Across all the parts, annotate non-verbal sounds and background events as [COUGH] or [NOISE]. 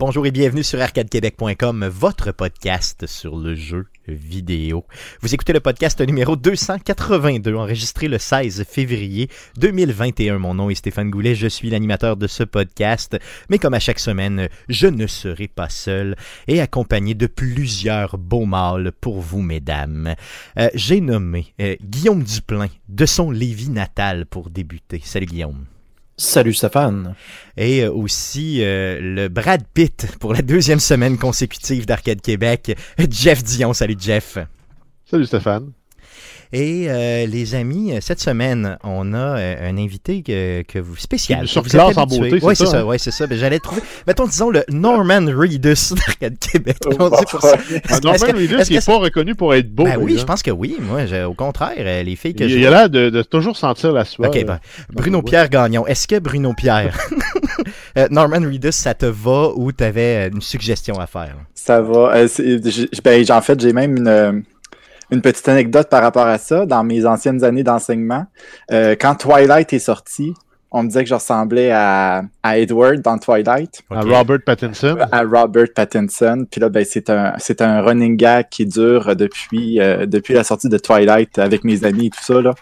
Bonjour et bienvenue sur arcadequebec.com, votre podcast sur le jeu vidéo. Vous écoutez le podcast numéro 282, enregistré le 16 février 2021. Mon nom est Stéphane Goulet, je suis l'animateur de ce podcast, mais comme à chaque semaine, je ne serai pas seul et accompagné de plusieurs beaux mâles pour vous, mesdames. Euh, J'ai nommé euh, Guillaume Duplain de son Lévis natal pour débuter. Salut Guillaume. Salut Stéphane. Et euh, aussi euh, le Brad Pitt pour la deuxième semaine consécutive d'Arcade Québec, Jeff Dion. Salut Jeff. Salut Stéphane. Et euh, les amis, cette semaine, on a euh, un invité que, que vous spécial. Sur que vous classe êtes en beauté, c'est Ouais, c'est ça, hein? Ouais, c'est ça. Ben, j'allais trouver. Mettons, disons le Norman Reedus [LAUGHS] d'Arcade Québec. Oh, On dit pour ça. Un Est-ce Norman que- Reedus, il n'est pas reconnu pour être beau. Ben oui, je pense que oui. Moi, je- au contraire, euh, les filles que Il, je il a l'air de, de toujours sentir la sueur. Ok, ben, Bruno Pierre Gagnon. Est-ce que Bruno Pierre, [LAUGHS] euh, Norman Reedus, ça te va ou t'avais euh, une suggestion à faire? Ça va. Euh, ben, en fait, j'ai même une, euh, une petite anecdote par rapport à ça. Dans mes anciennes années d'enseignement, euh, quand Twilight est sorti, on me disait que je ressemblais à, à Edward dans Twilight, À. Robert Pattinson? à Robert Pattinson. Puis là, ben, c'est un, c'est un running gag qui dure depuis, euh, depuis la sortie de Twilight avec mes amis et tout ça. Là.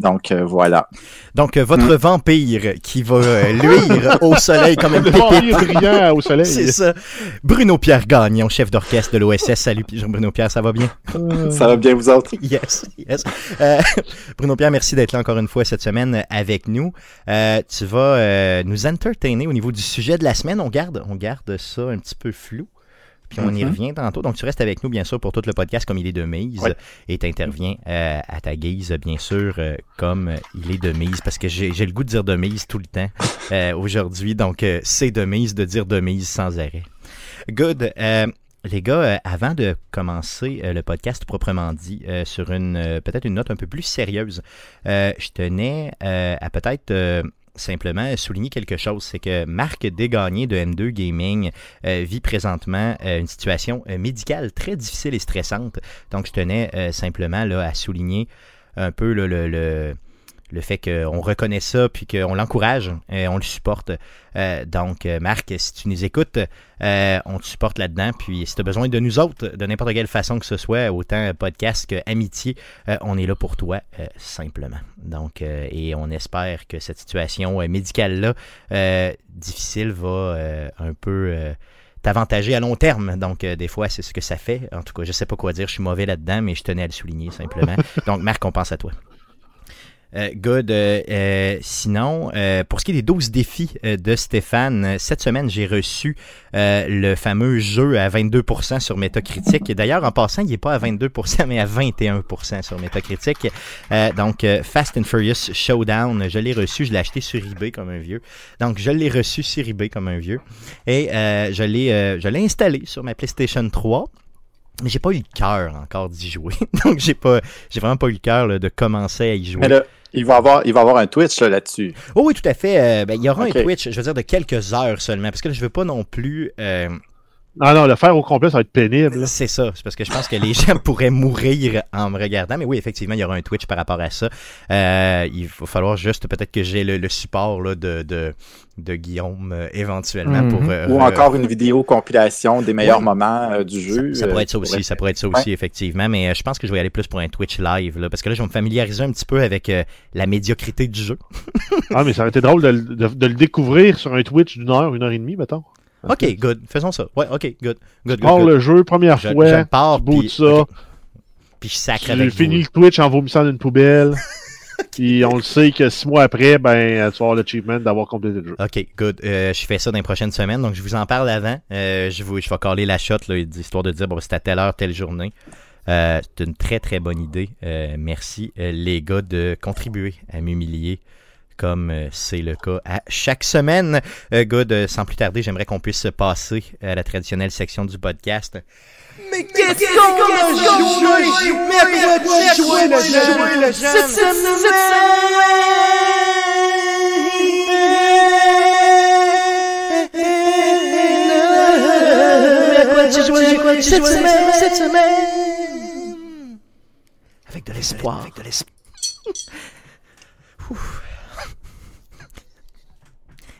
Donc euh, voilà. Donc, euh, votre vampire qui va euh, luire au soleil comme un Le pépite. vampire brillant au soleil. C'est ça. Bruno Pierre Gagnon, chef d'orchestre de l'OSS. Salut, Bruno Pierre, ça va bien? Ça va bien vous autres? Yes, yes. Euh, [LAUGHS] Bruno Pierre, merci d'être là encore une fois cette semaine avec nous. Euh, tu vas euh, nous entertainer au niveau du sujet de la semaine. On garde, on garde ça un petit peu flou. Puis on y Mhm. revient tantôt. Donc, tu restes avec nous, bien sûr, pour tout le podcast comme il est de mise. Et tu interviens euh, à ta guise, bien sûr, euh, comme il est de mise. Parce que j'ai le goût de dire de mise tout le temps euh, aujourd'hui. Donc, c'est de mise de dire de mise sans arrêt. Good. Les gars, avant de commencer le podcast proprement dit, euh, sur une peut-être une note un peu plus sérieuse, euh, je tenais euh, à peut-être simplement souligner quelque chose. C'est que Marc Desgagnés de M2 Gaming euh, vit présentement euh, une situation euh, médicale très difficile et stressante. Donc, je tenais simplement là, à souligner un peu le, le, le fait qu'on reconnaît ça puis qu'on l'encourage et on le supporte. Euh, donc, euh, Marc, si tu nous écoutes, euh, on te supporte là-dedans. Puis, si tu as besoin de nous autres, de n'importe quelle façon que ce soit, autant podcast que amitié, euh, on est là pour toi, simplement. Donc, et on espère que cette situation médicale-là, difficile, va un peu t'avantager à long terme. Donc, euh, des fois, c'est ce que ça fait. En tout cas, je sais pas quoi dire. Je suis mauvais là-dedans, mais je tenais à le souligner simplement. [LAUGHS] Donc, Marc, on pense à toi. Euh, good. Euh, euh, sinon, pour ce qui est des 12 défis de Stéphane, cette semaine, j'ai reçu le fameux jeu à 22% sur Metacritic. D'ailleurs, en passant, il n'est pas à 22%, mais à 21% sur Metacritic. Donc, Fast and Furious Showdown, je l'ai reçu, je l'ai acheté sur eBay comme un vieux. Donc, je l'ai reçu sur eBay comme un vieux. Et je l'ai je l'ai installé sur ma PlayStation 3. Mais j'ai pas eu le cœur encore d'y jouer. [LAUGHS] Donc j'ai pas j'ai vraiment pas eu le cœur de commencer à y jouer. Il va avoir, il va avoir un Twitch là, là-dessus. Oh oui, tout à fait. Euh, ben, il y aura un Twitch, je veux dire, de quelques heures seulement. Parce que là, je veux pas non plus. euh, Ah non, le faire au complet, ça va être pénible. c'est ça. C'est parce que je pense que les [LAUGHS] gens pourraient mourir en me regardant. Mais oui, effectivement, il y aura un Twitch par rapport à ça. Euh, il va falloir juste peut-être que j'ai le, le support là, de, de, de Guillaume euh, éventuellement Mhm. pour. euh, Ou re- encore une vidéo compilation des meilleurs Ouais. moments euh, du jeu. Ça, ça pourrait être ça aussi, ça pourrait être ça aussi, effectivement. Mais euh, je pense que je vais y aller plus pour un Twitch live, là, parce que là, je vais me familiariser un petit peu avec euh, la médiocrité du jeu. Ah, mais ça aurait été drôle de, le- de- de le découvrir sur un Twitch d'une heure, une heure et demie, mettons. Ok, good. Faisons ça. Ouais, ok, good. Good, good, le jeu, première Je, fois, je pars, puis- ça, ok. Puis je sacre tu avec finis le Twitch en vomissant d'une poubelle, [LAUGHS] puis on le sait que six mois après, ben, tu vas avoir l'achievement d'avoir complété le jeu. Ok, good. Euh, je fais ça dans les prochaines semaines, donc je vous en parle avant. Euh, je, vous, je vais caler la shot, là, histoire de dire, bon, c'est à telle heure, telle journée. Euh, c'est une très, très bonne idée. Merci, les gars, de contribuer à m'humilier comme euh, c'est le cas à chaque semaine. Euh, good, euh, sans plus tarder, j'aimerais qu'on puisse passer à la traditionnelle section du podcast. Mais qu'est-ce qu'on a joué? Mais à quoi tu joué le jeune? Cette Cette semaine, cette semaine. Avec de l'espoir. Avec de l'espoir. [LAUGHS]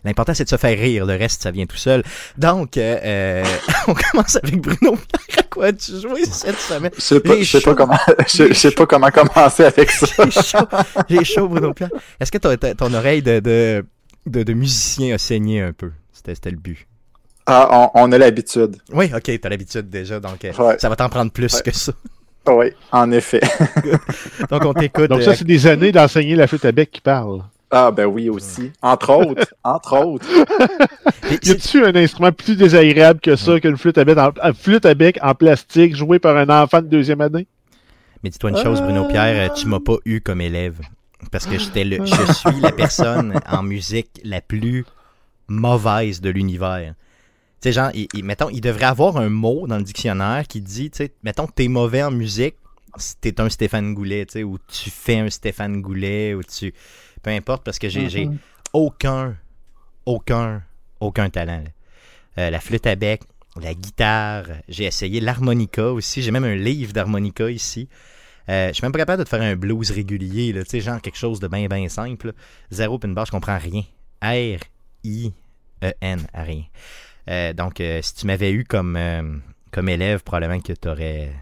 L'important, c'est de se faire rire. Le reste, ça vient tout seul. Donc, euh, euh, [LAUGHS] on commence avec Bruno Pierre. À quoi tu joué cette semaine? Je sais pas, je sais pas comment, je, [LAUGHS] je sais pas comment commencer avec ça. J'ai chaud, j'ai chaud, Bruno Pierre. Est-ce que ton, ton oreille de, de, de, de musicien a saigné un peu? C'était le but. Ah, on, on a l'habitude. Oui, ok, t'as l'habitude déjà, donc euh, Ouais. ça va t'en prendre plus Ouais. que ça. Oui, en effet. [LAUGHS] Donc, on t'écoute. Donc ça, c'est des années d'enseigner la flûte à bec qui parle. Ah, ben oui, aussi. Entre autres. [LAUGHS] Entre autres. [LAUGHS] Y a-tu un instrument plus désagréable que ça, qu'une flûte à bec en, une flûte à bec en plastique jouée par un enfant de deuxième année? Mais dis-toi une chose, Bruno Pierre, euh, tu m'as pas eu comme élève. Parce que j'étais le, je suis la personne en musique la plus mauvaise de l'univers. Tu sais, genre, il, il- mettons, il devrait avoir un mot dans le dictionnaire qui dit, tu sais, mettons, t'es mauvais en musique, si t'es un Stéphane Goulet, tu sais, ou tu fais un Stéphane Goulet, ou tu. Peu importe, parce que j'ai j'ai aucun, aucun, aucun talent. Euh, la flûte à bec, la guitare, j'ai essayé l'harmonica aussi. J'ai même un livre d'harmonica ici. Euh, je suis même pas capable de te faire un blues régulier, là, tu sais, genre quelque chose de bien, bien simple. là. Zéro pin bar, je comprends rien. R-I-E-N, à rien. Euh, donc, euh, si tu m'avais eu comme, comme élève, probablement que t'aurais.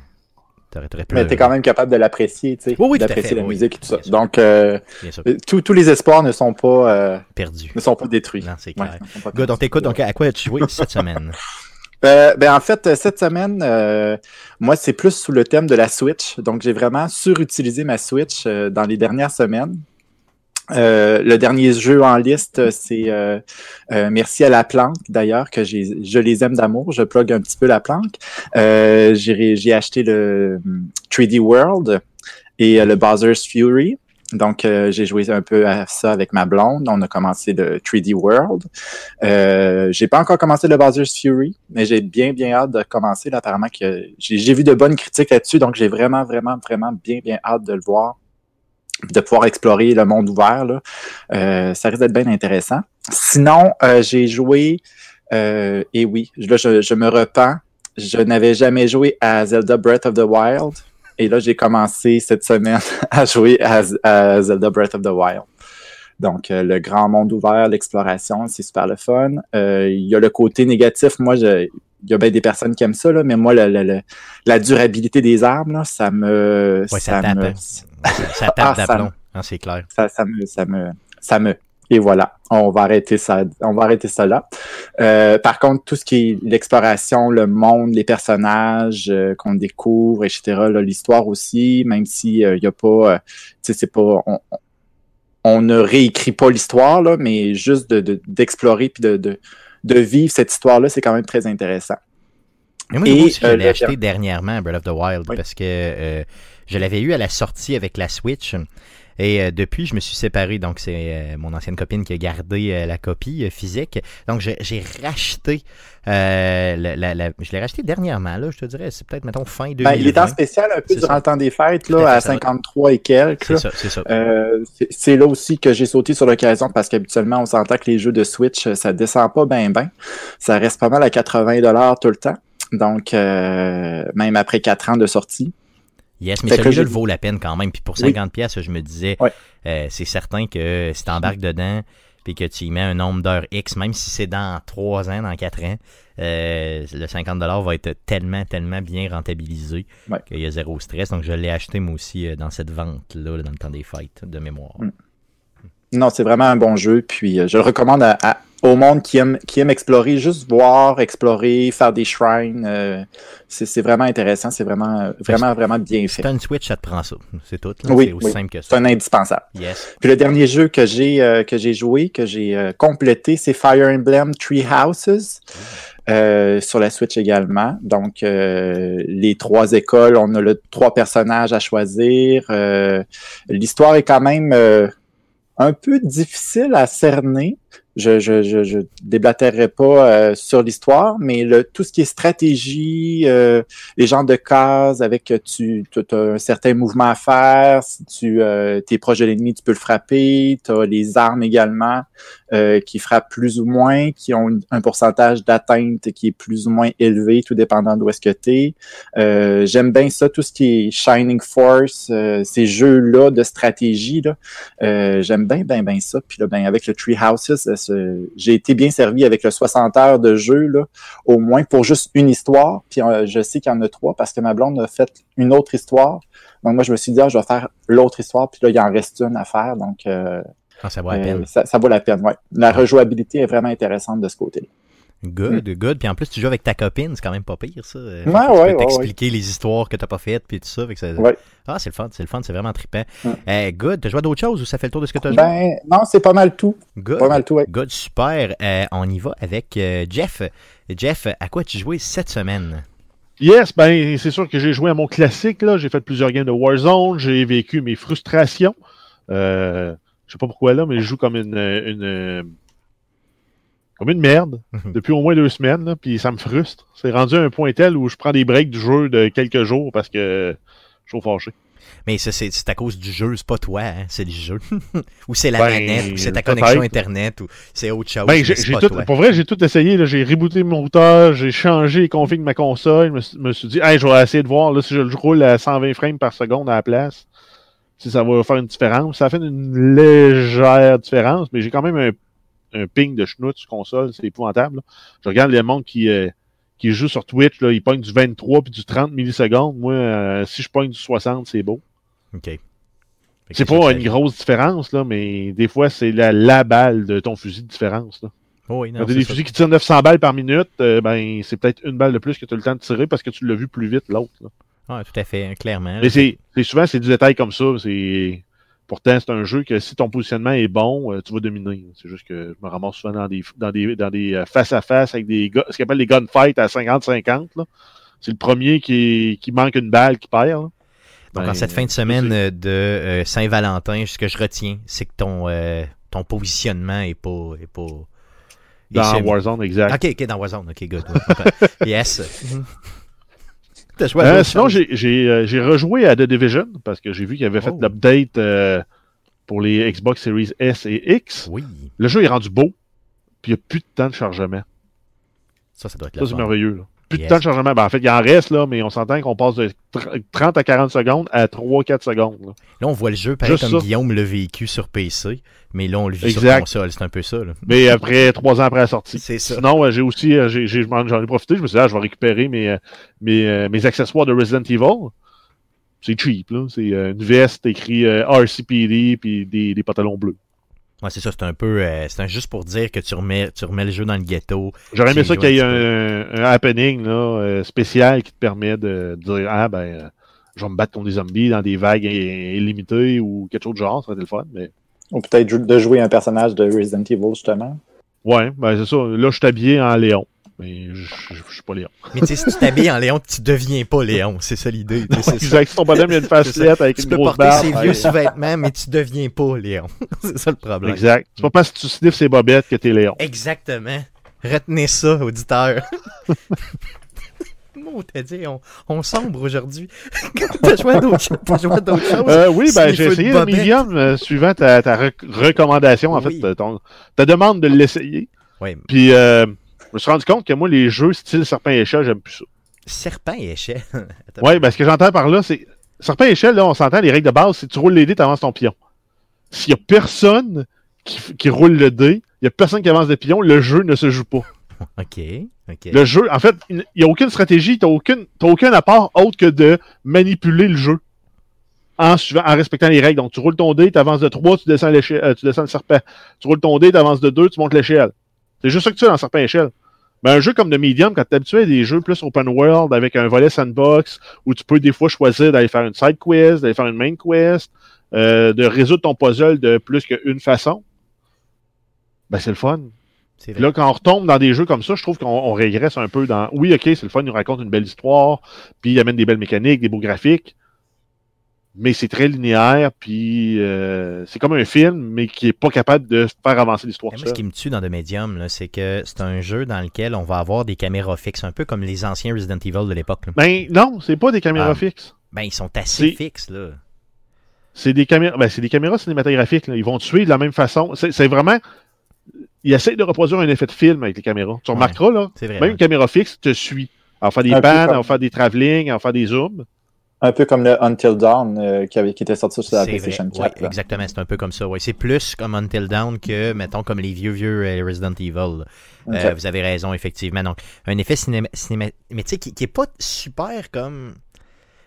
Mais t'es quand même capable de l'apprécier, tu sais. Oui, oui, D'apprécier la oui, musique et tout ça. sûr. Donc, euh, sûr, tous tous les espoirs ne sont pas, euh, perdu. ne sont pas détruits. Non, c'est Ouais, clair. pas Good, on t'écoute. Donc, à quoi as-tu joué cette [LAUGHS] semaine? Euh, ben en fait, euh, cette semaine, euh, moi, c'est plus sous le thème de la Switch. Donc, j'ai vraiment surutilisé ma Switch euh, dans les dernières semaines. Euh, le dernier jeu en liste, c'est euh, euh, Merci à la planque, d'ailleurs, que je les aime d'amour. Je plug un petit peu la planque. J'ai, acheté le hum, 3D World et le Bowser's Fury. Donc, j'ai joué un peu à ça avec ma blonde. On a commencé le 3D World. Euh, j'ai pas encore commencé le Bowser's Fury, mais j'ai bien, bien hâte de commencer. Là, apparemment que j'ai vu de bonnes critiques là-dessus, donc j'ai vraiment, vraiment, vraiment bien, bien hâte de le voir, de pouvoir explorer le monde ouvert. Là. Euh, ça risque d'être bien intéressant. Sinon, euh, j'ai joué, euh, et oui, là, je, je me repens, je n'avais jamais joué à Zelda Breath of the Wild. Et là, j'ai commencé cette semaine [LAUGHS] à jouer à, à Zelda Breath of the Wild. Donc, euh, le grand monde ouvert, l'exploration, c'est super le fun. Euh, Il y a le côté négatif. Moi, je, il y a bien des personnes qui aiment ça, là, mais moi, le- le- le- la durabilité des armes, là, ça me. Ouais, ça tape, me, hein. Ça tape Ah, d'aplomb, hein, c'est clair. ça, ça me, ça me, ça me. Et voilà, on va arrêter ça, on va arrêter ça là. Euh, par contre, tout ce qui est l'exploration, le monde, les personnages euh, qu'on découvre, etc. là, L'histoire aussi, même si il y a pas, euh, tu sais, c'est pas, on, ne réécrit pas l'histoire là, mais juste de- de- d'explorer puis de, de, de vivre cette histoire-là, c'est quand même très intéressant. Mais moi, Et, moi aussi, je euh, l'ai acheté dernièrement, Breath of the Wild, Oui. parce que euh, je l'avais eu à la sortie avec la Switch. Et euh, depuis, je me suis séparé. Donc, c'est euh, mon ancienne copine qui a gardé euh, la copie physique. Donc, j'ai racheté. la, la- la- je l'ai racheté dernièrement, là, je te dirais. C'est peut-être, mettons, fin 2020. Ben, il est en spécial un peu durant ça. le temps des fêtes, à là, à ça va. 53 et quelques. C'est ça, c'est ça. C'est- là aussi que j'ai sauté sur l'occasion parce qu'habituellement, on s'entend que les jeux de Switch, ça descend pas bien, bien. Ça reste pas mal à 80 tout le temps. Donc, même après 4 ans de sortie. Yes, mais celui-là vaut la peine quand même. Puis pour Oui. 50 pièces, je me disais, euh, c'est certain que si t'embarques dedans, puis que tu y mets un nombre d'heures X, même si c'est dans 3 ans, dans 4 ans, euh, le 50$ va être tellement, tellement bien rentabilisé qu'il y a zéro stress. Donc je l'ai acheté moi aussi euh, dans cette vente-là, là, dans le temps des fêtes, de mémoire. Mm. Non, c'est vraiment un bon jeu. Puis, je le recommande à- à- au monde qui aime, qui aime explorer, juste voir, explorer, faire des shrines. euh, c'est c'est vraiment intéressant. C'est vraiment, euh, vraiment, vraiment bien fait. une Switch, ça te prend ça. C'est tout. là. Oui, c'est aussi oui. simple que C'est ça. un indispensable. Yes. Puis le dernier jeu que j'ai euh, que j'ai joué, que j'ai euh, complété, c'est Fire Emblem Three Houses euh, sur la Switch également. Donc euh, les trois écoles, on a le trois personnages à choisir. Euh, L'histoire est quand même euh, un peu difficile à cerner. Je je je, je déblatérerai pas euh, sur l'histoire, mais tout ce qui est stratégie, euh, les genres de cases avec que tu as un certain mouvement à faire, si tu euh, es proche de l'ennemi, tu peux le frapper, tu as les armes également euh, qui frappent plus ou moins, qui ont un pourcentage d'atteinte qui est plus ou moins élevé, tout dépendant d'où est-ce que tu es. Euh, J'aime bien ça, tout ce qui est Shining Force, euh, ces jeux-là de stratégie, là, euh, j'aime bien, bien, bien ça. Puis là, ben, avec le Tree Houses, j'ai été bien servi avec le 60 heures de jeu, là, au moins pour juste une histoire. Puis euh, je sais qu'il y en a trois parce que ma blonde a fait une autre histoire. Donc moi, je me suis dit, ah, je vais faire l'autre histoire. Puis là, il en reste une à faire. Donc euh, Ah, ça vaut la euh, peine. ça, ça vaut la peine, ouais. La rejouabilité est vraiment intéressante de ce côté. Good, good. Puis en plus, tu joues avec ta copine, c'est quand même pas pire, ça. Euh, Ouais, tu ouais, peux ouais, t'expliquer les histoires que t'as pas faites, puis tout ça. fait que ça- Ouais. Ah, c'est le fun, c'est le fun, c'est vraiment trippant. Ouais. Euh, good. T'as joué à d'autres choses ou ça fait le tour de ce que t'as joué? Ben, non, c'est pas mal tout. Good. Pas mal tout, ouais. Good, super. Euh, on y va avec euh, Jeff. Jeff, à quoi tu joué cette semaine? Yes, ben c'est sûr que j'ai joué à mon classique. là. J'ai fait plusieurs games de Warzone. J'ai vécu mes frustrations. Euh, je sais pas pourquoi là, mais je joue comme une, une comme une merde depuis au moins deux semaines. Là, puis ça me frustre. C'est rendu à un point tel où je prends des breaks du jeu de quelques jours parce que je suis fâché. Mais ça, c'est à cause du jeu, c'est pas toi, hein, c'est le jeu. [LAUGHS] ou c'est la Ben, manette, ou c'est ta connexion Internet, ou c'est autre chose. Ben, j'ai tout, toi. pour vrai, j'ai tout essayé. J'ai rebooté mon routeur, j'ai changé les configs de ma console. Je me, suis- me suis dit, hey, je vais essayer de voir là, si je le roule à 120 frames par seconde à la place, si ça va faire une différence. Ça fait une légère différence, mais j'ai quand même un, un ping de schnout sur console. C'est épouvantable. là. Je regarde les mondes qui, euh, qui jouent sur Twitch, là, ils pognent du 23 puis du 30 millisecondes. Moi, euh, si je pogne du 60, c'est beau. OK. C'est pas une grosse différence, là, mais des fois, c'est la, la balle de ton fusil de différence. Là. Oh, oui, non, Quand t'as des ça. fusils qui tirent 900 balles par minute, euh, ben c'est peut-être une balle de plus que tu as le temps de tirer parce que tu l'as vu plus vite l'autre. Ah, tout à fait, hein, clairement. Mais c'est souvent c'est du détail comme ça. C'est pourtant c'est un jeu que si ton positionnement est bon, euh, tu vas dominer. C'est juste que je me ramasse souvent dans des dans des dans des euh, face à face avec des ce qu'on appelle les gunfights à 50-50. là. C'est le premier qui, qui manque une balle qui perd. là. Donc, Ben, en cette fin de semaine euh, de euh, Saint-Valentin, ce que je retiens, c'est que ton, euh, ton positionnement est pas. Est pas est Dans Warzone, exact. Ok, ok, dans Warzone. Ok, good. [LAUGHS] yes. Euh, sinon, j'ai euh, j'ai rejoué à The Division parce que j'ai vu qu'il avait fait Oh. l'update euh, pour les Xbox Series S et X. Oui, Le jeu est rendu beau, puis il n'y a plus de temps de chargement. ça, ça doit être Ça, c'est merveilleux. là. Plus Yes. de temps de chargement. Ben, en fait, il en reste, là, mais on s'entend qu'on passe de tr- 30 à 40 secondes à 3-4 secondes. là. Là, on voit le jeu pareil Juste comme ça. Guillaume l'a vécu sur PC, mais là, on le vit sur Exact. console. C'est un peu ça. Là. Mais après, trois ans après la sortie. C'est ça. Sinon, euh, j'ai aussi, euh, j'en ai profité, je me suis dit, ah, je vais récupérer mes, euh, mes, mes accessoires de Resident Evil. C'est cheap, là. C'est une veste écrit euh, RCPD puis des, des pantalons bleus. Ouais, c'est ça. C'est un peu. euh, c'est juste pour dire que tu remets, tu remets le jeu dans le ghetto. J'aurais aimé ça qu'il y ait un un, happening là, euh, spécial qui te permet de dire Ah ben euh, je vais me battre contre des zombies dans des vagues illimitées ou quelque chose de genre, ça serait le fun. Mais Ou peut-être de jouer un personnage de Resident Evil, justement. ouais, ben c'est ça. Là, je suis habillé en Léon. Mais je suis pas Léon. Mais tu sais, si tu t'habilles en Léon, tu deviens pas Léon. C'est ça l'idée. tu. Exact. Si ton bonhomme il a une facelette avec Tu une peux grosse porter barbe. ses ben, vieux sous-vêtements, mais tu deviens pas Léon. [LAUGHS] c'est ça le problème. Exact. C'est pas parce que tu sniffes ses bobettes que t'es Léon. Exactement. Retenez ça, auditeur. [LAUGHS] Mon t'as dit, on, on sombre aujourd'hui. [LAUGHS] T'as joué à d'autres choses. Euh, oui, ben j'ai essayé le. Medium euh, suivant ta, ta rec- recommandation, en Oui. fait, ton- ta demande de l'essayer. Ouais, Puis euh, me suis rendu compte que moi, les jeux style serpent et échelle, j'aime plus ça. serpent et échelle. [LAUGHS] Ouais, ben ce que j'entends par là, c'est. Serpent et échelle, là, on s'entend, les règles de base, c'est tu roules les dés, tu avances ton pion. S'il y a personne qui, qui roule le dé, il y a personne qui avance le pion, le jeu ne se joue pas. [LAUGHS] Ok, ok. Le jeu, en fait, il n'y a aucune stratégie, tu n'as aucune, aucun apport autre que de manipuler le jeu. En, suivant, en respectant les règles. Donc, tu roules ton dé, tu avances de 3, tu descends, euh, tu descends le serpent. Tu roules ton dé, tu avances de 2, tu montes l'échelle. C'est juste ça que tu fais dans serpent échelle. Mais un jeu comme The Medium, quand tu es habitué à des jeux plus open world avec un volet sandbox, où tu peux des fois choisir d'aller faire une side quest, d'aller faire une main quest, euh, de résoudre ton puzzle de plus qu'une façon, ben c'est le fun. Là, quand on retombe dans des jeux comme ça, je trouve qu'on on régresse un peu dans. Oui, ok, c'est le fun, il nous raconte une belle histoire, puis il amène des belles mécaniques, des beaux graphiques, mais c'est très linéaire, puis euh, c'est comme un film, mais qui est pas capable de faire avancer l'histoire. Ce qui me tue dans The Medium, c'est que c'est un jeu dans lequel on va avoir des caméras fixes, un peu comme les anciens Resident Evil de l'époque. Ben non, c'est pas des caméras Ah. fixes. Ben, ils sont assez fixes, là. C'est des caméras, ben, c'est des caméras cinématographiques. là. Ils vont tuer de la même façon. C'est vraiment. Ils essayent de reproduire un effet de film avec les caméras. Tu Ouais. remarqueras, là, vrai. même une caméra fixe te suit. Elle va faire des elle comme- va faire des travelling, elle va faire des zooms. Un peu comme le Until Dawn euh, qui, avait, qui était sorti sur la PlayStation vrai. 4. Ouais, là. exactement, c'est un peu comme ça. Ouais. C'est plus comme Until Dawn que, mettons, comme les vieux, vieux euh, Resident Evil. Euh, vous avez raison, effectivement. Donc, un effet cinéma- cinématique qui, qui est pas super comme.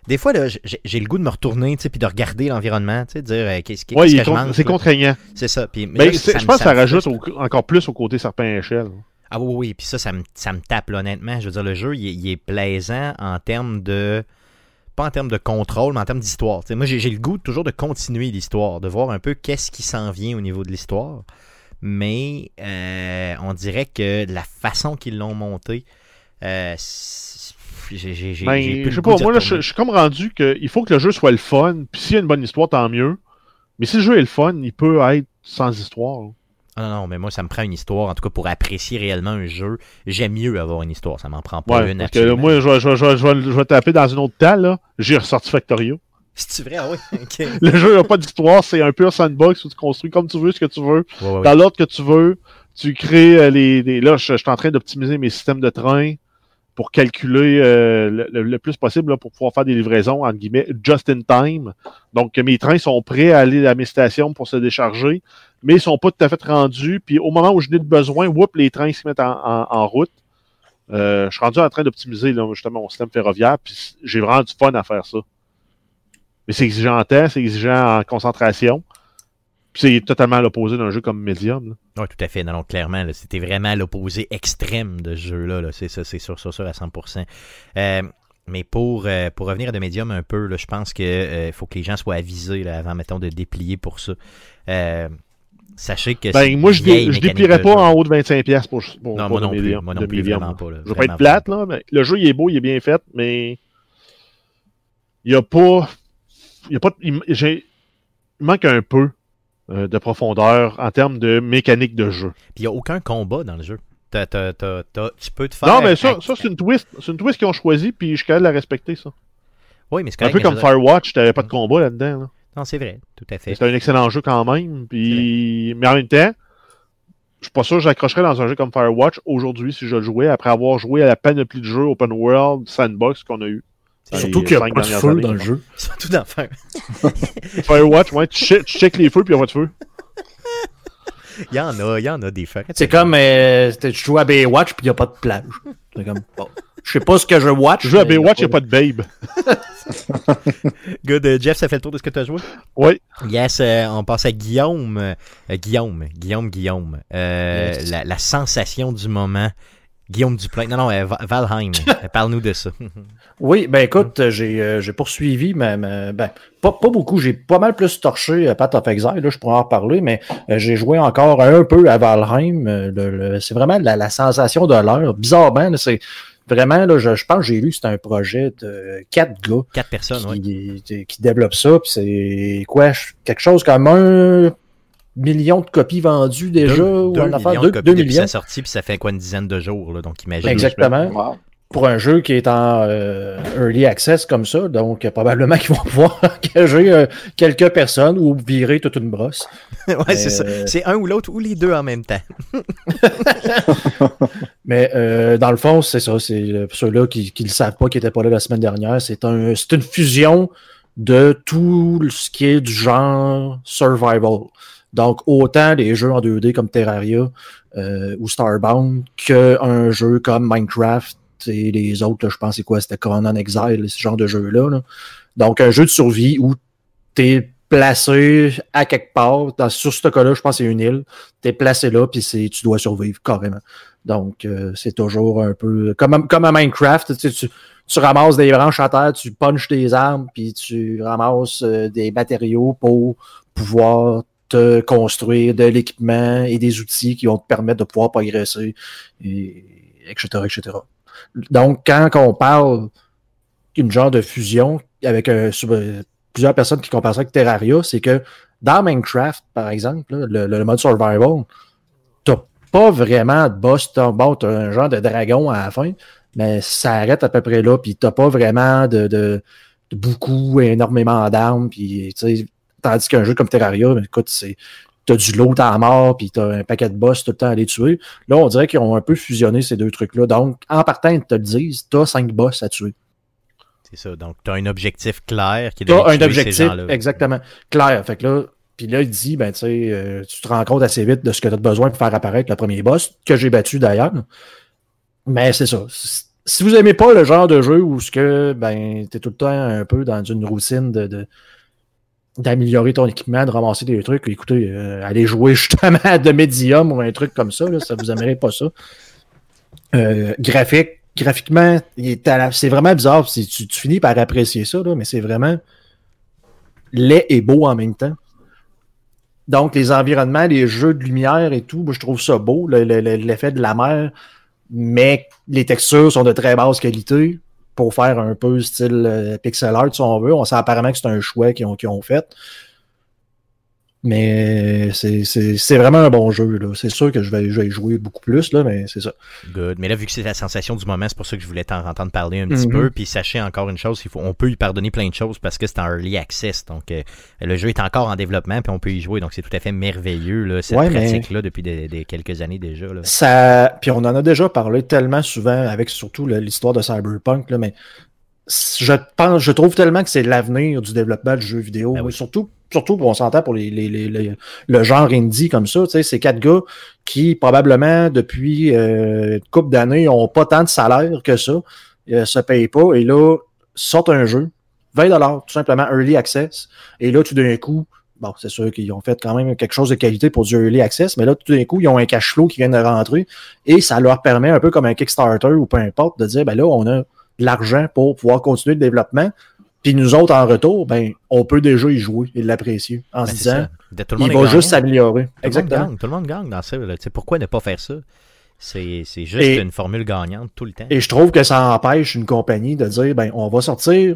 Des fois, là, j'ai le goût de me retourner, tu sais, puis de regarder l'environnement, tu sais, de dire euh, qu'est-ce qu'est-ce Ouais, que con- c'est contraignant. C'est ça. Puis, mais là, ça je pense que ça rajoute au- encore plus au côté serpent à échelle. Ah oui, oui, puis ça, ça me, ça me tape, là, honnêtement. Je veux dire, le jeu, il est plaisant en termes de. Pas en termes de contrôle, mais en termes d'histoire. Moi, j'ai le goût toujours de continuer l'histoire, de voir un peu qu'est-ce qui s'en vient au niveau de l'histoire. Mais euh, on dirait que la façon qu'ils l'ont monté, euh, j'ai Ben, je sais pas, moi là, je, suis comme rendu qu'il faut que le jeu soit le fun, puis s'il y a une bonne histoire, tant mieux. Mais si le jeu est le fun, il peut être sans histoire. là. Ah non, non, mais moi, ça me prend une histoire. En tout cas, pour apprécier réellement un jeu, j'aime mieux avoir une histoire. Ça m'en prend pas Ouais, une. parce que moi, je vais, je, vais, je, vais, je vais- je vais taper dans une autre table, là. J'ai ressorti Factorio. C'est vrai, ah oui. [LAUGHS] ok. Le jeu n'a pas d'histoire, c'est un pur sandbox où tu construis comme tu veux, ce que tu veux. Ouais, ouais. Dans l'ordre que tu veux, tu crées euh, les, les- Là, je, je suis en train d'optimiser mes systèmes de train pour calculer euh, le, le- plus possible là, pour pouvoir faire des livraisons, entre guillemets, just in time. Donc, mes trains sont prêts à aller à mes stations pour se décharger, mais ils sont pas tout à fait rendus. Puis au moment où je n'ai de besoin, whoop, les trains se mettent en, en- en route. Euh, je suis rendu en train d'optimiser justement mon système ferroviaire, puis j'ai vraiment du fun à faire ça. Mais c'est exigeant en temps, c'est exigeant en concentration. Puis c'est totalement à l'opposé d'un jeu comme Medium. Oui, tout à fait. Non, non, clairement, là, c'était vraiment l'opposé extrême de ce jeu-là. là. C'est ça, c'est sûr, sûr, sûr à 100%. Euh, mais pour, euh, pour revenir à de Medium un peu, là, je pense qu'il faut que les gens soient avisés là, avant, mettons, de déplier pour ça. Euh, sachez que c'est Ben, moi, je, une dé- vieille je mécanique déplierais de pas jeu. en haut de 25$ pour, pour, Non, pour moi non plus. Moi non plus, vraiment pas. là. Je veux pas être plate, là, mais le jeu, il est beau, il est bien fait, mais il y a pas... Il y a pas... Il, j'ai- il manque un peu euh, de profondeur en termes de mécanique de jeu. Puis il n'y a aucun combat dans le jeu. Tu peux te faire. Non, mais ça, ça c'est une twist. C'est une twist qu'ils ont choisi, puis je suis capable de la respecter, ça. Oui, mais c'est Un peu comme Firewatch, t'avais pas de combat là-dedans. Là. Non, c'est vrai, tout à fait. C'est un excellent jeu quand même. Puis... Mais en même temps, je suis pas sûr que j'accrocherais dans un jeu comme Firewatch aujourd'hui si je le jouais après avoir joué à la panoplie de jeux open world, sandbox qu'on a eu. Surtout les qu'il n'y a pas de feu années. dans le jeu. [LAUGHS] Surtout dans [LAUGHS] faire. Firewatch, ouais, tu check, tu check les feux puis il n'y a pas de feu. [LAUGHS] Il y en a, il y en a des feux. C'est comme euh, tu joues à Baywatch puis il n'y a pas de plage. C'est comme, bon, je sais pas ce que je watch. Tu joues à Baywatch, il n'y a pas de babe. Good. euh, Jeff, ça fait le tour de ce que tu as joué? Oui. Yes, euh, on passe à Guillaume. Euh, Guillaume, Guillaume, Guillaume. Euh, Yes. la, la sensation du moment. Guillaume Duplain. Non, non, euh, Va- Valheim. [LAUGHS] Parle-nous de ça. [LAUGHS] Oui, ben écoute, euh, j'ai euh, j'ai poursuivi, mais, mais, ben, pas, pas beaucoup. J'ai pas mal plus torché euh, Path of Exile, là, je pourrais en reparler, mais euh, j'ai joué encore un peu à Valheim. euh, c'est vraiment la, la sensation de l'heure. Bizarrement, c'est vraiment, là, je, je pense que j'ai lu c'est un projet de quatre gars Quatre personnes, oui. qui, qui développent ça. Puis c'est quoi? Quelque chose comme un million de copies vendues déjà, ou millions deux, de copies deux depuis millions. sa sortie, puis ça fait quoi une dizaine de jours, là, donc imagine. Exactement. Wow. Pour un jeu qui est en euh, early access comme ça, donc euh, probablement [LAUGHS] qu'ils vont pouvoir engager euh, quelques personnes ou virer toute une brosse. [LAUGHS] ouais, Mais, c'est ça. C'est un ou l'autre ou les deux en même temps. [LAUGHS] Mais euh, dans le fond, c'est ça. C'est pour ceux-là qui ne le savent pas, qui n'étaient pas là la semaine dernière, c'est un, c'est une fusion de tout ce qui est du genre survival. Donc, autant les jeux en 2D comme Terraria euh, ou Starbound qu'un jeu comme Minecraft et les autres, je pense, c'est quoi? C'était Conan Exile, ce genre de jeu-là. là. Donc, un jeu de survie où tu es placé à quelque part. Sur ce cas-là, je pense que c'est une île. Tu es placé là, puis tu dois survivre carrément. Donc, euh, c'est toujours un peu comme, à- comme Minecraft. Tu, tu, tu ramasses des branches à terre, tu punches tes armes, puis tu ramasses euh, des matériaux pour pouvoir construire de l'équipement et des outils qui vont te permettre de pouvoir progresser, et, etc., etc. Donc, quand on parle d'une genre de fusion avec sur- euh, plusieurs personnes qui comparent ça avec Terraria, c'est que dans Minecraft, par exemple, le, mode survival, t'as pas vraiment de boss. T'as un genre de dragon à la fin, mais ça arrête à peu près là, puis t'as pas vraiment de, de, de beaucoup, énormément d'armes, puis tandis qu'un jeu comme Terraria, ben, écoute, c'est t'as du lot à mort, puis t'as un paquet de boss tout le temps à les tuer. Là, on dirait qu'ils ont un peu fusionné ces deux trucs-là. Donc, en partant, ils te le disent, t'as cinq boss à tuer. C'est ça. Donc, tu as un objectif clair qui est Tu de as un ces objectif, exactement, clair. Fait que là, puis là, il dit, ben, tu sais, euh, tu te rends compte assez vite de ce que tu as besoin pour faire apparaître le premier boss, que j'ai battu d'ailleurs. Mais c'est ça. Si- Si vous aimez pas le genre de jeu où ce que, ben, t'es tout le temps un peu dans une routine de, de- d'améliorer ton équipement, de ramasser des trucs, écoutez, euh, jouer justement à de médium ou un truc comme ça, là, ça vous aimerait pas ça. Euh, graphique, graphiquement, c'est vraiment bizarre. Tu, tu finis par apprécier ça, là, mais c'est vraiment laid et beau en même temps. Donc, les environnements, les jeux de lumière et tout, moi, je trouve ça beau, le- le- l'effet de la mer, mais les textures sont de très basse qualité pour faire un peu style euh, pixel art, si on veut. On sait apparemment que c'est un choix qu'ils ont, qu'ils ont fait. Mais c'est- c'est c'est vraiment un bon jeu. là. C'est sûr que je vais, je vais y jouer beaucoup plus, là, mais c'est ça. Good. Mais là, vu que c'est la sensation du moment, c'est pour ça que je voulais t'en entendre parler un petit Mhm. peu. Puis sachez encore une chose, il faut, on peut y pardonner plein de choses parce que c'est en early access. Donc, euh, le jeu est encore en développement, puis on peut y jouer. Donc, c'est tout à fait merveilleux, là, cette Ouais, mais- pratique-là, depuis des, des quelques années déjà. Là. Ça, puis on en a déjà parlé tellement souvent avec surtout l'histoire de Cyberpunk, là, mais je pense, je trouve tellement que c'est l'avenir du développement du jeu vidéo. Ben oui. Surtout, surtout, on s'entend pour les, les- les- les- le genre indie comme ça. Tu sais, c'est quatre gars qui probablement depuis euh, une couple d'années n'ont pas tant de salaire que ça, euh, se payent pas et là sortent un jeu, 20 tout simplement early access. Et là, tout d'un coup, bon, c'est sûr qu'ils ont fait quand même quelque chose de qualité pour du early access, mais là, tout d'un coup, ils ont un cash flow qui vient de rentrer et ça leur permet un peu comme un Kickstarter ou peu importe de dire, ben là, on a de l'argent pour pouvoir continuer le développement. Puis nous autres, en retour, ben, on peut déjà y jouer et l'apprécier en Ben, se disant, tout le monde il va gagnant. juste s'améliorer. Tout le monde Exactement. gagne, Tout le monde gagne dans ça. là. Pourquoi ne pas faire ça? C'est juste Et- une formule gagnante tout le temps. Et je trouve que ça empêche une compagnie de dire, ben, on va sortir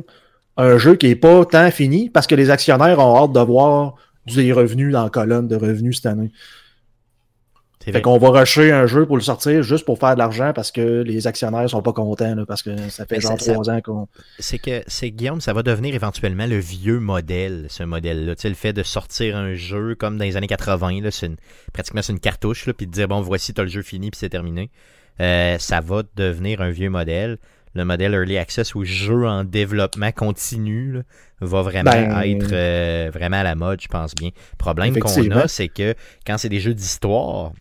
un jeu qui est pas tant fini parce que les actionnaires ont hâte de voir des revenus dans la colonne de revenus cette année. Fait qu'on va rusher un jeu pour le sortir juste pour faire de l'argent parce que les actionnaires sont pas contents, là, parce que ça fait Mais genre ça- ça- trois ans qu'on. c'est que c'est Guillaume, ça va devenir éventuellement le vieux modèle, ce modèle-là. Tu sais, le fait de sortir un jeu comme dans les années 80, là, c'est une- pratiquement c'est une cartouche, là, puis de dire bon voici t'as le jeu fini puis c'est terminé. Euh, ça va devenir un vieux modèle. Le modèle Early Access ou jeu en développement continu là, va vraiment Ben- être euh, vraiment à la mode, je pense bien. Le problème qu'on a, c'est que quand c'est des jeux d'histoire,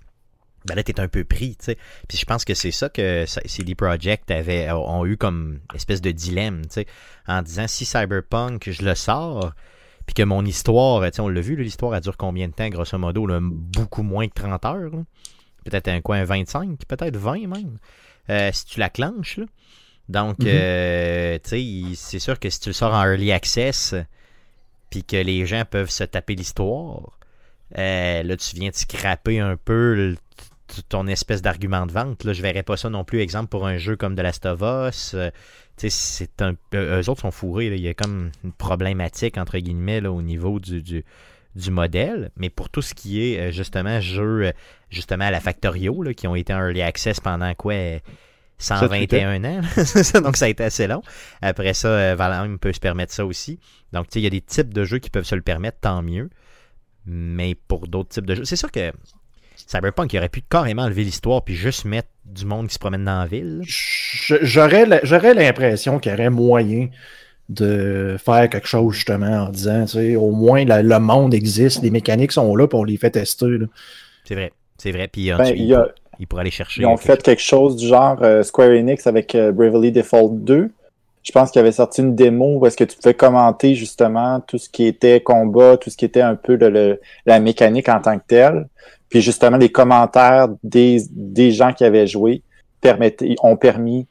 ben là, t'es un peu pris, tu sais. Puis je pense que c'est ça que CD Projekt avait, ont eu comme espèce de dilemme, tu sais, en disant si Cyberpunk, je le sors, puis que mon histoire, tu sais, on l'a vu, l'histoire, elle dure combien de temps, grosso modo, là, beaucoup moins que 30 heures, peut-être un coin 25, peut-être 20 même, euh, si tu la clenches, là. Donc, Mhm. euh, tu sais, c'est sûr que si tu le sors en early access, puis que les gens peuvent se taper l'histoire, euh, là, tu viens de scraper un peu le- ton espèce d'argument de vente. Là, je verrais pas ça non plus, exemple, pour un jeu comme The Last of Us. Euh, c'est un, euh, eux autres sont fourrés. là. Il y a comme une problématique, entre guillemets, là, au niveau du, du, du modèle. Mais pour tout ce qui est, euh, justement, euh, justement, à la Factorio, là, qui ont été en early access pendant quoi euh, 121 ans. [LAUGHS] Donc, ça a été assez long. Après ça, Valheim peut se permettre ça aussi. Donc, tu sais, il y a des types de jeux qui peuvent se le permettre, tant mieux. Mais pour d'autres types de jeux, c'est sûr que Cyberpunk il aurait pu carrément enlever l'histoire puis juste mettre du monde qui se promène dans la ville. J'aurais l'impression qu'il y aurait moyen de faire quelque chose justement en disant, tu sais, au moins la- le monde existe, les mécaniques sont là, on les fait tester. C'est vrai, c'est vrai. Puis Ben, il, il y a- il pourrait aller chercher. Ils ont quelque fait quelque chose du genre euh, Square Enix avec euh, Bravely Default 2. Je pense qu'il avait sorti une démo où est-ce que tu pouvais commenter justement tout ce qui était combat, tout ce qui était un peu le- le- la mécanique en tant que telle. Puis justement, les commentaires des, des gens qui avaient joué permettaient, ont permis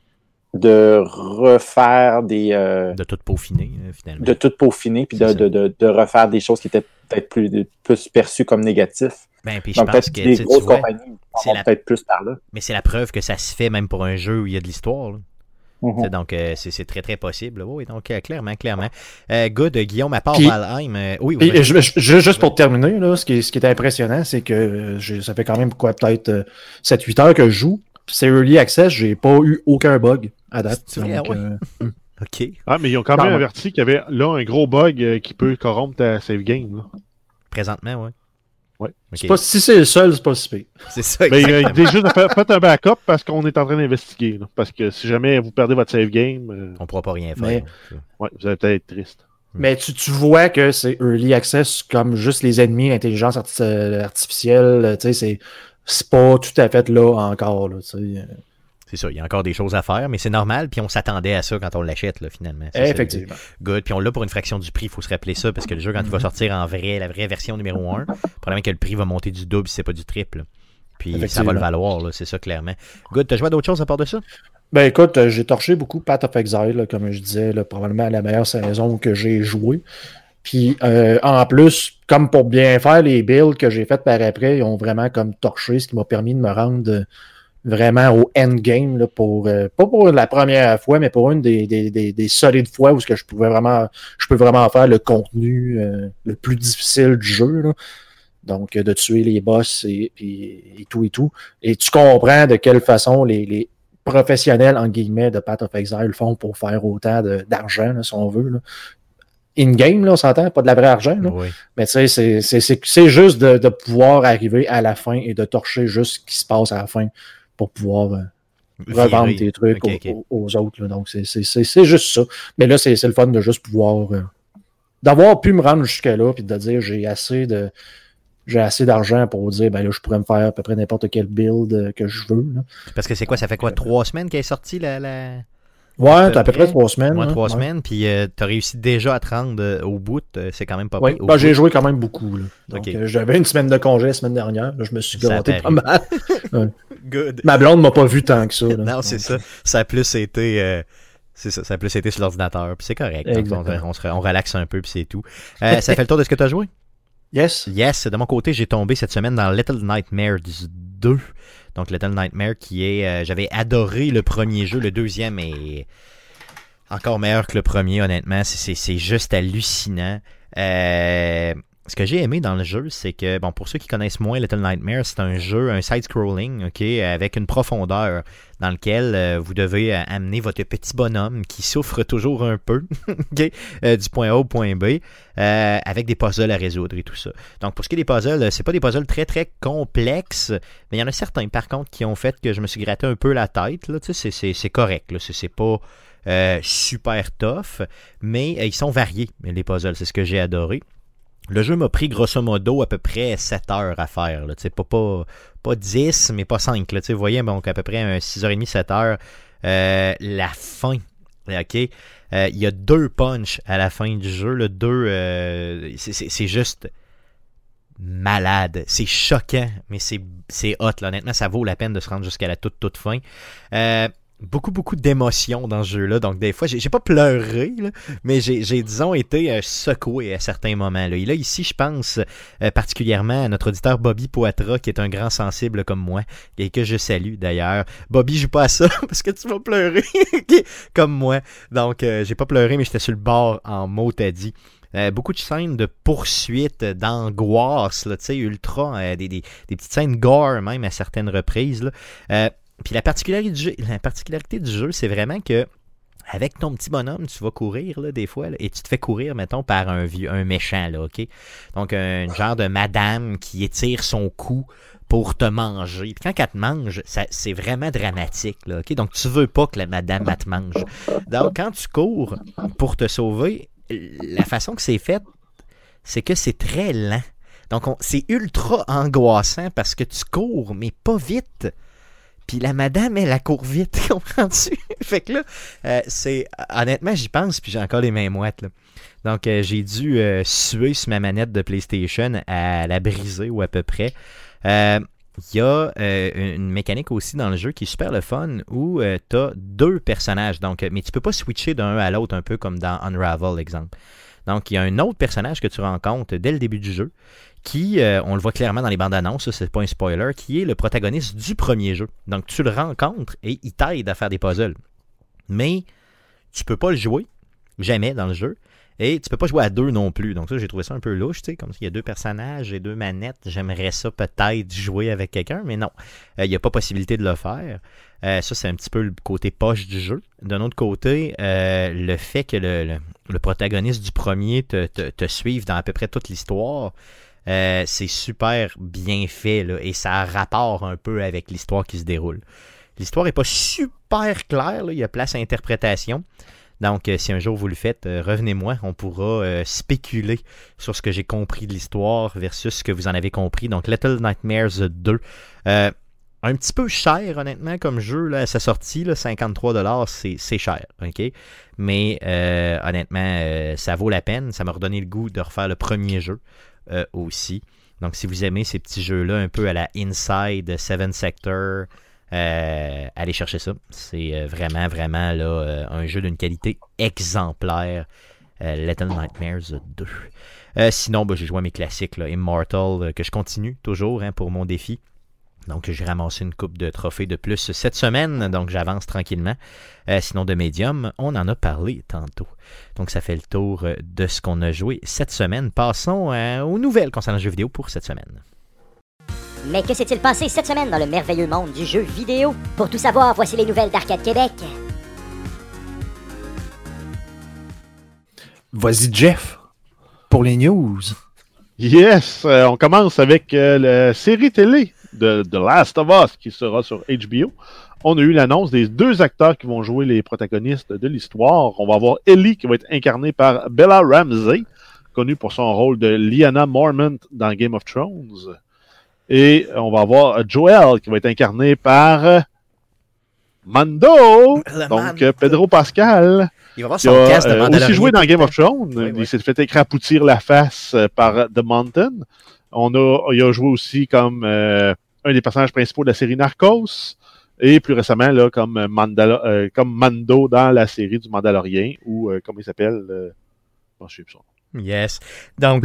de refaire des... euh, de tout peaufiner, euh, finalement. de tout peaufiner, puis de, de, de, de refaire des choses qui étaient peut-être plus, plus perçues comme négatives. Ben, puis je Donc pense que tu grosses vois, compagnies peut-être plus par là. mais c'est la preuve que ça se fait même pour un jeu où il y a de l'histoire. Mhm. Donc, euh, c'est très, très possible. Oui, donc, euh, clairement, clairement. Euh, good, Guillaume, à part Puis- Valheim. euh, oui, oui, Et, vas-y. je- je- je- juste pour terminer, là, ce, qui est, ce qui est impressionnant, c'est que euh, ça fait quand même quoi, peut-être euh, 7-8 heures que je joue. C'est Early Access, j'ai pas eu aucun bug à date. Vrai, Donc, ouais? euh, [LAUGHS] OK. Ah, mais ils ont quand même averti qu'il y avait là un gros bug euh, qui peut corrompre ta save game. là. Présentement, oui. Ouais. Pas- si c'est le seul, c'est pas si pire. C'est ça, Mais euh, faites un backup parce qu'on est en train d'investiguer. là. Parce que si jamais vous perdez votre save game, euh, On pourra pas rien faire. Mais- donc, ouais, vous allez peut-être être triste. Mais tu, tu vois que c'est early access comme juste les ennemis, l'intelligence arti- euh, artificielle, euh, tu sais, c'est, c'est pas tout à fait là encore, là, sais. C'est ça, il y a encore des choses à faire, mais c'est normal, puis on s'attendait à ça quand on l'achète, là, finalement. Ça, Effectivement. Good. Puis on l'a pour une fraction du prix, il faut se rappeler ça, parce que le jeu, quand il va sortir en vrai, la vraie version numéro 1, probablement que le prix va monter du double si c'est pas du triple. Puis ça va le valoir, c'est ça, clairement. Good. T'as joué à d'autres choses à part de ça? Ben écoute, euh, j'ai torché beaucoup Path of Exile, là, comme je disais, là, probablement la meilleure saison que j'ai jouée. Puis euh, en plus, comme pour bien faire les builds que j'ai faites par après, ils ont vraiment comme torché, ce qui m'a permis de me rendre vraiment au endgame là, pour euh, pas pour la première fois, mais pour une des, des, des, des solides fois où ce que je pouvais vraiment je peux vraiment faire le contenu euh, le plus difficile du jeu. là. Donc, de tuer les boss et, puis- et tout et tout. Et tu comprends de quelle façon les, les professionnels, en guillemets, de Path of Exile font pour faire autant d'argent, si on veut. là. In-game, là, on s'entend, pas de la vraie argent. là. Oui. Mais tu sais, c'est- c'est- c'est c'est juste de, de pouvoir arriver à la fin et de torcher juste ce qui se passe à la fin pour pouvoir euh, revendre tes trucs aux, ok. aux- aux autres. là. Donc, c'est- juste ça. Mais là, c'est le fun de juste pouvoir. euh, D'avoir pu me rendre jusque-là, puis de dire j'ai assez de. J'ai assez d'argent pour dire, ben là, je pourrais me faire à peu près n'importe quel build euh, que je veux. là. Parce que c'est quoi, ça fait quoi, trois semaines qu'elle est sortie, la... la... Ouais, t'as à peu près. trois semaines. Moins trois Ouais. semaines, puis euh, t'as réussi déjà à te rendre euh, au bout, euh, c'est quand même pas. Au ben, j'ai joué quand même beaucoup. Là. Donc, euh, j'avais une semaine de congé la semaine dernière. Là, je me suis gâté pas mal. [LAUGHS] Good. Ma blonde m'a pas vu tant que ça. là. Non, c'est ça. Ça a plus été. c'est ça, ça a plus été sur l'ordinateur, puis c'est correct. Donc, on, se- on relaxe un peu, puis c'est tout. Ça fait le tour de ce que tu as joué? Yes. Yes, de mon côté, j'ai tombé cette semaine dans Little Nightmares 2. Donc, Little Nightmare qui est. euh, J'avais adoré le premier jeu, le deuxième est encore meilleur que le premier, honnêtement. C'est- juste hallucinant. Euh, ce que j'ai aimé dans le jeu, c'est que, bon, pour ceux qui connaissent moins Little Nightmares, c'est un jeu, un side-scrolling, ok, avec une profondeur dans lequel euh, vous devez euh, amener votre petit bonhomme qui souffre toujours un peu, [LAUGHS] ok, euh, du point A au point B, euh, avec des puzzles à résoudre et tout ça. Donc, pour ce qui est des puzzles, c'est pas des puzzles très très complexes, mais il y en a certains, par contre, qui ont fait que je me suis gratté un peu la tête. Là, tu sais, c'est- correct. Là, c'est pas super tough, mais ils sont variés, les puzzles. C'est ce que j'ai adoré. Le jeu m'a pris grosso modo à peu près 7 heures à faire. Là, pas, pas, pas 10, mais pas 5. Là, vous voyez, donc à peu près un 6h30, 7 heures. Euh, la fin, OK? Euh, Il y a deux punch à la fin du jeu. Le deux, euh, c'est- juste malade. C'est choquant, mais c'est c'est hot. Là. Honnêtement, ça vaut la peine de se rendre jusqu'à la toute, toute fin. Euh, beaucoup, beaucoup d'émotions dans ce jeu-là. Donc, des fois, j'ai pas pleuré, là, mais j'ai, disons, été euh, secoué à certains moments. Là. Et là, ici, je pense euh, particulièrement à notre auditeur Bobby Poitras, qui est un grand sensible comme moi, et que je salue d'ailleurs. Bobby, joue pas à ça, [LAUGHS] parce que tu vas pleurer, [LAUGHS] comme moi. Donc, euh, j'ai pas pleuré, mais j'étais sur le bord en mots, t'as dit. Beaucoup de scènes de poursuite, d'angoisse, tu sais, ultra, des, des, des petites scènes gore même à certaines reprises. Là. Puis la particularité du jeu, c'est vraiment que avec ton petit bonhomme, tu vas courir là, des fois, et tu te fais courir, mettons, par un, vieux, un méchant, là, OK? Donc, un genre de madame qui étire son cou pour te manger. Puis quand elle te mange, c'est vraiment dramatique, là, OK? Donc, tu veux pas que la madame te mange. Donc, quand tu cours pour te sauver, la façon que c'est fait, c'est que c'est très lent. Donc, on- c'est ultra angoissant parce que tu cours, mais pas vite. Puis la madame, elle, elle court vite, [LAUGHS] comprends-tu? fait que là, euh, c'est. Honnêtement, j'y pense, puis j'ai encore les mains moites, là. Donc, euh, j'ai dû euh, suer sur ma manette de PlayStation à la briser ou à peu près. Il y a une mécanique aussi dans le jeu qui est super le fun où tu as deux personnages. Donc, mais tu peux pas switcher d'un à l'autre un peu comme dans Unravel, exemple. Donc, il y a un autre personnage que tu rencontres dès le début du jeu qui, euh, on le voit clairement dans les bandes annonces, c'est pas un spoiler, qui est le protagoniste du premier jeu. Donc, tu le rencontres et il t'aide à faire des puzzles. Mais tu peux pas le jouer, jamais dans le jeu. Et tu peux pas jouer à deux non plus. Donc ça, j'ai trouvé ça un peu louche, tu sais, comme s'il y a deux personnages et deux manettes. J'aimerais ça peut-être jouer avec quelqu'un, mais non. Euh, Il n'y a pas possibilité de le faire. Euh, ça, c'est un petit peu le côté poche du jeu. D'un autre côté, le fait que le, protagoniste du premier te suive dans à peu près toute l'histoire, Euh, c'est super bien fait là, et ça a rapport un peu avec l'histoire qui se déroule. L'histoire n'est pas super claire, il y a place à interprétation. Donc, euh, si un jour vous le faites, euh, revenez-moi, on pourra spéculer sur ce que j'ai compris de l'histoire versus ce que vous en avez compris. Donc, Little Nightmares 2. Euh, un petit peu cher, honnêtement, comme jeu là, sa sortie, là, 53$, c'est, cher, ok? Mais honnêtement, ça vaut la peine. Ça m'a redonné le goût de refaire le premier jeu euh, aussi. Donc, si vous aimez ces petits jeux-là, un peu à la Inside, Seven Sector, euh, allez chercher ça. C'est euh, vraiment, vraiment un jeu d'une qualité exemplaire. Little Nightmares 2. Euh, sinon, bah, j'ai joué à mes classiques, Immortal, que je continue toujours hein, pour mon défi. Donc, j'ai ramassé une coupe de trophées de plus cette semaine, donc j'avance tranquillement. Euh, sinon, de Medium, on en a parlé tantôt. Donc, ça fait le tour euh, de ce qu'on a joué cette semaine. Passons euh, aux nouvelles concernant le jeu vidéo pour cette semaine. Mais que s'est-il passé cette semaine dans le merveilleux monde du jeu vidéo? Pour tout savoir, voici les nouvelles d'Arcade Québec. Vas-y, Jeff, pour les news. Yes, euh, on commence avec euh, la série télé de The Last of Us qui sera sur HBO. On a eu l'annonce des deux acteurs qui vont jouer les protagonistes de l'histoire. On va avoir Ellie qui va être incarnée par Bella Ramsey, connue pour son rôle de Lyanna Mormont dans Game of Thrones. Et on va avoir Joel qui va être incarné par Mando, donc Pedro Pascal. Il va avoir son a de euh, aussi joué dans Game of Thrones. Oui, oui. Il s'est fait écrapoutir la face par The Mountain. On a, il a joué aussi comme euh, un des personnages principaux de la série Narcos. Et plus récemment, là, comme, Mandala- euh, comme Mando dans la série du Mandalorien, ou euh, comment il s'appelle euh, je souviens plus son nom. Yes. Donc,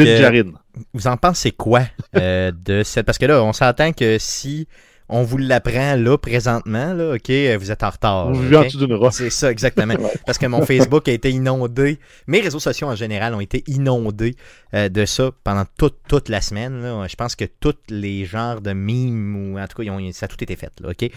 vous en pensez quoi de cette... Parce que là, on s'entend que si on vous l'apprend là, présentement, là, OK, vous êtes en retard. Vous vivez en dessous d'une roche. C'est ça, exactement. [LAUGHS] Parce que mon Facebook a été inondé. Mes réseaux sociaux en général ont été inondés euh, de ça pendant toute, toute la semaine. là. Je pense que tous les genres de mimes, ou en tout cas, ils ont- ça a tout été fait. Là, OK?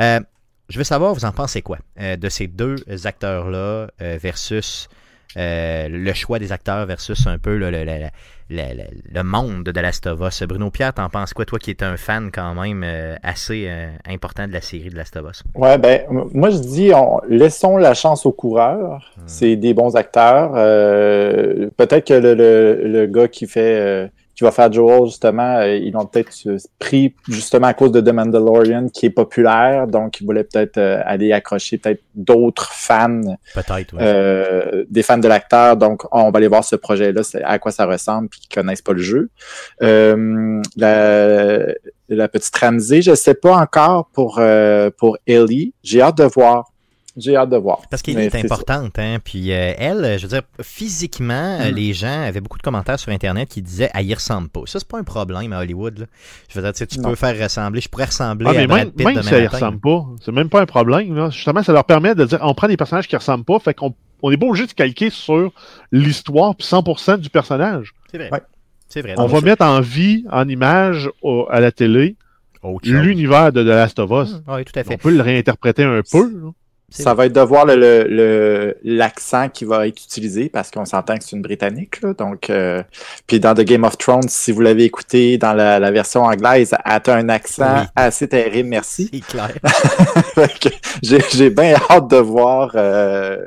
Euh, je veux savoir, vous en pensez quoi euh, de ces deux acteurs-là versus euh, le choix des acteurs versus un peu le, le- le- le- monde de Last of Us. Bruno Pierre, t'en penses quoi, toi qui es un fan quand même euh, assez euh, important de la série de Last of Us? Ouais, ben, moi je dis, on, laissons la chance aux coureurs. C'est des bons acteurs. Euh, peut-être que le, le, le gars qui fait, euh, qui va faire Joel justement, euh, ils l'ont peut-être euh, pris justement à cause de The Mandalorian qui est populaire, donc ils voulaient peut-être euh, aller accrocher peut-être d'autres fans, Peut-être, ouais. euh, des fans de l'acteur. Donc on va aller voir ce projet-là, à quoi ça ressemble, puis qu'ils connaissent pas le jeu. Euh, la, la petite Ramsey, je sais pas encore pour euh, pour Ellie. J'ai hâte de voir. J'ai hâte de voir. Parce qu'elle est importante, hein. Puis euh, elle, je veux dire, physiquement, euh, Mm. les gens avaient beaucoup de commentaires sur Internet qui disaient « elle y ressemble pas ». Ça, c'est pas un problème à Hollywood, là. Je veux dire, tu sais, tu peux faire ressembler, je pourrais ressembler Ah, mais à Brad même, Pitt même demain si ça ne matin. ressemble pas, c'est même pas un problème. là. Justement, ça leur permet de dire on prend des personnages qui ressemblent pas, fait qu'on on est pas obligé de calquer sur l'histoire puis 100% du personnage. C'est vrai. Ouais. C'est vrai. On va mettre en vie, en image au- à la télé, l'univers de The Last of Us. Mm, Oui, tout à On peut le réinterpréter un peu. Ça va être de voir le- le- le- l'accent qui va être utilisé parce qu'on s'entend que c'est une britannique. Là, donc, euh, puis dans The Game of Thrones, si vous l'avez écouté dans la, la version anglaise, elle a un accent Oui. assez terrible. Merci. C'est clair. [LAUGHS] J'ai bien hâte de voir euh,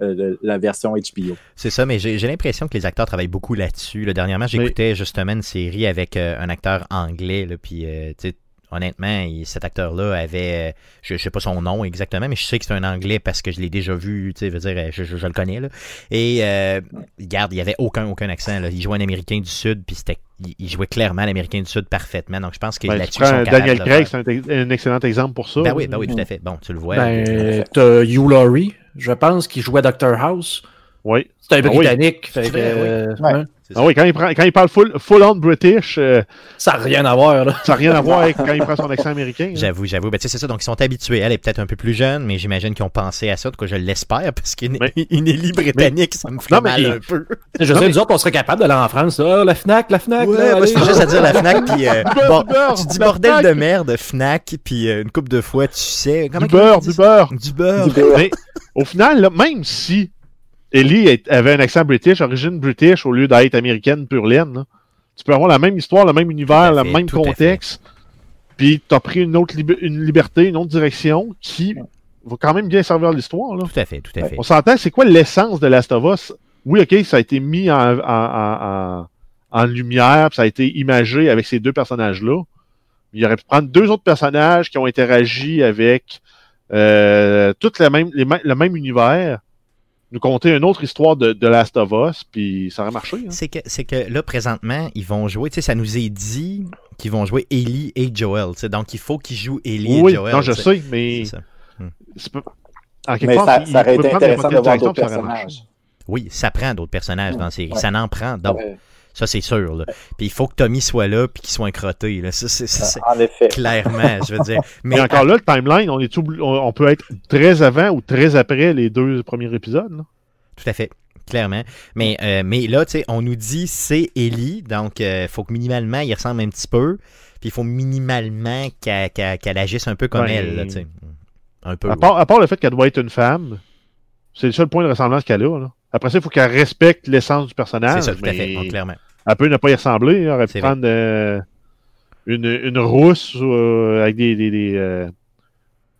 euh, le- la version HBO. C'est ça, mais j'ai l'impression que les acteurs travaillent beaucoup là-dessus. là. Dernièrement, j'écoutais justement une série avec euh, un acteur anglais, là, puis euh, tu sais, honnêtement, il- cet acteur-là avait, euh, je, je sais pas son nom exactement, mais je sais que c'est un anglais parce que je l'ai déjà vu, tu sais, veux dire, euh, je, je- je le connais là. Et euh, regarde, il y avait aucun aucun accent. Là. Il jouait un Américain du Sud, puis c'était, il, il jouait clairement l'Américain du Sud parfaitement. Donc je pense que Ben, tu là-dessus, Daniel Craig, c'est un, ex- un excellent exemple pour ça. Ben oui, ben oui, tout à fait. Bon, tu le vois. Ben, t'as Hugh Laurie, je pense, qui jouait Dr House. Oui. C'est un oui. Britannique. fait oui. euh, Ouais. hein, Ah ça. oui, quand il, prend, quand il parle full, full on British, euh, ça n'a rien à voir. Là. ça n'a rien à voir avec [LAUGHS] quand il prend son accent américain. hein. J'avoue, j'avoue. Ben, tu sais, c'est ça. Donc, ils sont habitués. Elle est peut-être un peu plus jeune, mais j'imagine qu'ils ont pensé à ça. En tout cas, je l'espère, parce qu'une [LAUGHS] Élie britannique, ça me Non, mais mal un peu. Je Non, sais, mais- nous autres, on serait capable d'aller en France. Ah, la FNAC, la FNAC. Ouais, là, moi, je fais juste à dire la FNAC, [LAUGHS] puis euh, Du beurre, bon, du beurre, tu dis bordel FNAC. de merde, FNAC, puis euh, une coupe de fois, tu sais. Du beurre, du beurre. Du beurre. Mais au final, là, même si Ellie avait un accent british, origine british, au lieu d'être américaine pure laine, là, Tu peux avoir la même histoire, le même univers, le même contexte. Puis tu as pris une autre lib- une liberté, une autre direction qui va quand même bien servir l'histoire. là. Tout à fait, tout à fait. On s'entend, c'est quoi l'essence de Last of Us? Oui, ok, ça a été mis en, en, en, en- lumière, puis ça a été imagé avec ces deux personnages-là. Il aurait pu prendre deux autres personnages qui ont interagi avec euh, tout le même, les mêmes- le même univers, nous conter une autre histoire de, de Last of Us, puis ça aurait marché. hein. C'est que, c'est que là, présentement, ils vont jouer, tu sais, ça nous est dit qu'ils vont jouer Ellie et Joel, tu sais, donc il faut qu'ils jouent Ellie Oui, et Joel. non, je sais. mais C'est ça. c'est pas- en quelque Mais part, ça, il- ça aurait il été peut prendre intéressant de voir d'autres personnages. Oui, ça prend d'autres personnages dans la série. Ouais. Ça en prend d'autres. Ouais. Ça, c'est sûr. Là. Puis il faut que Tommy soit là puis qu'il soit crotté. Là. Ça, c'est, En effet. clairement, je veux dire. [LAUGHS] Mais Mais encore là, le timeline, on, est obli- on, on peut être très avant ou très après les deux premiers épisodes. là. Tout à fait. Clairement. Mais, euh, mais là, tu sais, on nous dit c'est Ellie, donc il faut que minimalement il ressemble un petit peu. Puis il faut minimalement qu'elle, qu'elle- qu'elle agisse un peu comme Ben, elle. Là, tu sais. un peu. À ouais. part, à part le fait qu'elle doit être une femme, c'est le seul point de ressemblance qu'elle a. là. Après ça, il faut qu'elle respecte l'essence du personnage. C'est ça, tout à fait. donc, clairement. Elle peut ne pas y ressembler. Elle aurait pu prendre euh, une, une rousse euh, avec des, des, des, euh,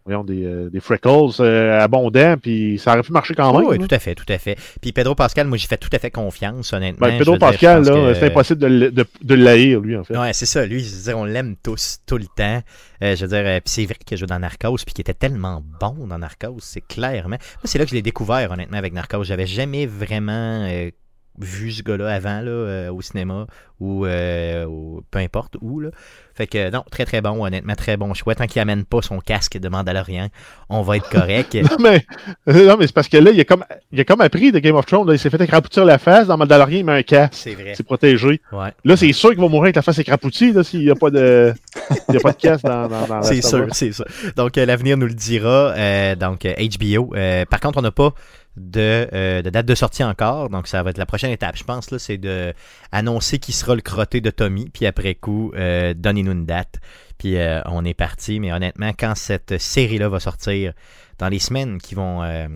voyons, des, des freckles abondants, puis ça aurait pu marcher quand même. oui, tout à fait, tout à fait. Puis Pedro Pascal, moi j'ai fait tout à fait confiance, honnêtement. Ben, Pedro dire, Pascal, là, que- c'est impossible de, de, de l'haïr, lui, en fait. Ouais, c'est ça. Lui, je veux dire, on l'aime tous, tout le temps. Euh, je veux dire, euh, puis c'est vrai qu'il joue dans Narcos, puis qu'il était tellement bon dans Narcos, c'est clairement. Moi, c'est là que je l'ai découvert, honnêtement, avec Narcos. J'avais jamais vraiment euh, vu ce gars-là avant, là, euh, au cinéma, ou, euh, ou peu importe où, là. Fait que, non, très très bon, honnêtement, très bon choix. Tant qu'il amène pas son casque de Mandalorian, on va être correct. [LAUGHS] Non, mais, euh, non, mais c'est parce que là, il a comme, il a comme appris de Game of Thrones. là, il s'est fait écrapoutir la face. Dans Mandalorian, il met un casque. c'est vrai. C'est protégé. Ouais. Là, c'est sûr qu'il va mourir avec la face écrapoutie s'il n'y a pas de, [LAUGHS] il y a pas de casque dans, dans, dans C'est sûr, c'est sûr. Donc, l'avenir nous le dira. Euh, donc, HBO. Par contre, on n'a pas de, euh, de date de sortie encore. Donc, ça va être la prochaine étape, je pense, c'est de annoncer qui sera le crotté de Tommy. Puis après coup, euh, donnez-nous une date. Puis euh, on est parti. Mais honnêtement, quand cette série-là va sortir dans les semaines qui vont, euh,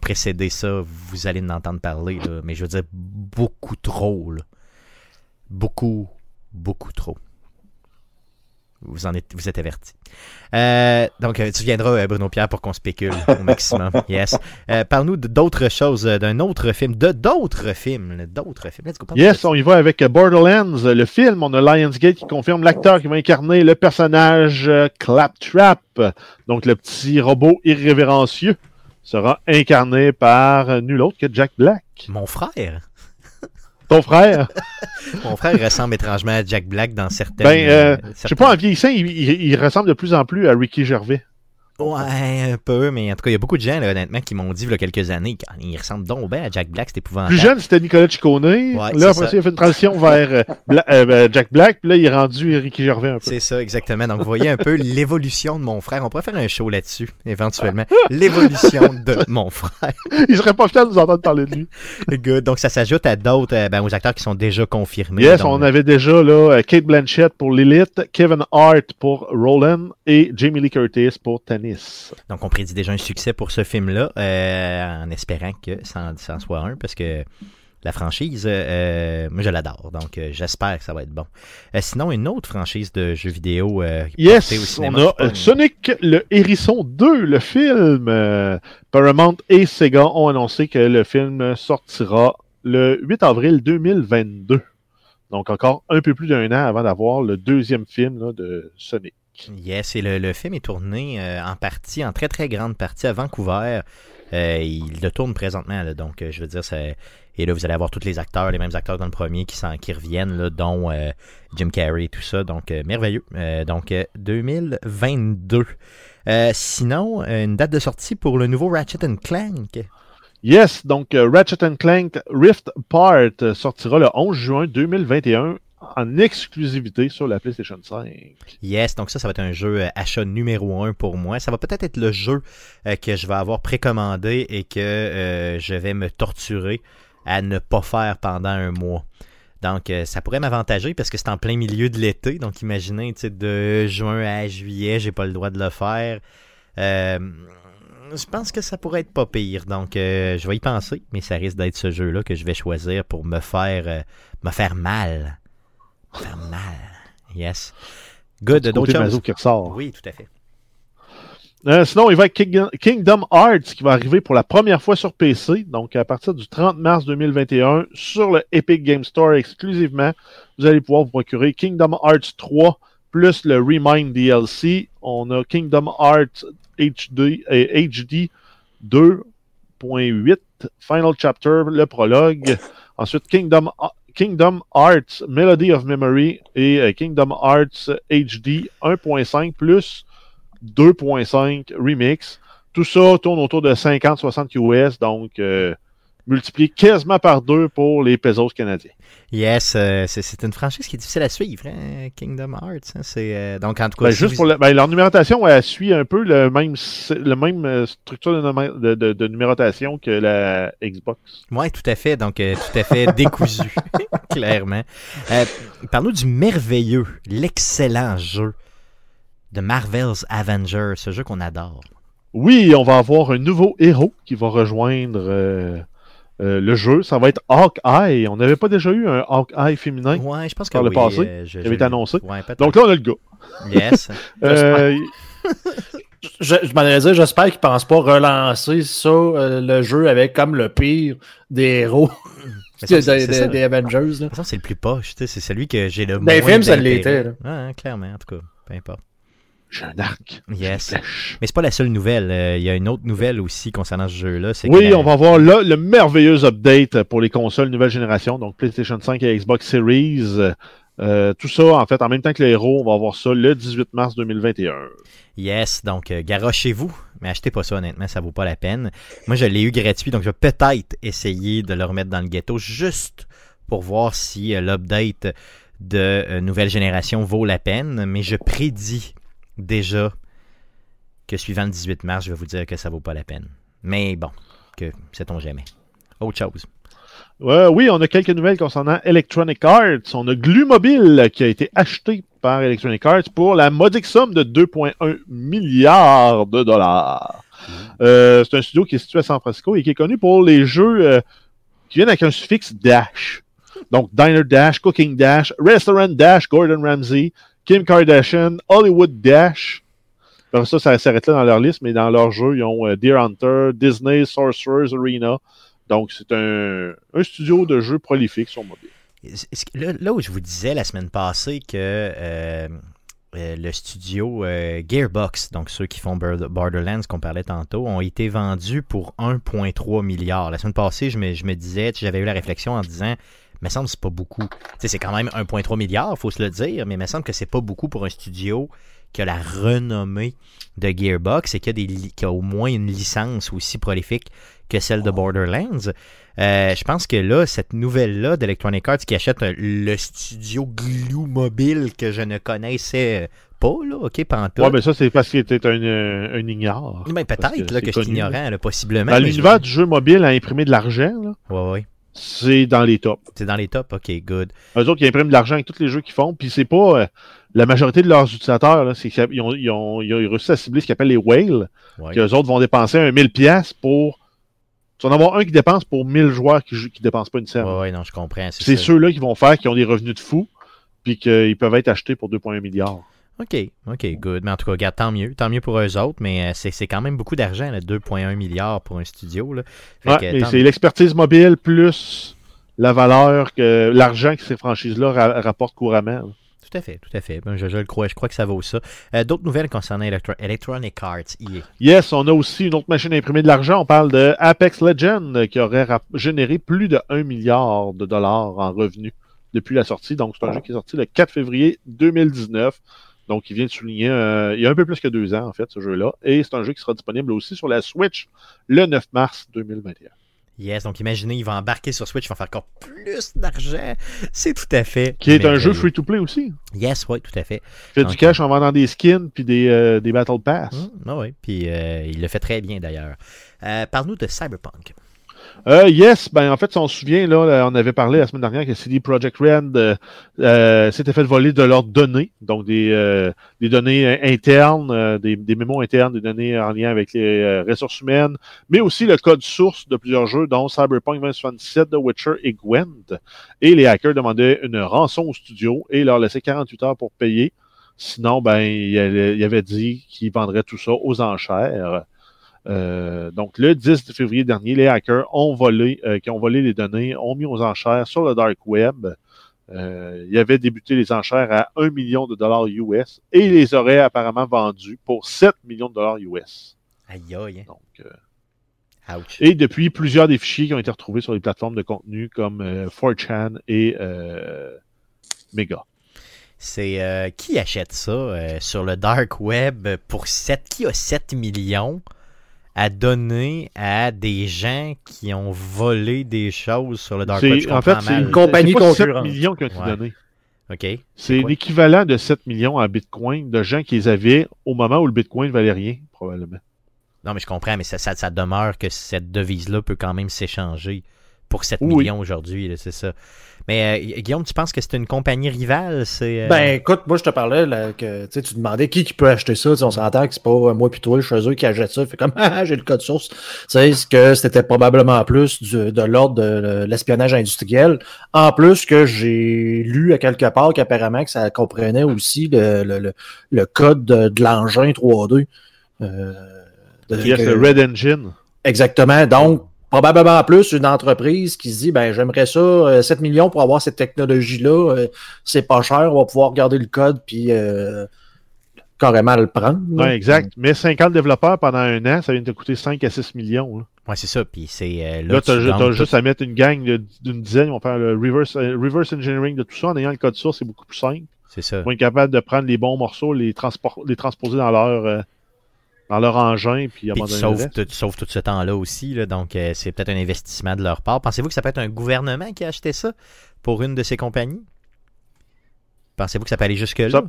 précéder ça, vous allez en entendre parler. Mais je veux dire, beaucoup trop. Beaucoup, beaucoup trop. Vous en êtes, vous êtes avertis. Euh, donc, euh, tu viendras, euh, Bruno Pierre, pour qu'on spécule au maximum. [LAUGHS] Yes. Euh, Parle-nous d'autres choses, d'un autre film, de d'autres films, d'autres films. Let's go. Yes, on y va avec Borderlands, le film. On a Lionsgate qui confirme l'acteur qui va incarner le personnage Claptrap. Donc, le petit robot irrévérencieux sera incarné par nul autre que Jack Black. Mon frère? Ton frère? [LAUGHS] Mon frère ressemble étrangement à Jack Black dans certaines. Ben, euh, Je sais pas, en vieillissant, il, il- il ressemble de plus en plus à Ricky Gervais. Ouais, un peu, mais en tout cas, il y a beaucoup de gens, là, honnêtement, qui m'ont dit, il y a quelques années, qu'il ressemble donc bien à Jack Black, c'est épouvantable. Plus jeune, c'était Nicolas Ciccone. c'est là, après ça. il a fait une transition vers euh, Bla- euh, Jack Black. Puis là, il est rendu Ricky Gervais un peu. C'est ça, exactement. Donc, vous voyez un peu l'évolution de mon frère. On pourrait faire un show là-dessus, éventuellement. L'évolution de mon frère. Il serait pas fier de nous entendre parler de lui. Good. Donc, ça s'ajoute à d'autres, euh, ben, aux acteurs qui sont déjà confirmés. Yes, Donc, on avait déjà là Kate Blanchett pour Lilith, Kevin Hart pour Roland et Jamie Lee Curtis pour Donc, on prédit déjà un succès pour ce film-là, euh, en espérant que ça en, ça en soit un, parce que la franchise, euh, moi, je l'adore. Donc, euh, j'espère que ça va être bon. Euh, sinon, une autre franchise de jeux vidéo portée au Yes, cinéma, on a Sonic le Hérisson 2, le film. Paramount et Sega ont annoncé que le film sortira le 8 avril 2022. Donc encore un peu plus d'un an avant d'avoir le deuxième film là, de Sonic. Yes, et le, le film est tourné euh, en partie, en très très grande partie à Vancouver. Euh, il le tourne présentement, donc euh, je veux dire, c'est- et là vous allez avoir tous les acteurs, les mêmes acteurs dans le premier qui, qui reviennent, dont Jim Carrey tout ça, donc merveilleux. Donc euh, 2022. Euh, sinon, une date de sortie pour le nouveau Ratchet Clank. Yes, donc Ratchet Clank Rift Part sortira le 11 juin 2021 en exclusivité sur la PlayStation 5. Yes, donc ça, ça va être un jeu euh, achat numéro un pour moi. Ça va peut-être être le jeu euh, que je vais avoir précommandé et que euh, je vais me torturer à ne pas faire pendant un mois. Donc, ça pourrait m'avantager parce que c'est en plein milieu de l'été. Donc, imaginez, de juin à juillet, j'ai pas le droit de le faire. Je pense que ça pourrait être pas pire. Donc, je vais y penser, mais ça risque d'être ce jeu-là que je vais choisir pour me faire, me faire mal Faire mal. Yes. Good. Mazo choses? qui ressort. Oui, tout à fait. Euh, sinon, il va être King- Kingdom Hearts qui va arriver pour la première fois sur PC, donc à partir du 30 mars 2021 sur le Epic Game Store exclusivement. Vous allez pouvoir vous procurer Kingdom Hearts 3 plus le Remind DLC. On a Kingdom Hearts HD, HD 2.8, Final Chapter, le prologue. Ensuite, Kingdom, Kingdom Hearts Melody of Memory et euh, Kingdom Hearts HD 1.5 plus 2.5 remix. Tout ça tourne autour de 50-60 US, donc euh, multiplié quasiment par deux pour les pesos canadiens. Yes, euh, c'est- une franchise qui est difficile à suivre, hein, Kingdom Hearts. hein. C'est euh, donc en tout cas. Ben, si juste vous- pour la- ben, leur numérotation, elle suit un peu le même, le même euh, structure de, de- de- de numérotation que la Xbox. Ouais, tout à fait. Donc, euh, tout à fait décousu, [LAUGHS] clairement. Parle-nous du merveilleux, l'excellent jeu de Marvel's Avengers, ce jeu qu'on adore. Oui, on va avoir un nouveau héros qui va rejoindre euh, le jeu. Ça va être Hawkeye. On n'avait pas déjà eu un Hawkeye féminin. Ouais, je pense que Par le oui, passé, euh, je- il avait été annoncé. Ouais, peut-être. Donc là, on a le gars. yes. [LAUGHS] Euh, Je, je m'en allais dire, j'espère qu'ils ne pensent pas relancer ça, euh, le jeu avec comme le pire des héros [LAUGHS] des, ça, Avengers. Là. De toute façon, c'est le plus poche. tu sais, C'est celui que j'ai le Dans les moins films, ça l'était, hein, clairement, en tout cas. Peu importe. J'ai un arc. Yes. Mais c'est pas la seule nouvelle. Euh, Il y a une autre nouvelle aussi concernant ce jeu-là. Oui, la- on va avoir là le merveilleux update pour les consoles nouvelle génération, donc PlayStation 5 et Xbox Series. Euh, tout ça, en fait, en même temps que le héros, on va avoir ça le 18 mars 2021. Yes, donc euh, garochez-vous, mais achetez pas ça honnêtement, ça vaut pas la peine. Moi, je l'ai eu gratuit, donc je vais peut-être essayer de le remettre dans le ghetto juste pour voir si l'update de nouvelle génération vaut la peine, mais je prédis déjà que suivant le 18 mars, je vais vous dire que ça vaut pas la peine. Mais bon, que sait-on jamais. Autre chose. Oui, on a quelques nouvelles concernant Electronic Arts. On a Glu Mobile qui a été acheté par Electronic Arts pour la modique somme de 2,1 milliards de dollars. Euh, c'est un studio qui est situé à San Francisco et qui est connu pour les jeux euh, qui viennent avec un suffixe Dash. Donc Diner Dash, Cooking Dash, Restaurant Dash, Gordon Ramsay, Kim Kardashian, Hollywood Dash. Alors ça, ça s'arrête là dans leur liste, mais dans leur jeu, ils ont euh, Deer Hunter, Disney, Sorcerer's Arena. Donc, c'est un, studio de jeux prolifique sur mobile. Là, où je vous disais la semaine passée que euh, euh, le studio euh, Gearbox, donc ceux qui font Bor- Borderlands qu'on parlait tantôt, ont été vendus pour 1,3 milliard. La semaine passée, je me, disais, j'avais eu la réflexion en disant, me semble que c'est pas beaucoup. C'est quand même 1,3 milliard, faut se le dire, mais il me semble que c'est pas beaucoup pour un studio qui a la renommée de Gearbox et qui a, des, li- qui a au moins une licence aussi prolifique que celle de Borderlands. Euh, je pense que là, cette nouvelle-là d'Electronic Arts qui achète euh, le studio Glue Mobile que je ne connaissais pas, là, ok, pantoute. Ouais, mais ça, c'est parce qu'il était un, euh, un ignore. Ben, parce peut-être que là, que je suis ignorant, là, possiblement. Mais l'univers je- du jeu mobile à imprimer de l'argent, là, Ouais, ouais. C'est dans les tops. C'est dans les tops, ok, good. Eux autres, ils impriment de l'argent avec tous les jeux qu'ils font, puis c'est pas... euh, la majorité de leurs utilisateurs, là, c'est qu'ils ont, ils ont, ils ont réussi à cibler ce qu'ils appellent les whales, Ouais. que les autres vont dépenser un 1000 pièces pour... Tu vas en avoir un qui dépense pour 1000 joueurs qui, qui dépensent pas une scène. Ouais, ouais, non, je comprends. c'est ceux-là qui vont faire, qui ont des revenus de fou, puis qu'ils peuvent être achetés pour 2,1 milliards. OK, OK, good. Mais en tout cas, regarde, tant mieux. Tant mieux pour eux autres, mais euh, c'est quand même beaucoup d'argent, là, 2,1 milliards pour un studio. Là. Ouais, c'est l'expertise mobile plus la valeur que l'argent que ces franchises-là ra- rapportent couramment. là. Tout à fait, tout à fait. Ben, je, je le crois, je crois que ça vaut ça. Euh, D'autres nouvelles concernant Electro- Electronic Arts, EA. Yes, on a aussi une autre machine à imprimer de l'argent. On parle de Apex Legends qui aurait généré plus de 1 milliard de dollars en revenus depuis la sortie. Donc, c'est un jeu qui est sorti le 4 février 2019. Donc, il vient de souligner, euh, il y a un peu plus que deux ans, en fait, ce jeu-là. Et c'est un jeu qui sera disponible aussi sur la Switch le 9 mars 2021. Yes, donc imaginez, il va embarquer sur Switch, il va faire encore plus d'argent. C'est tout à fait. Qui est un jeu free-to-play aussi. Yes, oui, tout à fait. Il fait du cash en vendant des skins puis des, euh, des Battle Pass. Hum, ah oui, puis euh, il le fait très bien d'ailleurs. Euh, Parle-nous de Cyberpunk. Euh, yes, ben en fait, si on se souvient, là, on avait parlé la semaine dernière que CD Projekt Red euh, euh, s'était fait voler de leurs données, donc des, euh, des données internes, euh, des, des mémos internes, des données en lien avec les euh, ressources humaines, mais aussi le code source de plusieurs jeux, dont Cyberpunk 2077, The Witcher et Gwent. Et les hackers demandaient une rançon au studio et leur laissaient 48 heures pour payer. Sinon, ben, il il avait dit qu'ils vendraient tout ça aux enchères. Euh, donc, le 10 février dernier, les hackers ont volé, euh, qui ont volé les données, ont mis aux enchères sur le dark web. Euh, ils avaient débuté les enchères à 1 million de dollars US et ils les auraient apparemment vendus pour 7 millions de dollars US. Aïe aïe. Donc, euh, Ouch. et depuis, plusieurs des fichiers qui ont été retrouvés sur les plateformes de contenu comme euh, 4chan et Mega. C'est euh, qui achète ça euh, sur le dark web pour 7 qui a 7 millions? À donner à des gens qui ont volé des choses sur le dark C'est- web en fait, c'est une compagnie c'est pas 7 concurrente. millions qui ont été Ouais. donnés. OK. C'est l'équivalent de 7 millions en Bitcoin de gens qui les avaient au moment où le Bitcoin valait rien, probablement. Non, mais je comprends, mais ça, ça, ça demeure que cette devise-là peut quand même s'échanger pour 7 Oui. millions aujourd'hui, c'est ça. Mais euh, Guillaume, tu penses que c'est une compagnie rivale? C'est, euh, Ben écoute, moi je te parlais là, que tu sais, tu demandais qui qui peut acheter ça. Tu sais, On s'entend que c'est pas euh, moi puis toi chez eux qui achète ça. Fait comme [LAUGHS] ah, j'ai le code source. Tu sais, c'est que c'était probablement plus du- de l'ordre de l'espionnage industriel. En plus que j'ai lu à quelque part qu'apparemment que ça comprenait aussi le, le, le, le code de, de l'engin 3D. Euh, de- Yes, que- le Red Engine. Exactement. Donc, probablement plus une entreprise qui se dit ben j'aimerais ça euh, 7 millions pour avoir cette technologie-là. euh, c'est pas cher, on va pouvoir garder le code puis euh, carrément le prendre. là. Ouais, exact. Mais 50 développeurs pendant un an, ça vient de te coûter 5 à 6 millions. Là, Ouais, c'est ça. Puis c'est euh, là, tu tu as, juste à mettre une gang d'une dizaine. Ils vont faire le reverse, euh, reverse engineering de tout ça en ayant le code source. C'est beaucoup plus simple. C'est ça. Ils vont être capables de prendre les bons morceaux, les, transpor- les transposer dans leur, euh, dans leur engin. Puis, Puis tu sauves, tout, tu sauves tout ce temps-là aussi, là, donc euh, c'est peut-être un investissement de leur part. Pensez-vous que ça peut être un gouvernement qui a acheté ça pour une de ces compagnies? Pensez-vous que ça peut aller jusque-là? Ça-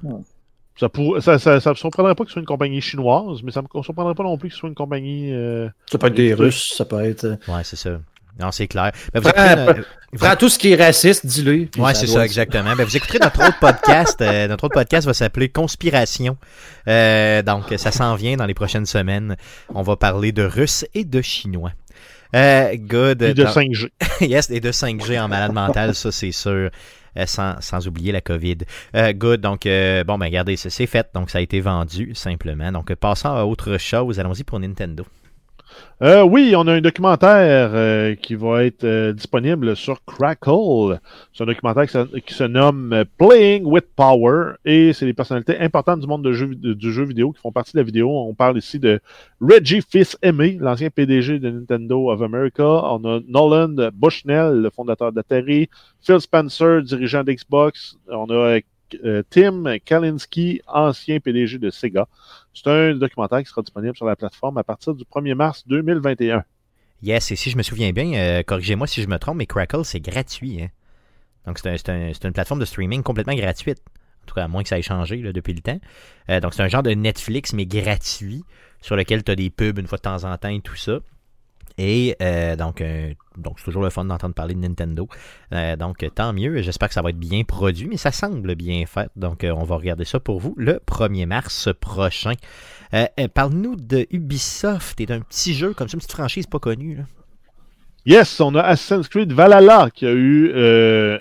Ça, pour, ça, ça, ça me surprendrait pas que ce soit une compagnie chinoise, mais ça me surprendrait pas non plus que ce soit une compagnie. euh, Ça peut être des Russes, ça peut être. euh, Ouais, c'est ça. Non, c'est clair. Ben, vous Prends, écoutez, no- prends tout ce qui est raciste, dis-le. Ouais, c'est ça, exactement. Ben, vous [LAUGHS] écouterez notre autre podcast. euh, notre autre podcast va s'appeler Conspiration. Euh, donc, ça s'en vient dans les prochaines semaines. On va parler de Russes et de Chinois. Euh, good. et de Dans- 5G. [LAUGHS] yes, et de 5G en malade mental, ça c'est sûr. Euh, sans, sans oublier la COVID. Euh, good, donc euh, bon ben regardez, c'est c'est fait, donc ça a été vendu simplement. Donc passons à autre chose, allons-y pour Nintendo. Euh, oui, on a un documentaire euh, qui va être euh, disponible sur Crackle. C'est un documentaire qui se, nomme Playing with Power et c'est des personnalités importantes du monde du jeu vidéo qui font partie de la vidéo. On parle ici de Reggie Fils-Aimé, l'ancien PDG de Nintendo of America. On a Nolan Bushnell, le fondateur d'Atari. Phil Spencer, dirigeant d'Xbox. On a Tim Kalinske, ancien PDG de Sega. C'est un documentaire qui sera disponible sur la plateforme à partir du 1er mars 2021. Yes, et si je me souviens bien, euh, corrigez-moi si je me trompe, mais Crackle c'est gratuit. Hein? Donc c'est un- c'est un- c'est une plateforme de streaming complètement gratuite. En tout cas, à moins que ça ait changé depuis le temps. Euh, donc c'est un genre de Netflix, mais gratuit, sur lequel tu as des pubs une fois de temps en temps et tout ça. Et euh, donc, euh, donc c'est toujours le fun d'entendre parler de Nintendo. Euh, donc, tant mieux. J'espère que ça va être bien produit, mais ça semble bien fait. Donc, on va regarder ça pour vous le 1er mars prochain. Parle-nous de Ubisoft et d'un petit jeu comme ça, une petite franchise pas connue. Yes, on a Assassin's Creed Valhalla qui a eu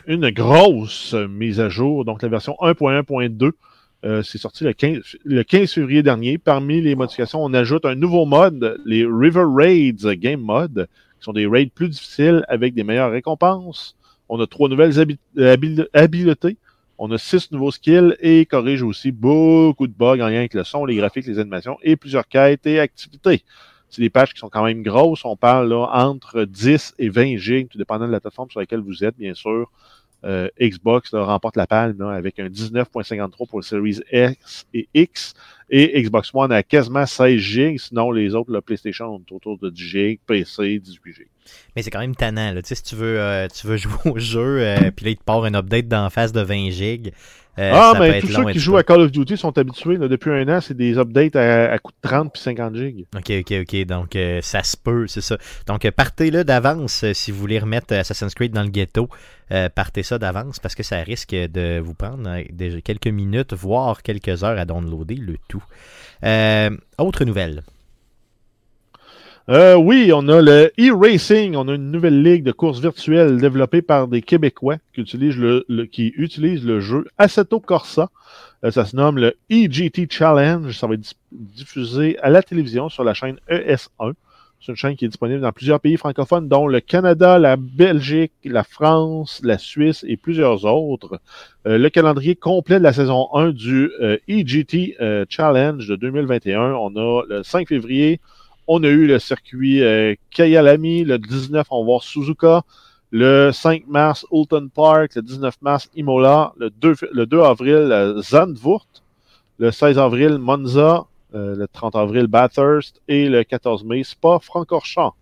une grosse mise à jour, donc la version 1.1.2. Euh, c'est sorti le 15, le 15 février dernier. Parmi les modifications, on ajoute un nouveau mode, les River Raids Game Mode, qui sont des raids plus difficiles avec des meilleures récompenses. On a trois nouvelles habi- habil- habiletés. On a six nouveaux skills et corrige aussi beaucoup de bugs en lien avec le son, les graphiques, les animations et plusieurs quêtes et activités. C'est des pages qui sont quand même grosses. On parle là, entre 10 et 20 gigs, tout dépendant de la plateforme sur laquelle vous êtes, bien sûr. Euh, Xbox remporte la palme avec un 19.53 pour le Series X et X. Et Xbox One a quasiment 16 gigs. Sinon, les autres, le PlayStation, autour de 10 gigs, PC, 18 gigs. Mais c'est quand même tannant. Là. Tu sais, si tu veux, euh, tu veux [LAUGHS] jouer au jeu, euh, puis là, il te part un update d'en face de 20 gigs. Euh, ah, ça mais tous ceux qui jouent à Call of Duty sont habitués. là, depuis un an, c'est des updates à, à coût de 30 puis 50 gigs. Ok, ok, ok. Donc, euh, ça se peut, c'est ça. Donc, euh, partez là d'avance si vous voulez remettre Assassin's Creed dans le ghetto. euh, partez ça d'avance parce que ça risque de vous prendre des- quelques minutes, voire quelques heures à downloader le tout. Autre nouvelle. Euh, oui, on a le e-racing. On a une nouvelle ligue de courses virtuelles développée par des Québécois qui utilisent le, qui utilisent le jeu Assetto Corsa. Euh, ça se nomme le EGT Challenge. Ça va être diffusé à la télévision sur la chaîne ES1. C'est une chaîne qui est disponible dans plusieurs pays francophones, dont le Canada, la Belgique, la France, la Suisse et plusieurs autres. Euh, le calendrier complet de la saison 1 du euh, EGT euh, Challenge de 2021. On a le 5 février, on a eu le circuit euh, Kyalami. Le 19, on va voir Suzuka. Le 5 mars, Hulton Park. Le 19 mars, Imola. Le 2, f- le 2 avril, euh, Zandvoort. Le 16 avril, Monza. Euh, le 30 avril, Bathurst. Et le 14 mai, Spa-Francorchamps.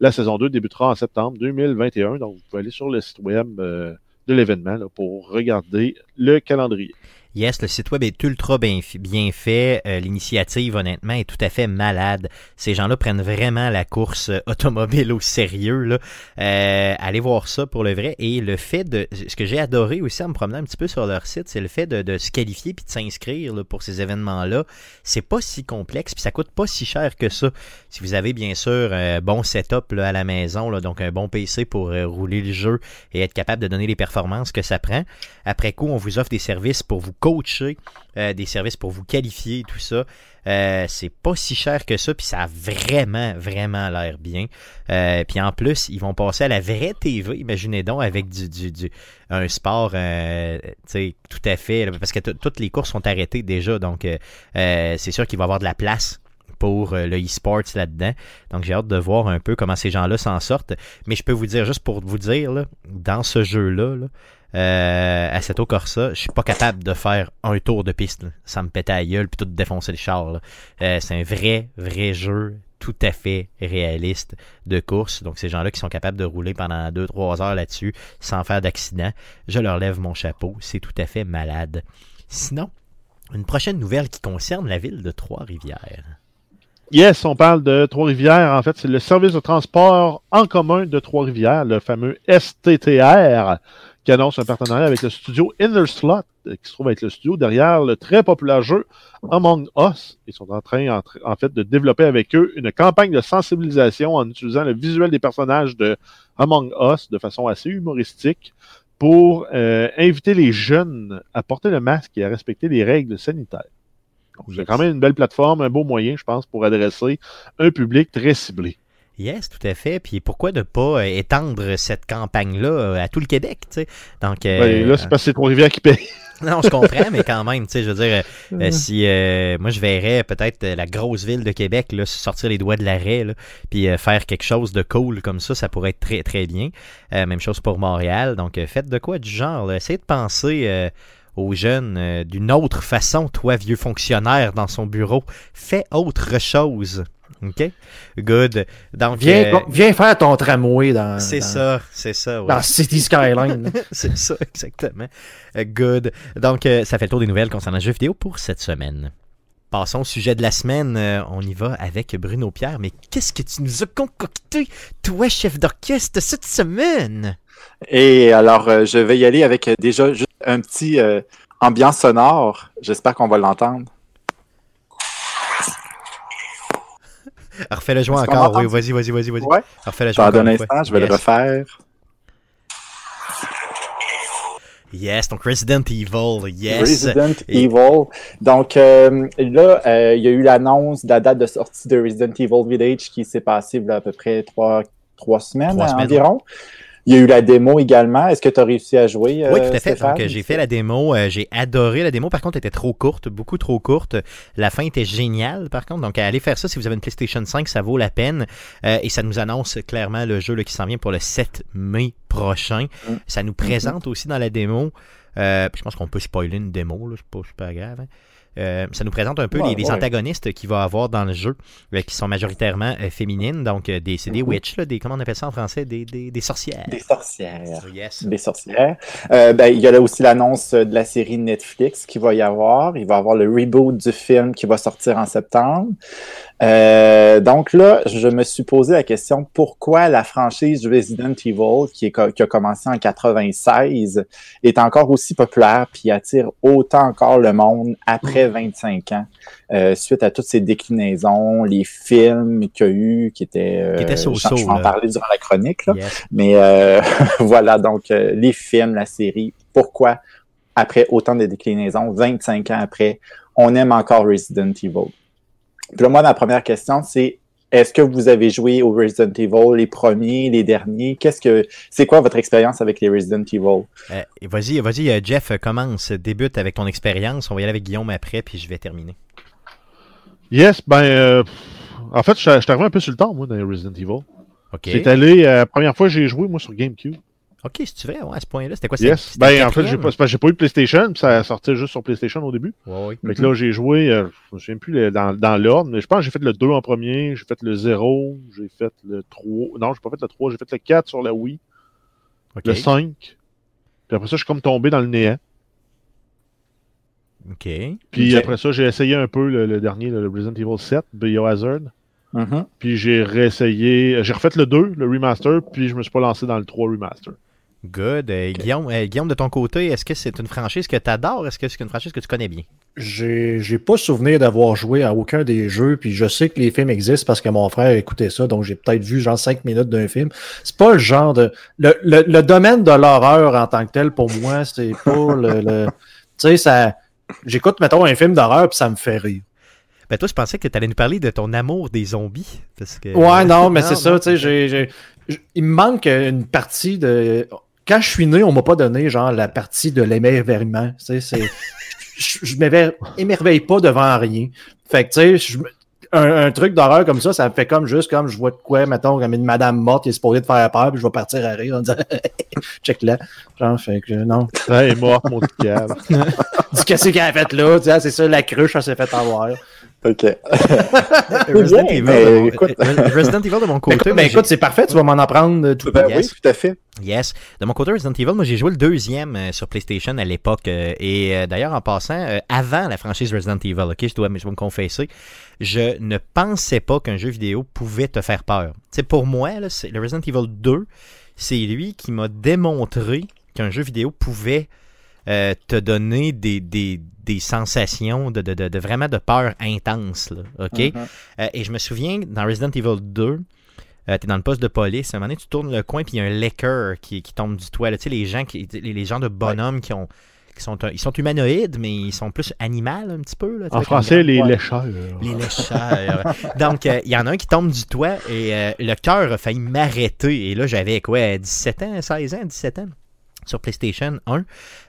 La saison 2 débutera en septembre 2021. Donc, vous pouvez aller sur le site web euh, de l'événement pour regarder le calendrier. Yes, le site web est ultra bien, bien fait. Euh, L'initiative, honnêtement, est tout à fait malade. Ces gens-là prennent vraiment la course euh, automobile au sérieux. Là. Euh, allez voir ça pour le vrai. Et le fait de... Ce que j'ai adoré aussi en me promenant un petit peu sur leur site, c'est le fait de, de se qualifier puis de s'inscrire pour ces événements-là. C'est pas si complexe puis ça coûte pas si cher que ça. Si vous avez bien sûr un bon setup là, à la maison, là, donc un bon PC pour euh, rouler le jeu et être capable de donner les performances que ça prend. Après coup, on vous offre des services pour vous coacher, euh, des services pour vous qualifier, tout ça. Euh, c'est pas si cher que ça, puis ça a vraiment, vraiment l'air bien. Euh, puis en plus, ils vont passer à la vraie TV, imaginez donc, avec du, du, du un sport, tout à fait, parce que toutes les courses sont arrêtées déjà, donc c'est sûr qu'il va y avoir de la place pour le e-sports là-dedans. Donc j'ai hâte de voir un peu comment ces gens-là s'en sortent. Mais je peux vous dire, juste pour vous dire, dans ce jeu-là, là, euh, Assetto Corsa, je suis pas capable de faire un tour de piste. là. Ça me pète à gueule puis tout défoncer le char. Euh, c'est un vrai, vrai jeu tout à fait réaliste de course. Donc ces gens-là qui sont capables de rouler pendant 2-3 heures là-dessus sans faire d'accident, je leur lève mon chapeau. C'est tout à fait malade. Sinon, une prochaine nouvelle qui concerne la ville de Trois-Rivières. Yes, on parle de Trois-Rivières. En fait, c'est le service de transport en commun de Trois-Rivières, le fameux STTR, qui annonce un partenariat avec le studio Inner Slot, euh, qui se trouve être le studio derrière le très populaire jeu Among Us. Ils sont en train, en, fait, de développer avec eux une campagne de sensibilisation en utilisant le visuel des personnages de Among Us de façon assez humoristique pour euh, inviter les jeunes à porter le masque et à respecter les règles sanitaires. Donc, C'est quand même une belle plateforme, un beau moyen, je pense, pour adresser un public très ciblé. Yes, tout à fait. Puis pourquoi ne pas euh, étendre cette campagne-là euh, à tout le Québec, tu sais? Donc, euh, Ben, là, c'est parce que c'est Trois-Rivières qui paye. [LAUGHS] non, je comprends, mais quand même, tu sais, je veux dire, euh, si euh, moi je verrais peut-être la grosse ville de Québec là, se sortir les doigts de l'arrêt, puis euh, faire quelque chose de cool comme ça, ça pourrait être très très bien. Euh, même chose pour Montréal. Donc, faites de quoi du genre. là. Essayez de penser euh, aux jeunes euh, d'une autre façon, toi, vieux fonctionnaire dans son bureau. Fais autre chose. OK? Good. Donc, Viens, euh, viens faire ton tramway dans, c'est dans- ça, c'est ça. ouais. dans City Skyline. [LAUGHS] C'est ça, exactement. Euh, good. Donc, euh, ça fait le tour des nouvelles concernant le jeu vidéo pour cette semaine. Passons au sujet de la semaine. Euh, on y va avec Bruno Pierre. Mais qu'est-ce que tu nous as concocté, toi, chef d'orchestre, cette semaine? Et alors, euh, je vais y aller avec euh, déjà juste un petit euh, ambiance sonore. J'espère qu'on va l'entendre. [LAUGHS] Refais le qu'on encore. Oui, vas-y, vas-y, vas-y, vas-y. Ouais. Refais le Attends encore. un instant, je vais Yes. le refaire. Yes, donc Resident Evil, yes. Resident Et- Evil. Donc euh, là, euh, il y a eu l'annonce de la date de sortie de Resident Evil Village qui s'est passée il y a à peu près trois, trois semaines Trois semaines, environ. Il y a eu la démo également. Est-ce que tu as réussi à jouer? Oui, euh, tout à fait. Donc, j'ai fait la démo. euh, j'ai adoré la démo. Par contre, elle était trop courte, beaucoup trop courte. La fin était géniale, par contre. Donc, allez faire ça si vous avez une PlayStation 5, ça vaut la peine. Euh, et ça nous annonce clairement le jeu là, qui s'en vient pour le 7 mai prochain. Mm. Ça nous présente aussi dans la démo. Je pense qu'on peut spoiler une démo, là, c'est pas super grave. hein. Euh, ça nous présente un peu Ouais, les, les ouais. antagonistes qu'il va avoir dans le jeu, euh, qui sont majoritairement euh, féminines. Donc, euh, des, c'est des Mhm. witches, là, des, comment on appelle ça en français? Des, des, des sorcières. Des sorcières. Yes. Des sorcières. Euh, ben, il y a là aussi l'annonce de la série Netflix qui va y avoir. Il va y avoir le reboot du film qui va sortir en septembre. Euh, donc là, je me suis posé la question pourquoi la franchise Resident Evil, qui, est, qui a commencé en 96, est encore aussi populaire puis attire autant encore le monde après 25 ans, euh, suite à toutes ces déclinaisons, les films qu'il y a eu, qui étaient... euh, Qui étaient je- vais en parler durant la chronique, là. Yes. Mais euh, [LAUGHS] voilà, donc euh, les films, la série, pourquoi après autant de déclinaisons, 25 ans après, on aime encore Resident Evil? Puis là, moi, ma première question, c'est est-ce que vous avez joué au Resident Evil, les premiers, les derniers? Qu'est-ce que c'est quoi votre expérience avec les Resident Evil? Euh, vas-y, vas-y, euh, Jeff, euh, commence, débute avec ton expérience. On va y aller avec Guillaume après, puis je vais terminer. Yes, ben, euh, en fait, je suis arrivé un peu sur le temps, moi, dans les Resident Evil. OK. C'est allé, euh, la première fois que j'ai joué, moi, sur GameCube. OK, c'est tu vrai, ouais, à ce point-là, c'était quoi Yes. Ben, en fait, j'ai pas, j'ai pas eu de PlayStation, puis ça sortait juste sur PlayStation au début. Ouais, ouais. Fait que là, j'ai joué, euh, je me souviens plus dans, dans l'ordre, mais je pense que j'ai fait le 2 en premier, j'ai fait le 0, j'ai fait le 3. Non, j'ai pas fait le 3, j'ai fait le 4 sur la Wii, le 5. Puis après ça, je suis comme tombé dans le néant. OK. Puis après ça, j'ai essayé un peu le, le dernier, le Resident Evil 7, Biohazard. Mhm. Puis j'ai réessayé, j'ai refait le 2, le remaster, puis je me suis pas lancé dans le 3 remaster. Good. Euh, Guillaume, euh, Guillaume, de ton côté, est-ce que c'est une franchise que tu adores? Est-ce que c'est une franchise que tu connais bien? J'ai j'ai pas souvenir d'avoir joué à aucun des jeux, puis je sais que les films existent parce que mon frère écoutait ça, donc j'ai peut-être vu genre 5 minutes d'un film. C'est pas le genre de. Le, le, le domaine de l'horreur en tant que tel, pour moi, c'est pas le. le- Tu sais, ça. J'écoute, mettons, un film d'horreur, puis ça me fait rire. Ben toi, je pensais que tu allais nous parler de ton amour des zombies. Parce que... Ouais, non, mais [LAUGHS] c'est ça, tu sais, j'ai- il me manque une partie de. Quand je suis né, on m'a pas donné, genre, la partie de l'émerveillement. Tu sais, c'est. [LAUGHS] Je, je m'éver- émerveille pas devant rien. Fait que, tu sais, je me- un, un truc d'horreur comme ça, ça me fait comme juste comme je vois de quoi, mettons, comme une madame morte qui est supposée de faire peur, puis je vais partir à rire en disant [LAUGHS] check là. Genre, fait que non. Elle est morte, mon petit câble. [LAUGHS] Dis qu'est-ce qu'elle a fait là? Tu sais, c'est ça, la cruche, elle s'est fait avoir. OK. [LAUGHS] Resident, Evil, mais de mon... écoute- Resident Evil de mon Mais côté. moi, ben, écoute, c'est parfait, tu vas m'en apprendre euh, tout. Ben Yes. Oui, tout à fait. Yes. De mon côté, Resident Evil, moi j'ai joué le deuxième euh, sur PlayStation à l'époque. euh, et euh, d'ailleurs, en passant, euh, avant la franchise Resident Evil, ok, je dois, je dois me confesser, je ne pensais pas qu'un jeu vidéo pouvait te faire peur. Tu sais, pour moi, là, le Resident Evil 2, c'est lui qui m'a démontré qu'un jeu vidéo pouvait euh, te donner des, des, des sensations de, de, de, de vraiment de peur intense. Là, ok? Mhm. Euh, et je me souviens, dans Resident Evil 2, euh, t'es dans le poste de police, à un moment donné, tu tournes le coin, puis il y a un lecker qui, qui tombe du toit. là. Tu sais, les gens, qui, les, les gens de bonhomme qui ont. Qui sont, ils sont humanoïdes, mais ils sont plus animal un petit peu. Là, En français, les Ouais. lécheurs. les lécheurs. Donc, euh, il y en a un qui tombe du toit et euh, le cœur a failli m'arrêter. Et là, j'avais quoi, 17 ans, 16 ans, 17 ans? Sur PlayStation 1.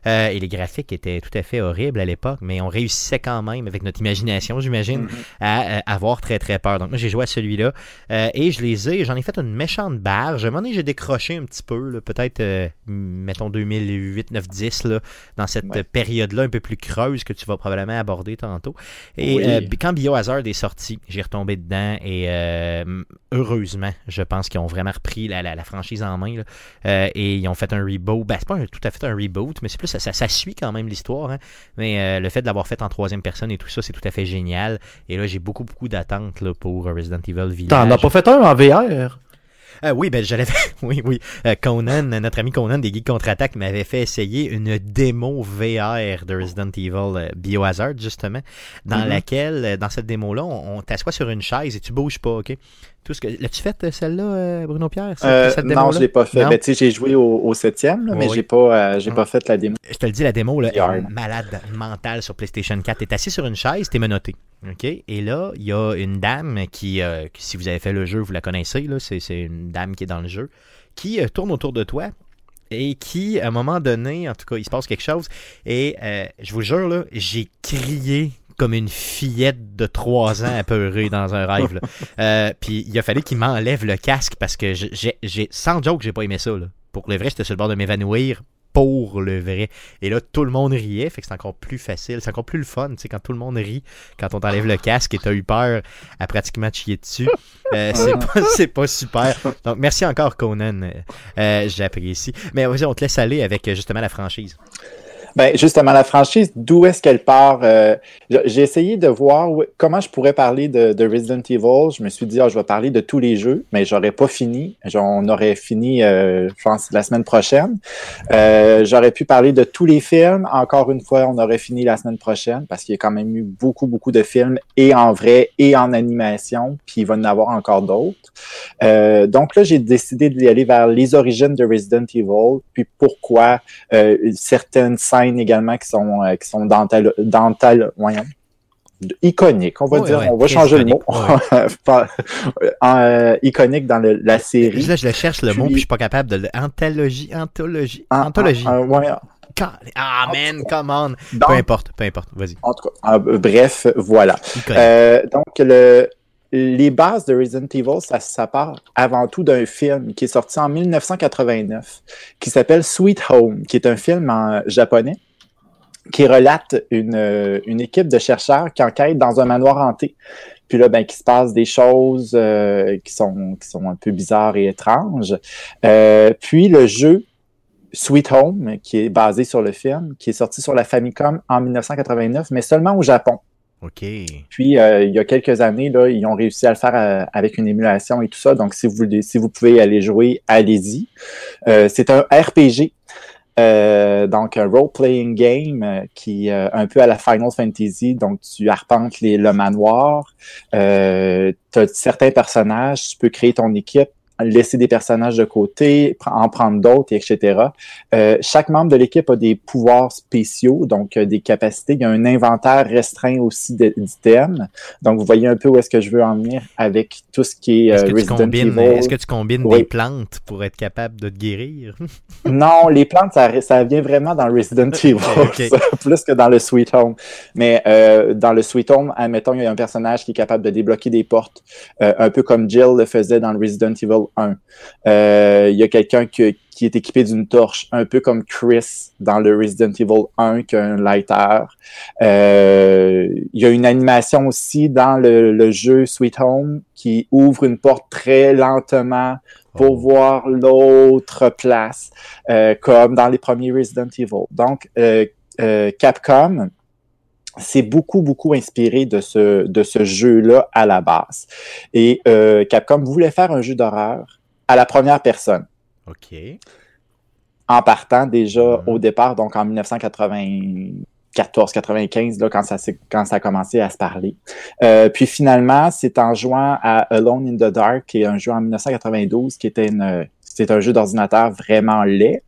Euh, et les graphiques étaient tout à fait horribles à l'époque, mais on réussissait quand même, avec notre imagination, j'imagine, Mhm. à avoir très très peur. Donc moi j'ai joué à celui-là euh, et je les ai, j'en ai fait une méchante barge. À un moment donné j'ai décroché un petit peu, peut-être euh, mettons 2008, 9, 10 là, dans cette Ouais. période-là un peu plus creuse que tu vas probablement aborder tantôt. Et Oui. quand Biohazard est sorti, j'ai retombé dedans et heureusement, je pense qu'ils ont vraiment repris la, la- la franchise en main là. Et ils ont fait un reboot. Ben, c'est pas un- tout à fait un reboot, mais c'est plus ça, ça, ça suit quand même l'histoire. hein. Mais euh, le fait de l'avoir fait en troisième personne et tout ça, c'est tout à fait génial. Et là, j'ai beaucoup, beaucoup d'attentes pour Resident Evil Village. T'en as pas fait un en VR? Euh, oui, ben je l'avais. [LAUGHS] oui, oui. Euh, Conan, notre ami Conan des Geeks Contre-Attaque m'avait fait essayer une démo VR de Resident Evil Biohazard, justement, dans Mhm. laquelle, dans cette démo-là, on, on t'assoit sur une chaise et tu bouges pas, OK? Tout ce que... L'as-tu fait, euh, celle-là, euh, Bruno Pierre? Euh, non, je l'ai pas fait. Ben, tu j'ai joué au, au septième, là, mais Oui. j'ai pas, euh, j'ai Mm. pas fait la démo. je te le dis, la démo, là, est malade mentale sur PlayStation 4. T'es assis sur une chaise, t'es menotté. OK? Et là, il y a une dame qui, euh, qui, si vous avez fait le jeu, vous la connaissez, c'est, une dame qui est dans le jeu, qui tourne autour de toi et qui, à un moment donné, en tout cas, il se passe quelque chose. Et je vous jure, là, j'ai crié comme une fillette de 3 ans apeurée dans un rêve. Euh, puis il a fallu qu'il m'enlève le casque parce que j'ai, sans joke, j'ai pas aimé ça. Là. Pour le vrai, j'étais sur le bord de m'évanouir pour le vrai. Et là, tout le monde riait, fait que c'est encore plus facile, c'est encore plus le fun, tu sais, quand tout le monde rit, quand on t'enlève le casque et t'as eu peur à pratiquement te chier dessus. Euh, c'est pas, [LAUGHS] c'est pas super. Donc, merci encore, Conan. Euh, J'apprécie. Mais vas-y, on te laisse aller avec justement la franchise. Ben, justement, la franchise, d'où est-ce qu'elle part? Euh, j'ai essayé de voir comment je pourrais parler de, de Resident Evil. Je me suis dit, ah, je vais parler de tous les jeux, mais j'aurais pas fini. On aurait fini, euh, je pense, la semaine prochaine. Euh, J'aurais pu parler de tous les films. Encore une fois, on aurait fini la semaine prochaine parce qu'il y a quand même eu beaucoup, beaucoup de films et en vrai et en animation, puis il va y en avoir encore d'autres. Euh, donc là, j'ai décidé d'y aller vers les origines de Resident Evil, puis pourquoi euh, certaines scènes également qui sont euh, qui sont dental, dental voyons, iconiques, on va dire, on va changer iconique, le mot, [LAUGHS] Pas- euh, iconique dans le- la série. Là, je le cherche le mot, Puis- je suis pas capable de le. Anthologie, anthologie, En- anthologie. ouais, Cal- Ah, man, come on. donc, Peu importe, peu importe, vas-y. en tout cas, ah, bref, voilà. Iconique. Euh, donc, le, les bases de Resident Evil, ça, ça part avant tout d'un film qui est sorti en 1989, qui s'appelle Sweet Home, qui est un film en japonais qui relate une, euh, une équipe de chercheurs qui enquêtent dans un manoir hanté. Puis là, ben, qu'il se passe des choses euh, qui, sont, qui sont un peu bizarres et étranges. Euh, puis le jeu Sweet Home, qui est basé sur le film, qui est sorti sur la Famicom en 1989, mais seulement au Japon. Puis, euh, il y a quelques années, là, ils ont réussi à le faire euh, avec une émulation et tout ça. Donc, si vous, si vous pouvez aller jouer, allez-y. Euh, c'est un RPG. donc, un role-playing game qui euh, un peu à la Final Fantasy. Donc, tu arpentes les, le manoir. Tu as certains personnages. Tu peux créer ton équipe laisser des personnages de côté, en prendre d'autres, etc. Euh, chaque membre de l'équipe a des pouvoirs spéciaux, donc euh, des capacités. Il y a un inventaire restreint aussi d'items. Donc, vous voyez un peu où est-ce que je veux en venir avec tout ce qui est, Est-ce euh, que, tu Resident combines, Evil. est-ce que tu combines Oui. des plantes pour être capable de te guérir? [LAUGHS] Non, les plantes, ça, ça vient vraiment dans Resident Evil, [LAUGHS] ça, plus que dans le Sweet Home. Mais dans le Sweet Home, admettons, il y a un personnage qui est capable de débloquer des portes, un peu comme Jill le faisait dans le Resident Evil 1. Euh, il y a quelqu'un qui, qui est équipé d'une torche, un peu comme Chris dans le Resident Evil 1 qui a un lighter. Euh, il y a une animation aussi dans le, le jeu Sweet Home qui ouvre une porte très lentement pour Oh. voir l'autre place, euh, comme dans les premiers Resident Evil. Donc, Capcom s'est beaucoup, beaucoup inspiré de ce, de ce jeu-là à la base. Et euh, Capcom voulait faire un jeu d'horreur à la première personne, OK. en partant déjà Mhm. au départ, donc en 1994-95, là, quand ça, quand ça a commencé à se parler. Euh, puis finalement, c'est en jouant à Alone in the Dark, qui est un jeu en 1992, qui était une, c'est un jeu d'ordinateur vraiment laid,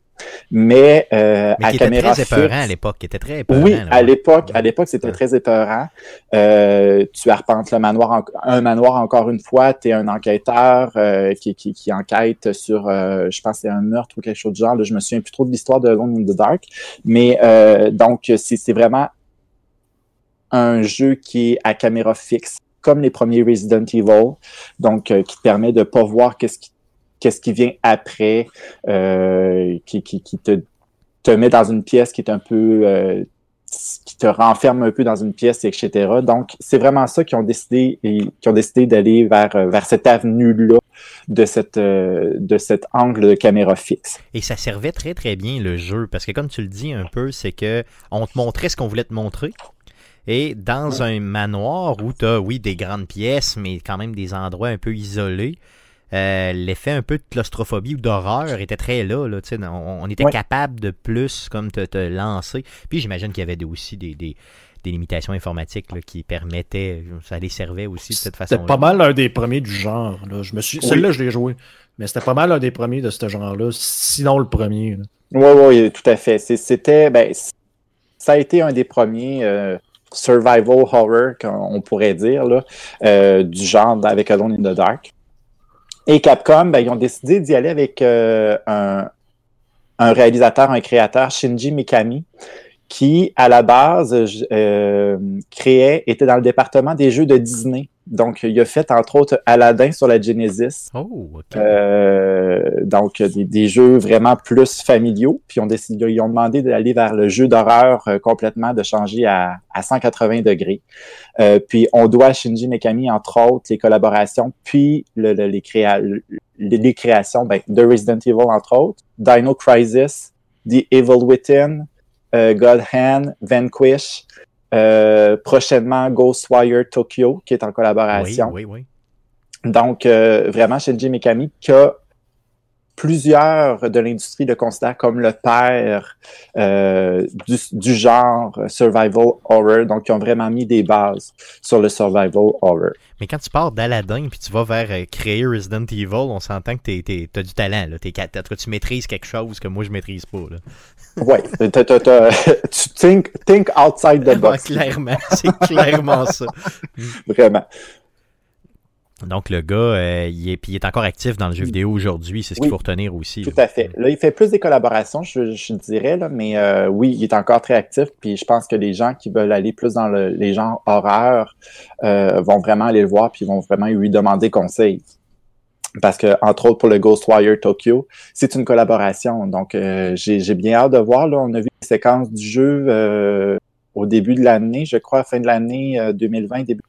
mais, euh, Mais à qui était très épeurant fixe. à l'époque. Qui était très épeurant. Oui, là, à ouais. l'époque, à l'époque, c'était très épeurant. Euh, tu arpentes le manoir, en- un manoir encore une fois. Tu es un enquêteur euh, qui, qui, qui enquête sur, je pense, c'est un meurtre ou quelque chose du genre. Là, je me souviens plus trop de l'histoire de Alone in the Dark, mais donc c'est c'est vraiment un jeu qui est à caméra fixe, comme les premiers Resident Evil, donc euh, qui te permet de pas voir qu'est-ce qui qu'est-ce qui vient après, euh, qui, qui, qui te te met dans une pièce qui est un peu euh, qui te renferme un peu dans une pièce, etc. Donc, c'est vraiment ça qu'ils ont décidé et qui ont décidé d'aller vers, euh, vers cette avenue-là de cette de cet angle de caméra fixe. Et ça servait très très bien le jeu parce que comme tu le dis un peu, c'est que on te montrait ce qu'on voulait te montrer. Et dans un manoir où tu as, oui, des grandes pièces, mais quand même des endroits un peu isolés, euh, l'effet un peu de claustrophobie ou d'horreur était très là. là tu sais, on, on était Ouais. capable de plus comme te, te lancer. Puis j'imagine qu'il y avait aussi des, des, des limitations informatiques là, qui permettaient, ça les servait aussi de cette C'était façon-là. pas mal un des premiers du genre. Là. Je me suis... Oui. Celui-là, je l'ai joué. Mais c'était pas mal un des premiers de ce genre-là, sinon le premier. Oui, oui, tout à fait. C'est- C'était, ben, ça a été un des premiers euh, survival horror qu'on pourrait dire là, euh, du genre avec Alone in the Dark. Et Capcom, ben, ils ont décidé d'y aller avec euh, un, un réalisateur, un créateur, Shinji Mikami, qui, à la base, j- euh, créait, était dans le département des jeux de Disney Donc, il a fait entre autres Aladdin sur la Genesis. Oh, ok. Euh, donc, des, des jeux vraiment plus familiaux. Puis, on décidé, ils ont demandé d'aller vers le jeu d'horreur euh, complètement, de changer à, à 180 degrés. Euh, puis, on doit à Shinji Mikami, entre autres, les collaborations, puis le, le- les, créa le- les, les créations ben, de Resident Evil, entre autres, Dino Crisis, The Evil Within, euh, God Hand, Vanquish, euh, prochainement Ghostwire Tokyo, qui est en oui, collaboration. oui, oui. Donc, euh, vraiment, Shinji Mikami, que plusieurs de l'industrie le considèrent comme le père euh, du, du genre survival horror. Donc, ils ont vraiment mis des bases sur le survival horror. Mais quand tu pars d'Aladdin puis tu vas vers euh, créer Resident Evil, on s'entend que t'es- t'as du talent. Là. Ca- t'as- tu maîtrises quelque chose que moi je maîtrise pas. T'as- [LAUGHS] tu think, think outside the [LAUGHS] Ouais, box, clairement, [LAUGHS] c'est clairement ça. vraiment. Donc le gars, euh, il, est, puis il est encore actif dans le jeu vidéo aujourd'hui, c'est ce qu'il faut retenir aussi. Tout là. à fait. Là, il fait plus des collaborations, je, je dirais, là, mais euh, oui, il est encore très actif. Puis je pense que les gens qui veulent aller plus dans le- les genres horreur euh, vont vraiment aller le voir, puis vont vraiment lui demander conseil. Parce que, entre autres, pour le Ghostwire Tokyo, c'est une collaboration. Donc, euh, j'ai bien hâte de voir. Là, on a vu les séquences du jeu euh, au début de l'année, je crois, fin de l'année euh, 2020, début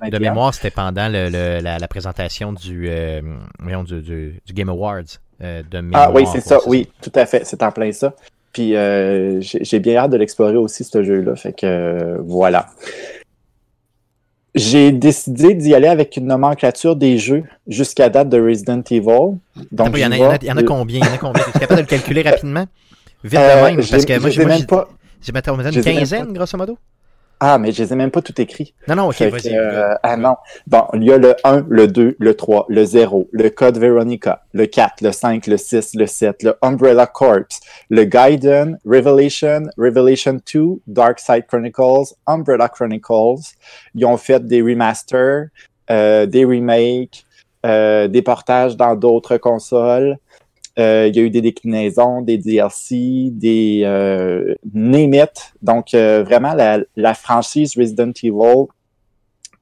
De 2021. mémoire, c'était pendant le, le- la, la présentation du, euh, du, du- du Game Awards. euh, de Ah mémoire, oui, c'est ça, oui, tout à fait, c'est en plein ça. Puis euh, j'ai bien hâte de l'explorer aussi, ce jeu-là. Fait que voilà. J'ai décidé d'y aller avec une nomenclature des jeux jusqu'à date de Resident Evil. Donc, il, y en a, j'y il y en a- vais. il y en a combien? Il y en a combien? Es-tu capable de le calculer [LAUGHS] rapidement? Vite de Euh, même, parce que moi, je j'ai même pas. j'ai une quinzaine, grosso modo? Ah, mais je les ai même pas tout écrits. Non, non, ok, vas-y. euh, ah non. Bon, il y a le 1, le 2, le 3, le 0, le Code Veronica, le 4, le 5, le 6, le 7, le Umbrella Corps, le Gaiden, Revelation, Revelation 2, Dark Side Chronicles, Umbrella Chronicles. Ils ont fait des remasters, euh, des remakes, euh, des portages dans d'autres consoles. Euh, il y a eu des déclinaisons, des DLC, des euh. Donc, euh, vraiment, la, la franchise Resident Evil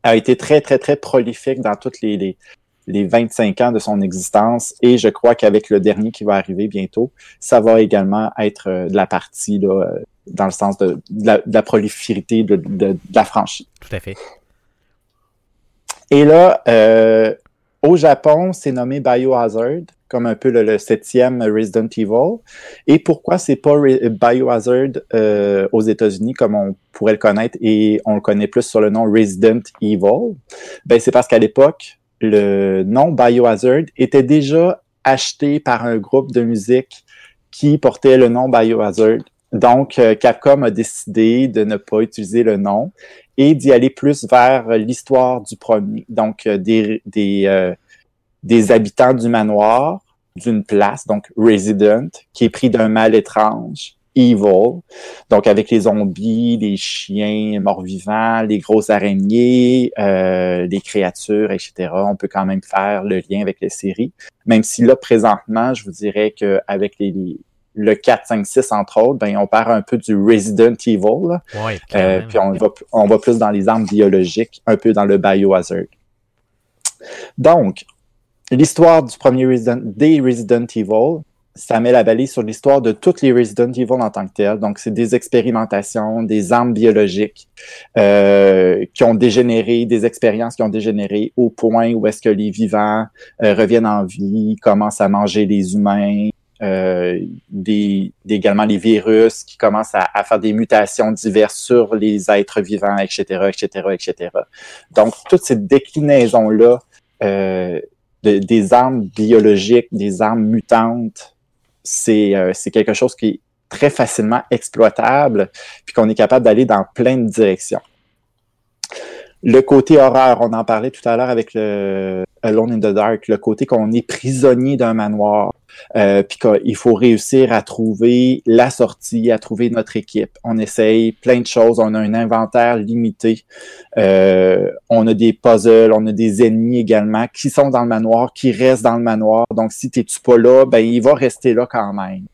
a été très, très, très prolifique dans toutes les, les, les 25 ans de son existence. Et je crois qu'avec le dernier qui va arriver bientôt, ça va également être euh, de la partie, là, dans le sens de, de, la, de la proliférité de, de, de la franchise. Tout à fait. Et là, euh, au Japon, c'est nommé Biohazard, comme un peu le, le septième Resident Evil. Et pourquoi c'est pas Biohazard euh, aux États-Unis comme on pourrait le connaître et on le connaît plus sur le nom Resident Evil? Ben, c'est parce qu'à l'époque, le nom Biohazard était déjà acheté par un groupe de musique qui portait le nom Biohazard. Donc, euh, Capcom a décidé de ne pas utiliser le nom et d'y aller plus vers l'histoire du premier. Donc, euh, des, des, euh, des habitants du manoir, d'une place, donc Resident, qui est pris d'un mal étrange, Evil, donc avec les zombies, les chiens morts-vivants, les grosses araignées, euh, les créatures, etc. On peut quand même faire le lien avec les séries, même si là, présentement, je vous dirais qu'avec les, les le 4, 5, 6, entre autres, ben, on part un peu du Resident Evil, là. Ouais, Euh, puis on va, on va plus dans les armes biologiques, un peu dans le biohazard. Donc, l'histoire du premier Resident, des Resident Evil, ça met la balise sur l'histoire de toutes les Resident Evil en tant que telles. Donc, c'est des expérimentations, des armes biologiques euh, qui ont dégénéré, des expériences qui ont dégénéré au point où est-ce que les vivants euh, reviennent en vie, commencent à manger les humains, euh, des, également les virus qui commencent à, à faire des mutations diverses sur les êtres vivants, etc., etc., etc. Donc, toutes ces déclinaisons-là euh, de- des armes biologiques, des armes mutantes, c'est euh, c'est quelque chose qui est très facilement exploitable, puis qu'on est capable d'aller dans plein de directions. Le côté horreur, on en parlait tout à l'heure avec le Alone in the Dark, le côté qu'on est prisonnier d'un manoir, euh, puis qu'il faut réussir à trouver la sortie, à trouver notre équipe. On essaye plein de choses, on a un inventaire limité, euh, on a des puzzles, on a des ennemis également qui sont dans le manoir, qui restent dans le manoir. Donc, si t'es-tu pas là, ben il va rester là quand même.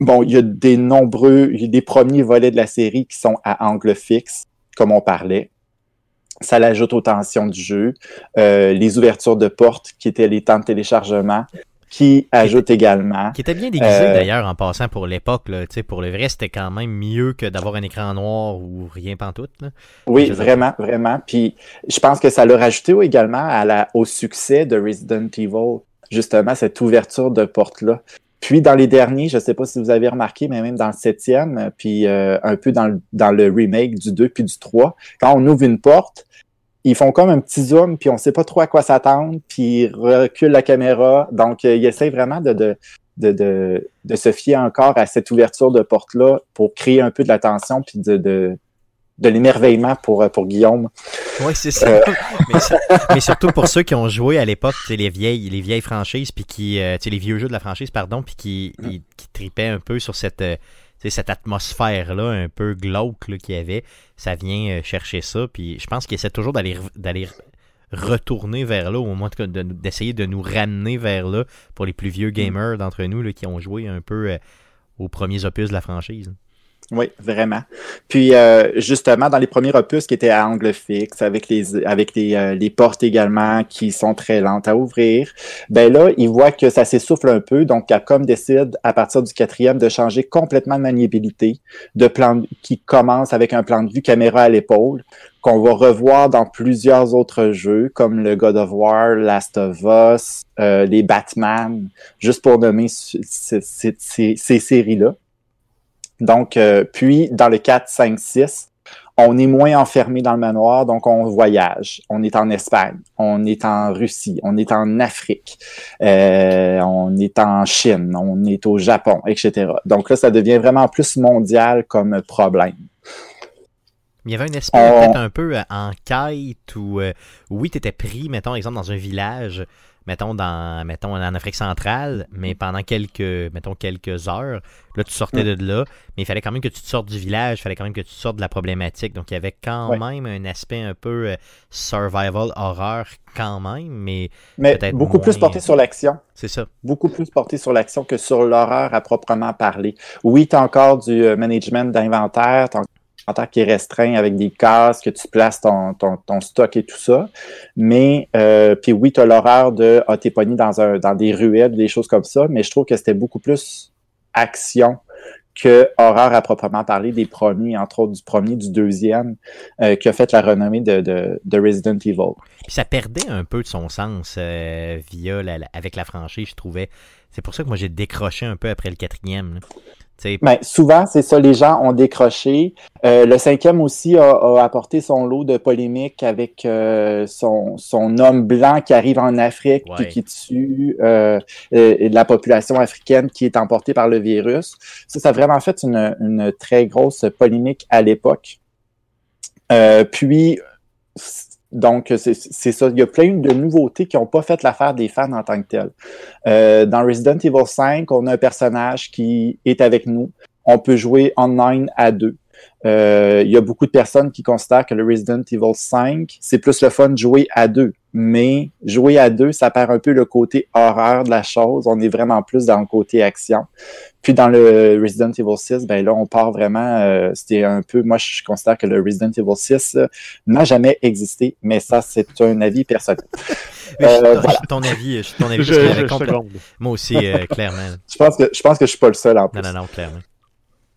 Bon, il y a des nombreux, il y a des premiers volets de la série qui sont à angle fixe, comme on parlait. Ça l'ajoute aux tensions du jeu. Euh, les ouvertures de portes, qui étaient les temps de téléchargement, qui ajoutent également. Qui était bien déguisé Euh, d'ailleurs en passant pour l'époque. là. Tu sais, Pour le vrai, c'était quand même mieux que d'avoir un écran noir ou rien pantoute. Là. Oui, vraiment, vraiment. Puis je pense que ça l'a rajouté également à la, au succès de Resident Evil, justement, cette ouverture de porte-là. Puis dans les derniers, je sais pas si vous avez remarqué, mais même dans le septième, puis euh, un peu dans le, dans le remake du 2 puis du 3, quand on ouvre une porte, ils font comme un petit zoom, puis on sait pas trop à quoi s'attendre, puis ils reculent la caméra. Donc, euh, ils essayent vraiment de, de, de, de, se fier encore à cette ouverture de porte-là pour créer un peu de l'attention, puis de, de, de l'émerveillement pour, euh, pour Guillaume. Oui, c'est ça. [LAUGHS] mais, ça- mais surtout pour ceux qui ont joué à l'époque, les vieilles, les vieilles franchises, puis qui, euh, tu sais, les vieux jeux de la franchise, pardon, puis qui, Mm. ils- qui tripaient un peu sur cette, euh, cette atmosphère-là, un peu glauque là, qu'il y avait. Ça vient euh, chercher ça, puis je pense qu'ils essaient toujours d'aller re- d'aller re- retourner vers là, ou au moins de- d'essayer de nous ramener vers là pour les plus vieux Mm. gamers d'entre nous là, qui ont joué un peu euh, aux premiers opus de la franchise. Oui, vraiment. Puis euh, justement, dans les premiers opus qui étaient à angle fixe, avec les avec les, euh, les portes également qui sont très lentes à ouvrir, ben là, ils voient que ça s'essouffle un peu, donc Capcom décide à partir du quatrième de changer complètement de maniabilité, de plan qui commence avec un plan de vue caméra à l'épaule, qu'on va revoir dans plusieurs autres jeux, comme le God of War, Last of Us, euh, les Batman, juste pour nommer ce- ce- ces- ces- ces séries-là. Donc, euh, puis dans le 4, 5, 6, on est moins enfermé dans le manoir, donc on voyage. On est en Espagne, on est en Russie, on est en Afrique, euh, on est en Chine, on est au Japon, etc. Donc là, ça devient vraiment plus mondial comme problème. Il y avait un aspect On- peut-être un peu euh, en quête où, euh, oui, tu étais pris, mettons, exemple, dans un village, mettons, dans, mettons, en Afrique centrale, mais pendant quelques, mettons, quelques heures, là, tu sortais de là, mais il fallait quand même que tu te sortes du village, il fallait quand même que tu te sortes de la problématique. Donc, il y avait quand même un aspect un peu euh, survival horror quand même, mais Mais Peut-être beaucoup plus porté sur l'action. c'est ça. beaucoup plus porté sur l'action que sur l'horreur à proprement parler. Oui, tu as encore du euh, management d'inventaire, tu as un inventaire qui est restreint avec des cases, que tu places ton, ton, stock et tout ça. Mais, euh, puis oui, tu as l'horreur de, ah, dans, un, dans des ruelles, des choses comme ça, mais je trouve que c'était beaucoup plus action que horreur à proprement parler des premiers, entre autres du premier, du deuxième, euh, qui a fait la renommée de, de, de Resident Evil. Ça perdait un peu de son sens euh, via avec la franchise, je trouvais. C'est pour ça que moi j'ai décroché un peu après le quatrième. Ben, souvent, c'est ça, les gens ont décroché. Euh, le cinquième aussi a, a apporté son lot de polémiques avec euh, son, son homme blanc qui arrive en Afrique Ouais. qui tue euh, euh, la population africaine qui est emportée par le virus. Ça, ça a vraiment fait une, une très grosse polémique à l'époque. Euh, puis, donc, c'est ça. Il y a plein de nouveautés qui n'ont pas fait l'affaire des fans en tant que telles. Euh, dans Resident Evil 5, on a un personnage qui est avec nous. On peut jouer online à deux. Euh, il y a beaucoup de personnes qui considèrent que le Resident Evil 5, c'est plus le fun de jouer à deux. Mais jouer à deux, ça perd un peu le côté horreur de la chose. On est vraiment plus dans le côté action. Puis dans le Resident Evil 6, ben là, on part vraiment. euh, C'était un peu. Moi, je considère que le Resident Evil 6 euh, n'a jamais existé, mais ça, c'est un avis personnel. [LAUGHS] je suis euh, ton- je suis ton avis, je suis ton avis. Je, je. Moi aussi, euh, clairement. Je pense que je pense que je suis pas le seul en plus. Non, non, non, clairement.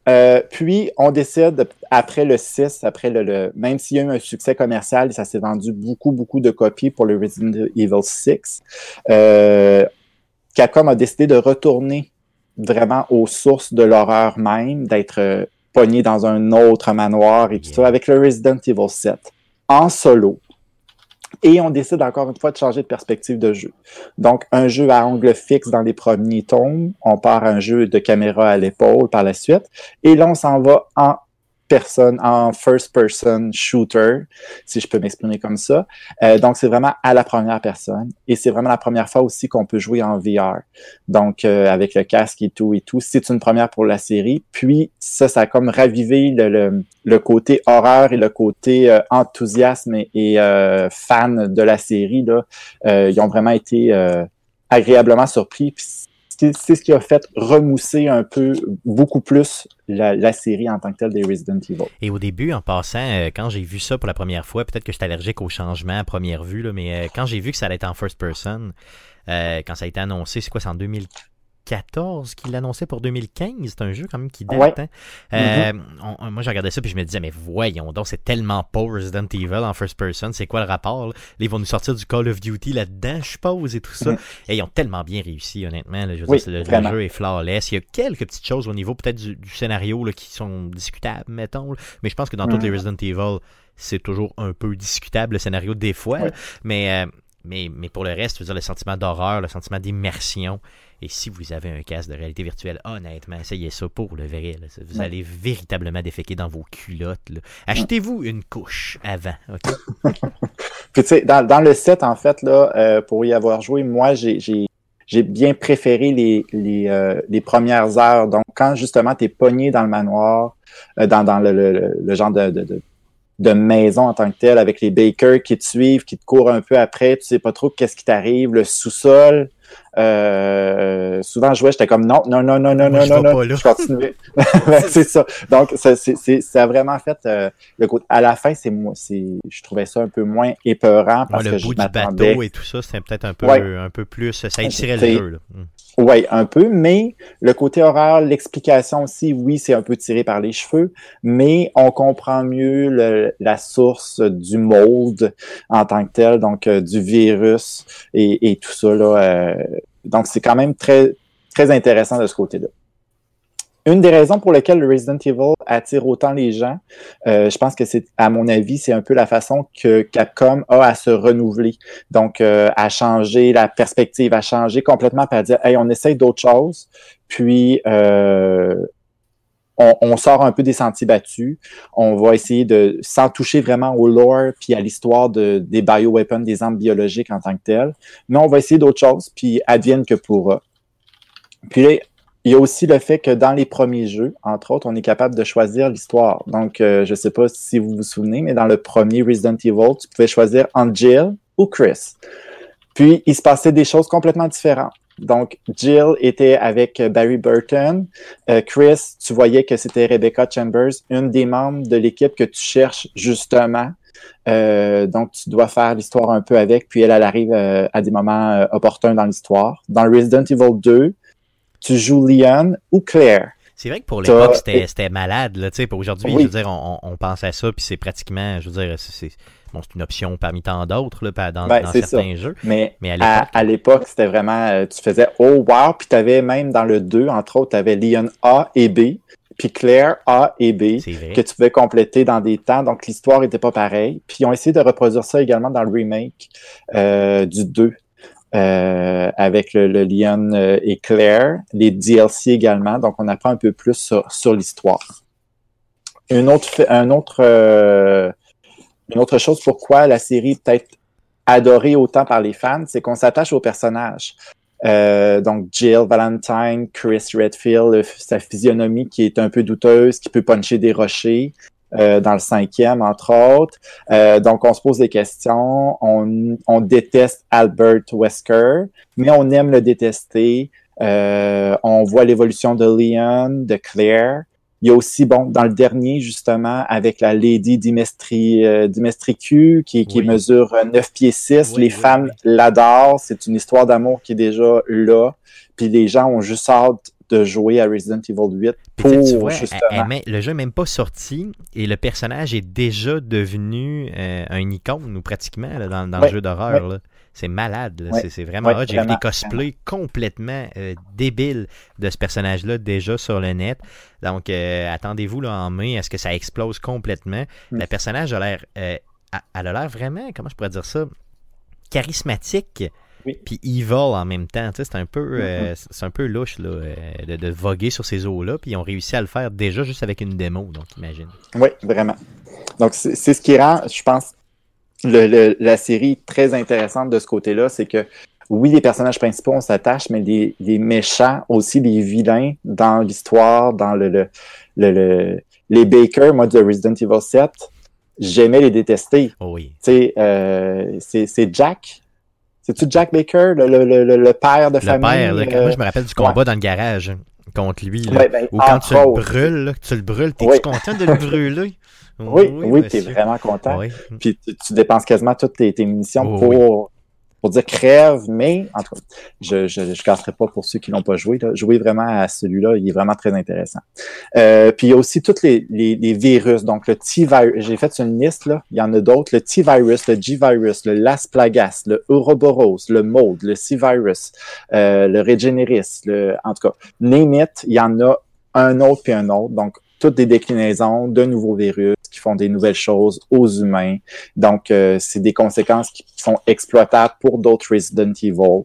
Euh, puis, on décide, après le 6, après le, le- même s'il y a eu un succès commercial, ça s'est vendu beaucoup, beaucoup de copies pour le Resident Evil 6, euh, Capcom a décidé de retourner vraiment aux sources de l'horreur même, d'être euh, pogné dans un autre manoir et tout ça, avec le Resident Evil 7, en solo. Et on décide encore une fois de changer de perspective de jeu. Donc, un jeu à angle fixe dans les premiers tomes. On part un jeu de caméra à l'épaule par la suite. Et là, on s'en va en personne, en first-person shooter, si je peux m'exprimer comme ça. Euh, donc, c'est vraiment à la première personne. Et c'est vraiment la première fois aussi qu'on peut jouer en VR. Donc, euh, avec le casque et tout et tout. C'est une première pour la série. Puis, ça, ça a comme ravivé le, le, côté horreur et le côté euh, enthousiasme et, fan de la série. Là. Ils ont vraiment été agréablement surpris. C'est ce qui a fait remousser un peu, beaucoup plus la, série en tant que telle des Resident Evil. Et au début, en passant, euh, quand j'ai vu ça pour la première fois, peut-être que j'étais allergique au changement à première vue, là, mais euh, quand j'ai vu que ça allait être en first person, euh, quand ça a été annoncé, c'est quoi, c'est en 2000 2014 qu'il l'annonçait pour 2015. C'est un jeu quand même qui date. Hein. Euh, mm-hmm. moi, j'ai regardé ça puis je me disais, mais voyons donc, c'est tellement pas Resident Evil en first person. C'est quoi le rapport? Ils vont nous sortir du Call of Duty là-dedans, je suppose, et tout ça. Mm-hmm. Et ils ont tellement bien réussi, honnêtement. je veux dire, le, jeu est flawless. Il y a quelques petites choses au niveau peut-être du, scénario là, qui sont discutables, mettons. Mais je pense que dans toutes les mm-hmm. Resident Evil, c'est toujours un peu discutable le scénario des fois. Mais, euh, mais, mais pour le reste, je veux dire, le sentiment d'horreur, le sentiment d'immersion, et si vous avez un casque de réalité virtuelle, honnêtement, essayez ça pour le vrai. Vous allez véritablement déféquer dans vos culottes. Achetez-vous une couche avant. [LAUGHS] dans, le set, en fait, là, euh, pour y avoir joué, moi, j'ai bien préféré les, les, euh, les, premières heures. Donc, quand justement tu es pogné dans le manoir, euh, dans, dans le, le, genre de, de, de, de maison en tant que telle, avec les bakers qui te suivent, qui te courent un peu après, tu sais pas trop qu'est-ce qui t'arrive, le sous-sol. Euh, souvent, je jouais, j'étais comme non, non, non, non, non, Moi, non, non, non, je continuais. [LAUGHS] c'est ça. Donc, ça, c'est, ça a vraiment fait euh, le côté. À la fin, c'est moi, c'est, je trouvais ça un peu moins épeurant parce ouais, le que bout je du bateau et tout ça, c'était peut-être un peu, ouais. un peu plus, euh, ça étirait le jeu. Là. Hmm. Oui, un peu, mais le côté horreur, l'explication aussi, oui, c'est un peu tiré par les cheveux, mais on comprend mieux le, la source du mold en tant que tel, donc euh, du virus et, et, tout ça. Là, euh, donc, c'est quand même très, très intéressant de ce côté-là. Une des raisons pour lesquelles le Resident Evil attire autant les gens, euh, je pense que c'est, à mon avis, c'est un peu la façon que Capcom a à se renouveler. Donc, euh, à changer la perspective, à changer complètement, puis à dire, hey, on essaye d'autres choses, puis euh, on, sort un peu des sentiers battus. On va essayer de, sans toucher vraiment au lore, puis à l'histoire de, des bioweapons, des armes biologiques en tant que telles, mais on va essayer d'autres choses, puis advienne que pourra. Puis il y a aussi le fait que dans les premiers jeux, entre autres, on est capable de choisir l'histoire. Donc, euh, je ne sais pas si vous vous souvenez, mais dans le premier Resident Evil, tu pouvais choisir entre Jill ou Chris. Puis, il se passait des choses complètement différentes. Donc, Jill était avec Barry Burton. Euh, Chris, tu voyais que c'était Rebecca Chambers, une des membres de l'équipe que tu cherches justement. Euh, donc, tu dois faire l'histoire un peu avec, puis elle, elle arrive à des moments opportuns dans l'histoire. Dans Resident Evil 2, tu joues Leon ou Claire. C'est vrai que pour l'époque, c'était malade. Là, pour aujourd'hui, je veux dire, on, on, pense à ça, puis c'est pratiquement, je veux dire, c'est bon, une option parmi tant d'autres dans, ben, dans certains jeux. Mais, mais à l'époque, c'était vraiment, euh, tu faisais oh wow, puis tu avais même dans le 2, entre autres, tu avais Leon A et B, puis Claire A et B, que tu pouvais compléter dans des temps. Donc l'histoire n'était pas pareille. Puis ils ont essayé de reproduire ça également dans le remake euh, du 2. Euh, avec le, Leon euh, et Claire, les DLC également, donc on apprend un peu plus sur, l'histoire. Une autre, euh, une autre chose pourquoi la série peut être adorée autant par les fans, c'est qu'on s'attache aux personnages. donc Jill Valentine, Chris Redfield, sa physionomie qui est un peu douteuse, qui peut puncher des rochers, euh, dans le cinquième, entre autres. Euh, donc, on se pose des questions. On, on, déteste Albert Wesker, mais on aime le détester. Euh, on voit l'évolution de Leon, de Claire. Il y a aussi, bon, dans le dernier, justement, avec la Lady Dimestri, euh, Dimestricu, qui, qui mesure 9 pieds 6. les femmes l'adorent. C'est une histoire d'amour qui est déjà là. Puis les gens ont juste hâte de jouer à Resident Evil 8 pour justement... le jeu n'est même pas sorti et le personnage est déjà devenu euh, un icône ou pratiquement dans, le jeu d'horreur. C'est malade, c'est vraiment J'ai vu des cosplays complètement euh, débiles de ce personnage-là déjà sur le net. Donc euh, attendez-vous là en mai à ce que ça explose complètement. Mm. Le personnage a l'air, elle a l'air vraiment, comment je pourrais dire ça, charismatique puis evil en même temps. C'est un peu euh, mm-hmm. c'est un peu louche là, euh, de, voguer sur ces eaux-là. Puis ils ont réussi à le faire déjà juste avec une démo, donc imagine. Oui, vraiment. Donc c'est ce qui rend, je pense, le, la série très intéressante de ce côté-là, c'est que oui, les personnages principaux, on s'attache, mais les, les, méchants, aussi les vilains dans l'histoire, dans le, le, le, les Bakers, moi, de Resident Evil 7, j'aimais les détester. Oh oui. Euh, c'est Jack, C'est-tu Jack Baker, le, le, le, le père de Le famille? père, là, quand- euh, moi, je me rappelle du combat dans le garage contre lui. Là, ouais, ben, Ou quand tu le brûles, là, que tu le brûles, t'es-tu Oui. content de le brûler? [LAUGHS] Oui, oui, t'es vraiment content. Oui. Puis tu, tu dépenses quasiment toutes tes, tes munitions Oh, pour, pour dire crève, mais en tout cas, je je, je casserai pas pour ceux qui l'ont pas joué. Là. Jouer vraiment à celui-là, il est vraiment très intéressant. Euh, puis il y a aussi tous les, les, virus. Donc le T-virus, j'ai fait une liste, là. il y en a d'autres. Le T-virus, le G-virus, le Las Plagas, le Ouroboros, le Mold, le C-virus, euh, le Regeneris, le, en tout cas, name it, il y en a un autre puis un autre. Donc, toutes des déclinaisons de nouveaux virus des nouvelles choses aux humains. Donc, euh, c'est des conséquences qui sont exploitables pour d'autres Resident Evil.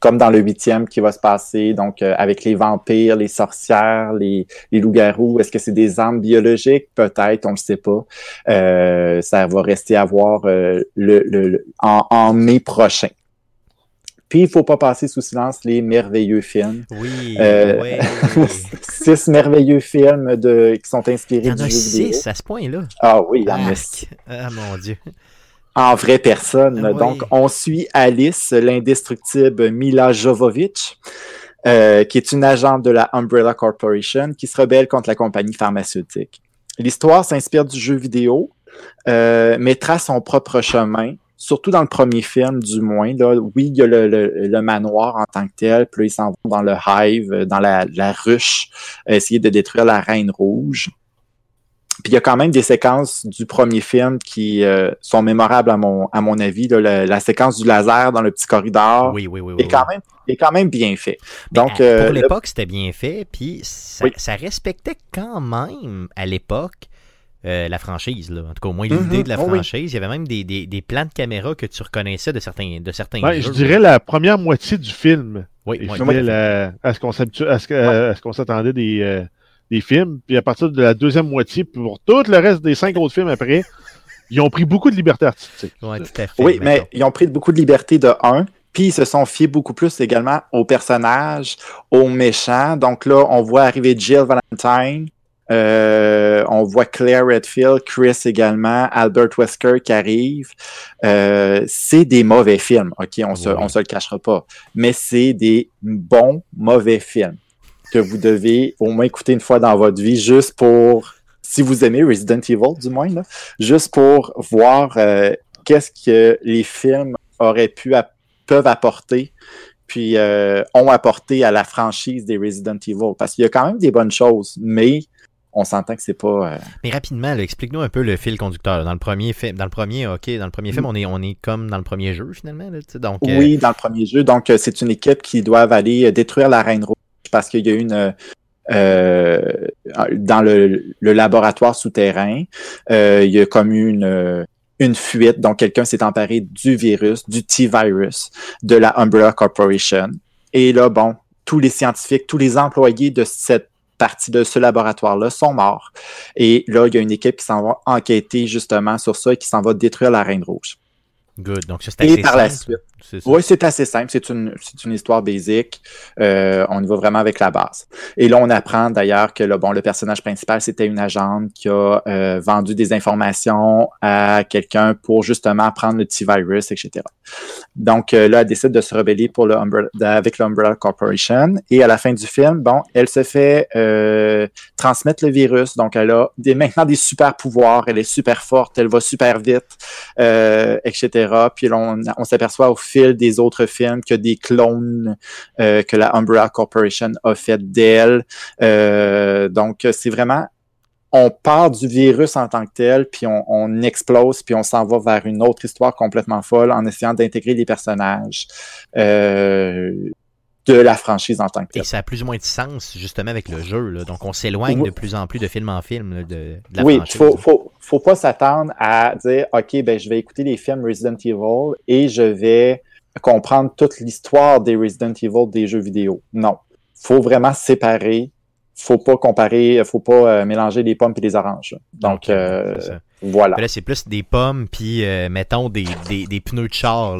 Comme dans le huitième qui va se passer, donc euh, avec les vampires, les sorcières, les, les loups-garous. Est-ce que c'est des armes biologiques? Peut-être, on ne le sait pas. Euh, ça va rester à voir euh, le, le- le- en, en mai prochain. Puis, il faut pas passer sous silence les merveilleux films. Oui, Euh, oui. [LAUGHS] six merveilleux films de, qui sont Il inspirés y en du a jeu vidéo. six à ce point-là. Ah oui, il y en a six. Arc. Ah mon Dieu. En vraie personne. Ah oui. Donc, on suit Alice, l'indestructible Mila Jovovich, euh, qui est une agente de la Umbrella Corporation qui se rebelle contre la compagnie pharmaceutique. L'histoire s'inspire du jeu vidéo, euh, mais trace son propre chemin, surtout dans le premier film, du moins. Là, oui, il y a le, le- le manoir en tant que tel, puis là, ils s'en vont dans le hive, euh, dans la, la ruche, euh, essayer de détruire la Reine Rouge. Puis il y a quand même des séquences du premier film qui euh, sont mémorables à mon, à mon avis. là. la, la séquence du laser dans le petit corridor Oui, oui, oui. oui, est, quand même, est quand même bien fait. Mais Donc, à- euh, pour le- l'époque, c'était bien fait, puis ça respectait quand même, à l'époque, euh, la franchise. Là. En tout cas, au moins Mhm, l'idée de la oh oui. franchise. Il y avait même des, des, des plans de caméra que tu reconnaissais de certains, de certains Ben, jeux. je dirais la première moitié du film. Oui, oui. fidèle à, ce qu'on s'habitu- à ce que- à ce qu'on s'attendait des, euh, des films. Puis à partir de la deuxième moitié, pour tout le reste des cinq autres films après, ils ont pris beaucoup de liberté artistique. Ouais, tout à fait. Oui, mais ils ont pris beaucoup de liberté de un, puis ils se sont fiés beaucoup plus également aux personnages, aux méchants. Donc là, on voit arriver Jill Valentine, euh, on voit Claire Redfield, Chris également, Albert Wesker qui arrive. Euh, c'est des mauvais films, ok, on se, on se le cachera pas, mais c'est des bons mauvais films que vous devez au moins écouter une fois dans votre vie, juste pour, si vous aimez Resident Evil du moins, là, juste pour voir euh, qu'est-ce que les films auraient pu peuvent apporter puis ont apporté à la franchise des Resident Evil. Parce qu'il y a quand même des bonnes choses mais on s'entend que c'est pas euh, Mais rapidement, explique-nous un peu le fil conducteur. là. Dans le premier film, dans le premier, ok, dans le premier film, on est, on est comme dans le premier jeu finalement. Là, donc, euh, oui dans le premier jeu donc euh, c'est une équipe qui doivent aller détruire la Reine Rouge parce qu'il y a une euh, dans le, le laboratoire souterrain euh, il y a comme une une fuite, donc quelqu'un s'est emparé du virus, du T-virus, de la Umbrella Corporation. Et là, bon, tous les scientifiques, tous les employés de cette partie de ce laboratoire-là sont morts. Et là, il y a une équipe qui s'en va enquêter justement sur ça et qui s'en va détruire la Reine Rouge. Good. Donc, c'est Et assez par la simple. suite, oui, c'est assez simple. C'est une, histoire basique. Euh, on y va vraiment avec la base. Et là, on apprend d'ailleurs que le, bon, le personnage principal, c'était une agente qui a euh, vendu des informations à quelqu'un pour justement prendre le T-virus, etc. Donc euh, là, elle décide de se rebeller pour le Umbrella- avec l'Umbrella Corporation. Et à la fin du film, bon, elle se fait transmettre le virus. Donc, elle a des, [LAUGHS] maintenant des super pouvoirs. Elle est super forte. Elle va super vite, euh, Puis on, s'aperçoit au fil des autres films a des clones euh, que la Umbrella Corporation a fait d'elle. Euh, donc, c'est vraiment on part du virus en tant que tel, puis on, on explose, puis on s'en va vers une autre histoire complètement folle en essayant d'intégrer les personnages euh, de la franchise en tant que Et tel. ça a plus ou moins de sens justement avec le jeu. Là. Donc, on s'éloigne Oui. de plus en plus de film en film là, de, de la Oui, franchise. faut, faut, faut pas s'attendre à dire, OK, ben, je vais écouter les films Resident Evil et je vais comprendre toute l'histoire des Resident Evil des jeux vidéo. Non. Faut vraiment séparer. Faut pas comparer, faut pas euh, mélanger les pommes et les oranges. Donc, euh. Voilà. Là, c'est plus des pommes, puis euh, mettons des, des, des, pneus de char.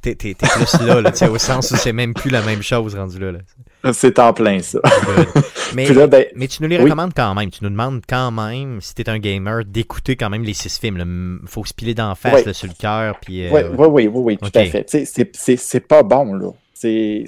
T'es, plus là, là au sens où c'est même plus la même chose rendu là. là. C'est en plein ça. [LAUGHS] mais, là, ben, mais tu nous les recommandes quand même. Tu nous demandes quand même, si t'es un gamer, d'écouter quand même les six films. Il faut se piler d'en face là, sur le cœur. Puis, euh... oui, oui, oui, oui, oui, tout okay. à fait. C'est pas bon, là. C'est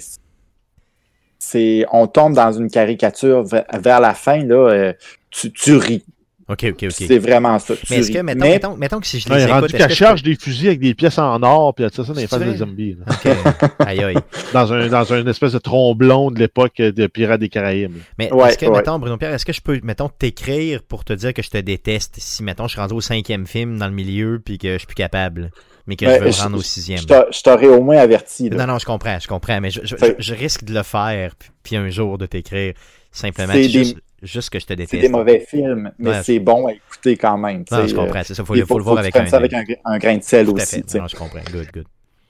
c'est on tombe dans une caricature vers, la fin, là, euh, tu, tu, ris. OK, OK, OK. C'est vraiment ça. Mais est-ce que, mettons, mais... mettons, mettons, que si je les ouais, écoute... rendu qu'elle charge des fusils avec des pièces en or, puis elle tire ça dans les faces des zombies. Là. OK. [LAUGHS] aïe, aïe. Dans, un, dans une espèce de tromblon de l'époque de Pirates des Caraïbes. Mais ouais, est-ce que, ouais. mettons, Bruno Pierre, est-ce que je peux, mettons, t'écrire pour te dire que je te déteste si, mettons, je suis rendu au cinquième film dans le milieu, puis que je suis plus capable? Mais que je veux rendre au sixième. Je t'aurais au moins averti. Là. Non, non, je comprends, je comprends, mais je, je, je, je risque de le faire, puis un jour de t'écrire simplement juste, des, juste, que je te déteste. C'est des mauvais films, mais ouais, c'est bon à écouter quand même. Non, je comprends, c'est ça, il faut, faut, faut, le voir avec un, avec un, un, grain de sel aussi. Non, je comprends, good, good.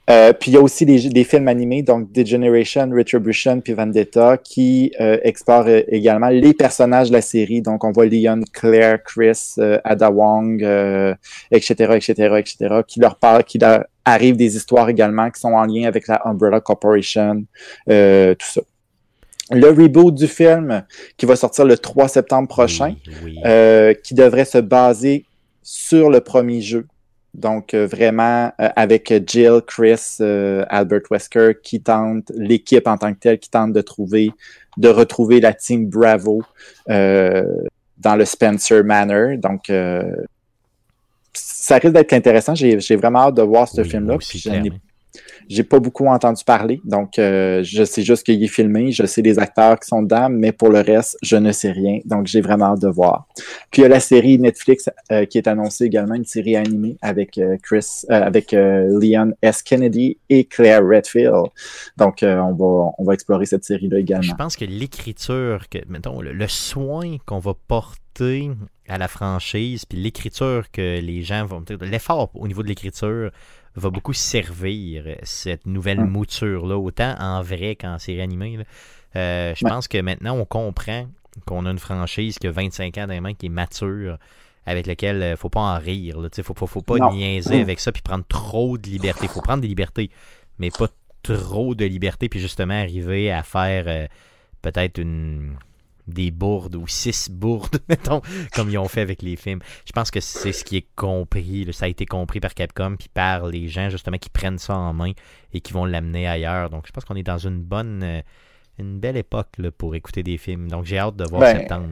Euh, puis il y a aussi des, des, films animés, donc Degeneration, Retribution, puis Vendetta, qui euh, explorent euh, également les personnages de la série. Donc on voit Leon, Claire, Chris, euh, Ada Wong, etc., etc., etc., qui leur parlent, qui leur arrivent des histoires également qui sont en lien avec la Umbrella Corporation, tout ça. Le reboot du film qui va sortir le 3 septembre prochain, oui, oui. qui devrait se baser sur le premier jeu. Donc, euh, vraiment, euh, avec Jill, Chris, euh, Albert Wesker, qui tente, l'équipe en tant que telle, qui tente de trouver, de retrouver la team Bravo dans le Spencer Manor. Donc, ça risque d'être intéressant. J'ai vraiment hâte de voir ce oui, film-là. J'ai pas beaucoup entendu parler, donc euh, je sais juste qu'il est filmé, je sais les acteurs qui sont dedans, mais pour le reste, je ne sais rien, donc j'ai vraiment hâte de voir. Puis il y a la série Netflix euh, qui est annoncée également, une série animée avec euh, Chris, avec Leon S. Kennedy et Claire Redfield. Donc on va on va explorer cette série-là également. Je pense que l'écriture, que mettons le, le soin qu'on va porter à la franchise, puis l'écriture que les gens vont l'effort au niveau de l'écriture va beaucoup servir cette nouvelle Mm. mouture-là, autant en vrai qu'en série animée. Euh, je Ouais. pense que maintenant, on comprend qu'on a une franchise qui a 25 ans mains, qui est mature, avec laquelle il faut pas en rire. Il faut, faut, faut pas Non. niaiser Mm. avec ça puis prendre trop de liberté. Il faut prendre des libertés, mais pas trop de liberté, puis justement arriver à faire euh, peut-être une des bourdes ou six bourdes, [LAUGHS] mettons, comme ils ont fait avec les films. Je pense que c'est ce qui est compris. Ça a été compris par Capcom puis par les gens justement qui prennent ça en main et qui vont l'amener ailleurs. Donc je pense qu'on est dans une bonne, euh, une belle époque là, pour écouter des films. Donc j'ai hâte de voir Ben, septembre.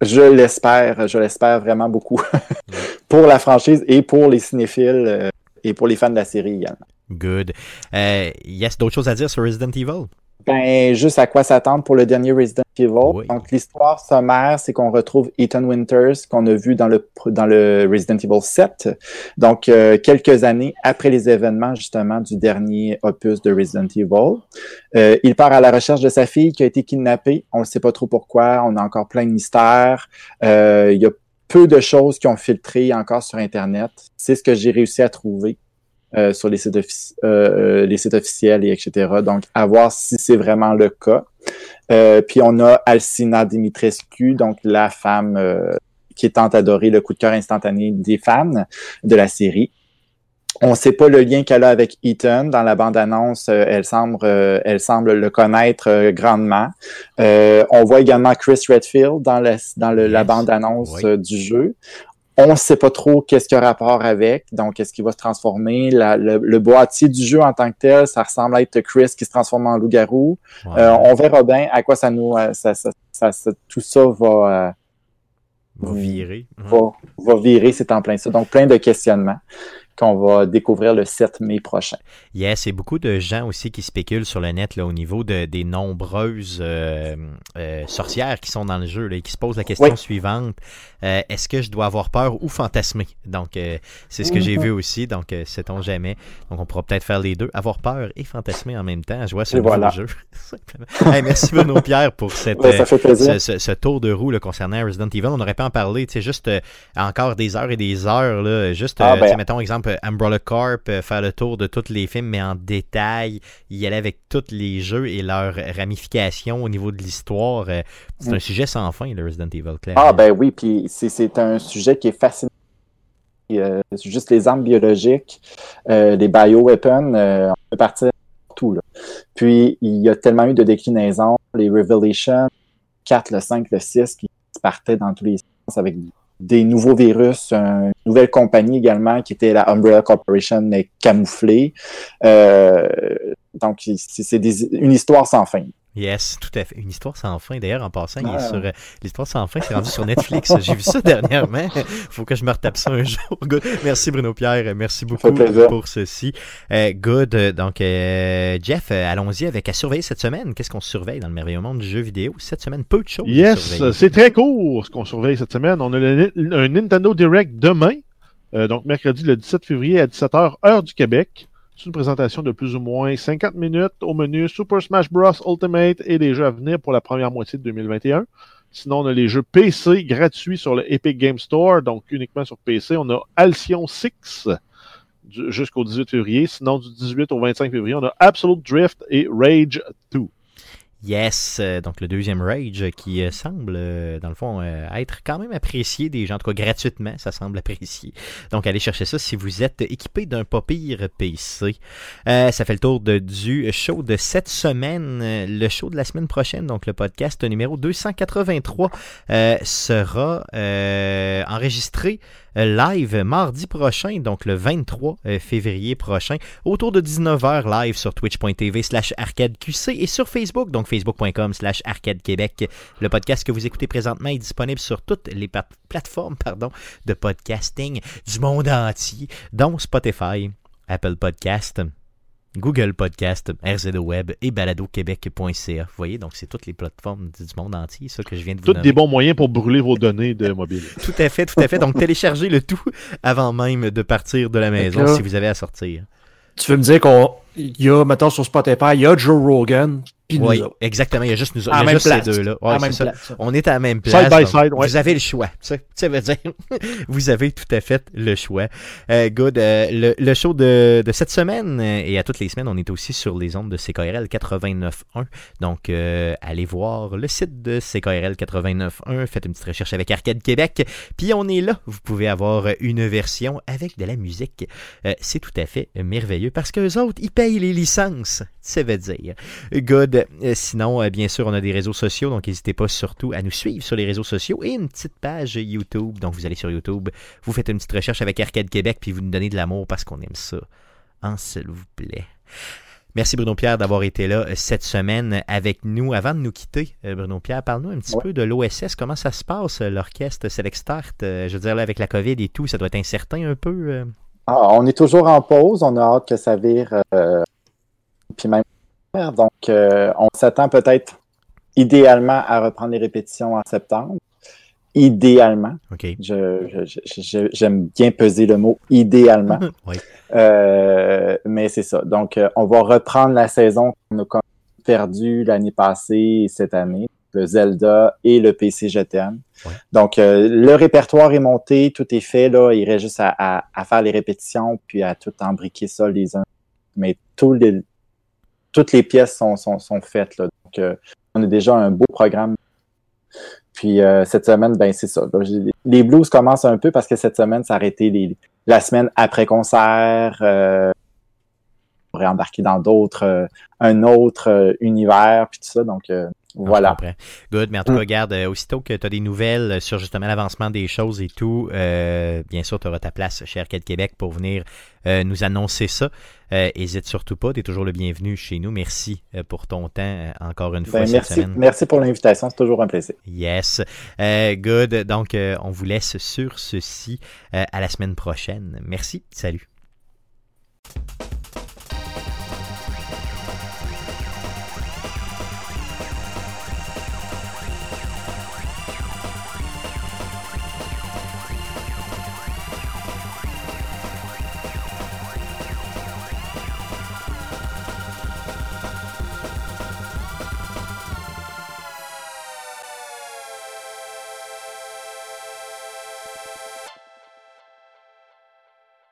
Je l'espère, je l'espère vraiment beaucoup [LAUGHS] pour la franchise et pour les cinéphiles euh, et pour les fans de la série également. Good. Euh, yes, d'autres choses à dire sur Resident Evil? Ben, juste à quoi s'attendre pour le dernier Resident Evil. Oui. Donc, l'histoire sommaire, c'est qu'on retrouve Ethan Winters, qu'on a vu dans le, dans le Resident Evil 7. Donc, euh, quelques années après les événements, justement, du dernier opus de Resident Evil. Euh, il part à la recherche de sa fille qui a été kidnappée. On ne sait pas trop pourquoi. On a encore plein de mystères. Euh, il y a peu de choses qui ont filtré encore sur Internet. C'est ce que j'ai réussi à trouver. Euh, sur les sites, euh, euh, les sites officiels et etc. Donc, à voir si c'est vraiment le cas. Euh, puis on a Alcina Dimitrescu, donc la femme euh, qui est tant adorée, le coup de cœur instantané des fans de la série. On ne sait pas le lien qu'elle a avec Ethan. Dans la bande-annonce, euh, elle semble, elle semble le connaître grandement. Euh, on voit également Chris Redfield dans, la, dans le- la bande-annonce Oui. du jeu. On ne sait pas trop qu'est-ce qu'il y a rapport avec, donc est-ce qu'il va se transformer. La- le, le boîtier du jeu en tant que tel, ça ressemble à être Chris qui se transforme en loup-garou. Euh, on verra bien à quoi ça nous, euh, ça, ça, ça- tout ça va, va virer. euh, va, va virer, c'est en plein ça. Donc plein de questionnements qu'on va découvrir le 7 mai prochain. Yes, et beaucoup de gens aussi qui spéculent sur le net là, au niveau de, des nombreuses euh, euh, sorcières qui sont dans le jeu là, et qui se posent la question Oui. suivante euh, est-ce que je dois avoir peur ou fantasmer? Donc, c'est ce que j'ai Mhm. vu aussi. Donc, sait-on jamais. Donc, on pourra peut-être faire les deux avoir peur et fantasmer en même temps. Je vois ce voilà. jeu. [LAUGHS] Hey, merci Bruno Pierre pour cette. Ouais, ce, ce- ce tour de roue là, concernant Resident Evil, on aurait pu en parler, tu sais, juste encore des heures et des heures, là, juste, Ah, ben. mettons exemple euh, Umbrella Corp, euh, faire le tour de tous les films, mais en détail, y aller avec tous les jeux et leurs ramifications au niveau de l'histoire. euh, c'est Mm. un sujet sans fin, le Resident Evil, clairement. Ah ben oui, puis c'est- c'est un sujet qui est fascinant euh, juste les armes biologiques, euh, les bioweapons, euh, on peut partir tout. Là. Puis, il y a tellement eu de déclinaisons, les Revelations, 4, le 5, le 6, qui partaient dans tous les sens avec des nouveaux virus, une nouvelle compagnie également qui était la Umbrella Corporation, mais camouflée. Euh, donc, c'est une histoire sans fin. Yes, tout à fait. Une histoire sans fin. D'ailleurs, en passant, il est sur euh, l'histoire sans fin, c'est rendu sur Netflix. [LAUGHS] J'ai vu ça dernièrement. Faut que je me retape ça un jour. Good. Merci Bruno Pierre. Merci beaucoup pour ceci. Euh, good. Donc, euh, Jeff, allons-y avec à surveiller cette semaine. Qu'est-ce qu'on surveille dans le merveilleux monde du jeu vidéo? Cette semaine Peu de choses. Yes, c'est très court ce qu'on surveille cette semaine. On a un Nintendo Direct demain. donc, mercredi le 17 février à 17h, heure du Québec. Une présentation de plus ou moins 50 minutes au menu Super Smash Bros. Ultimate et des jeux à venir pour la première moitié de 2021. Sinon, on a les jeux PC gratuits sur le Epic Game Store, donc uniquement sur PC. On a Alcyon 6 jusqu'au 18 février. Sinon, du 18 au 25 février, on a Absolute Drift et Rage 2. Yes, euh, donc le deuxième Rage qui euh, semble, euh, dans le fond, être quand même apprécié des gens, en tout cas gratuitement, ça semble apprécié. Donc allez chercher ça si vous êtes équipé d'un pas pire PC. ça fait le tour de, du show de cette semaine. Le show de la semaine prochaine, donc le podcast numéro 283, sera enregistré live mardi prochain, donc le 23 euh, février prochain, autour de 19h live sur twitch.tv slash arcadeqc et sur Facebook, donc facebook.com slash arcadequebec. Le podcast que vous écoutez présentement est disponible sur toutes les plateformes de podcasting du monde entier, dont Spotify, Apple Podcast, Google Podcast, RZO Web et baladoquebec.ca. Vous voyez, donc c'est toutes les plateformes du monde entier, ça que je viens de vous Toutes des bons moyens pour brûler vos données de mobile. [LAUGHS] tout à fait, tout à fait. Donc téléchargez le tout avant même de partir de la maison si vous avez à sortir. Tu veux me dire qu'on y a, maintenant sur Spotify, il y a Joe Rogan, oui, exactement. Il y a juste, nous, il y a juste ces deux-là. On est à la même place. Side by side, Vous avez le choix. Ça [LAUGHS] veut dire, vous avez tout à fait le choix. Euh, good. Euh, le, show de, de, cette semaine euh, et à toutes les semaines, on est aussi sur les ondes de CKRL 89.1. Donc, allez voir le site de CKRL 89.1. Faites une petite recherche avec Arcade Québec. Puis on est là. Vous pouvez avoir une version avec de la musique. C'est tout à fait merveilleux parce qu'eux autres, ils payent les licences. Ça veut dire. Good. Euh, sinon, euh, bien sûr, on a des réseaux sociaux, donc n'hésitez pas surtout à nous suivre sur les réseaux sociaux et une petite page YouTube. Donc vous allez sur YouTube, vous faites une petite recherche avec Arcade Québec, puis vous nous donnez de l'amour parce qu'on aime ça. En s'il vous plaît. Merci Bruno Pierre d'avoir été là euh, cette semaine avec nous. Avant de nous quitter, Bruno Pierre, parle-nous un petit peu de l'OSS. Comment ça se passe, l'orchestre Select Start? Je veux dire, là, avec la COVID et tout, ça doit être incertain un peu. Ah, on est toujours en pause. On a hâte que ça vire. puis même donc, euh, on s'attend peut-être idéalement à reprendre les répétitions en septembre. Idéalement. J'aime bien peser le mot idéalement. [LAUGHS] Euh, mais c'est ça. Donc, euh, on va reprendre la saison qu'on a perdue l'année passée et cette année, le Zelda et le PC GTM. Donc, le répertoire est monté, tout est fait. Là, il reste juste à, à, faire les répétitions puis à tout embriquer ça les uns. Mais tous les, toutes les pièces sont, sont, sont faites. Là. Donc, euh, on a déjà un beau programme. Puis euh, cette semaine, ben c'est ça. les blues commencent un peu parce que cette semaine, ça a les, la semaine après concert. Euh, on pourrait embarquer dans d'autres, un autre univers, puis tout ça. Donc, voilà. Good, mais en tout cas, regarde, euh, aussitôt que tu as des nouvelles sur justement l'avancement des choses et tout, euh, bien sûr, tu auras ta place chez Arcade Québec pour venir euh, nous annoncer ça. Hésite surtout pas, tu es toujours le bienvenu chez nous. Merci pour ton temps encore une fois ben, cette merci, semaine. Merci pour l'invitation, c'est toujours un plaisir. Yes. good. Donc, on vous laisse sur ceci à la semaine prochaine. Merci. Salut.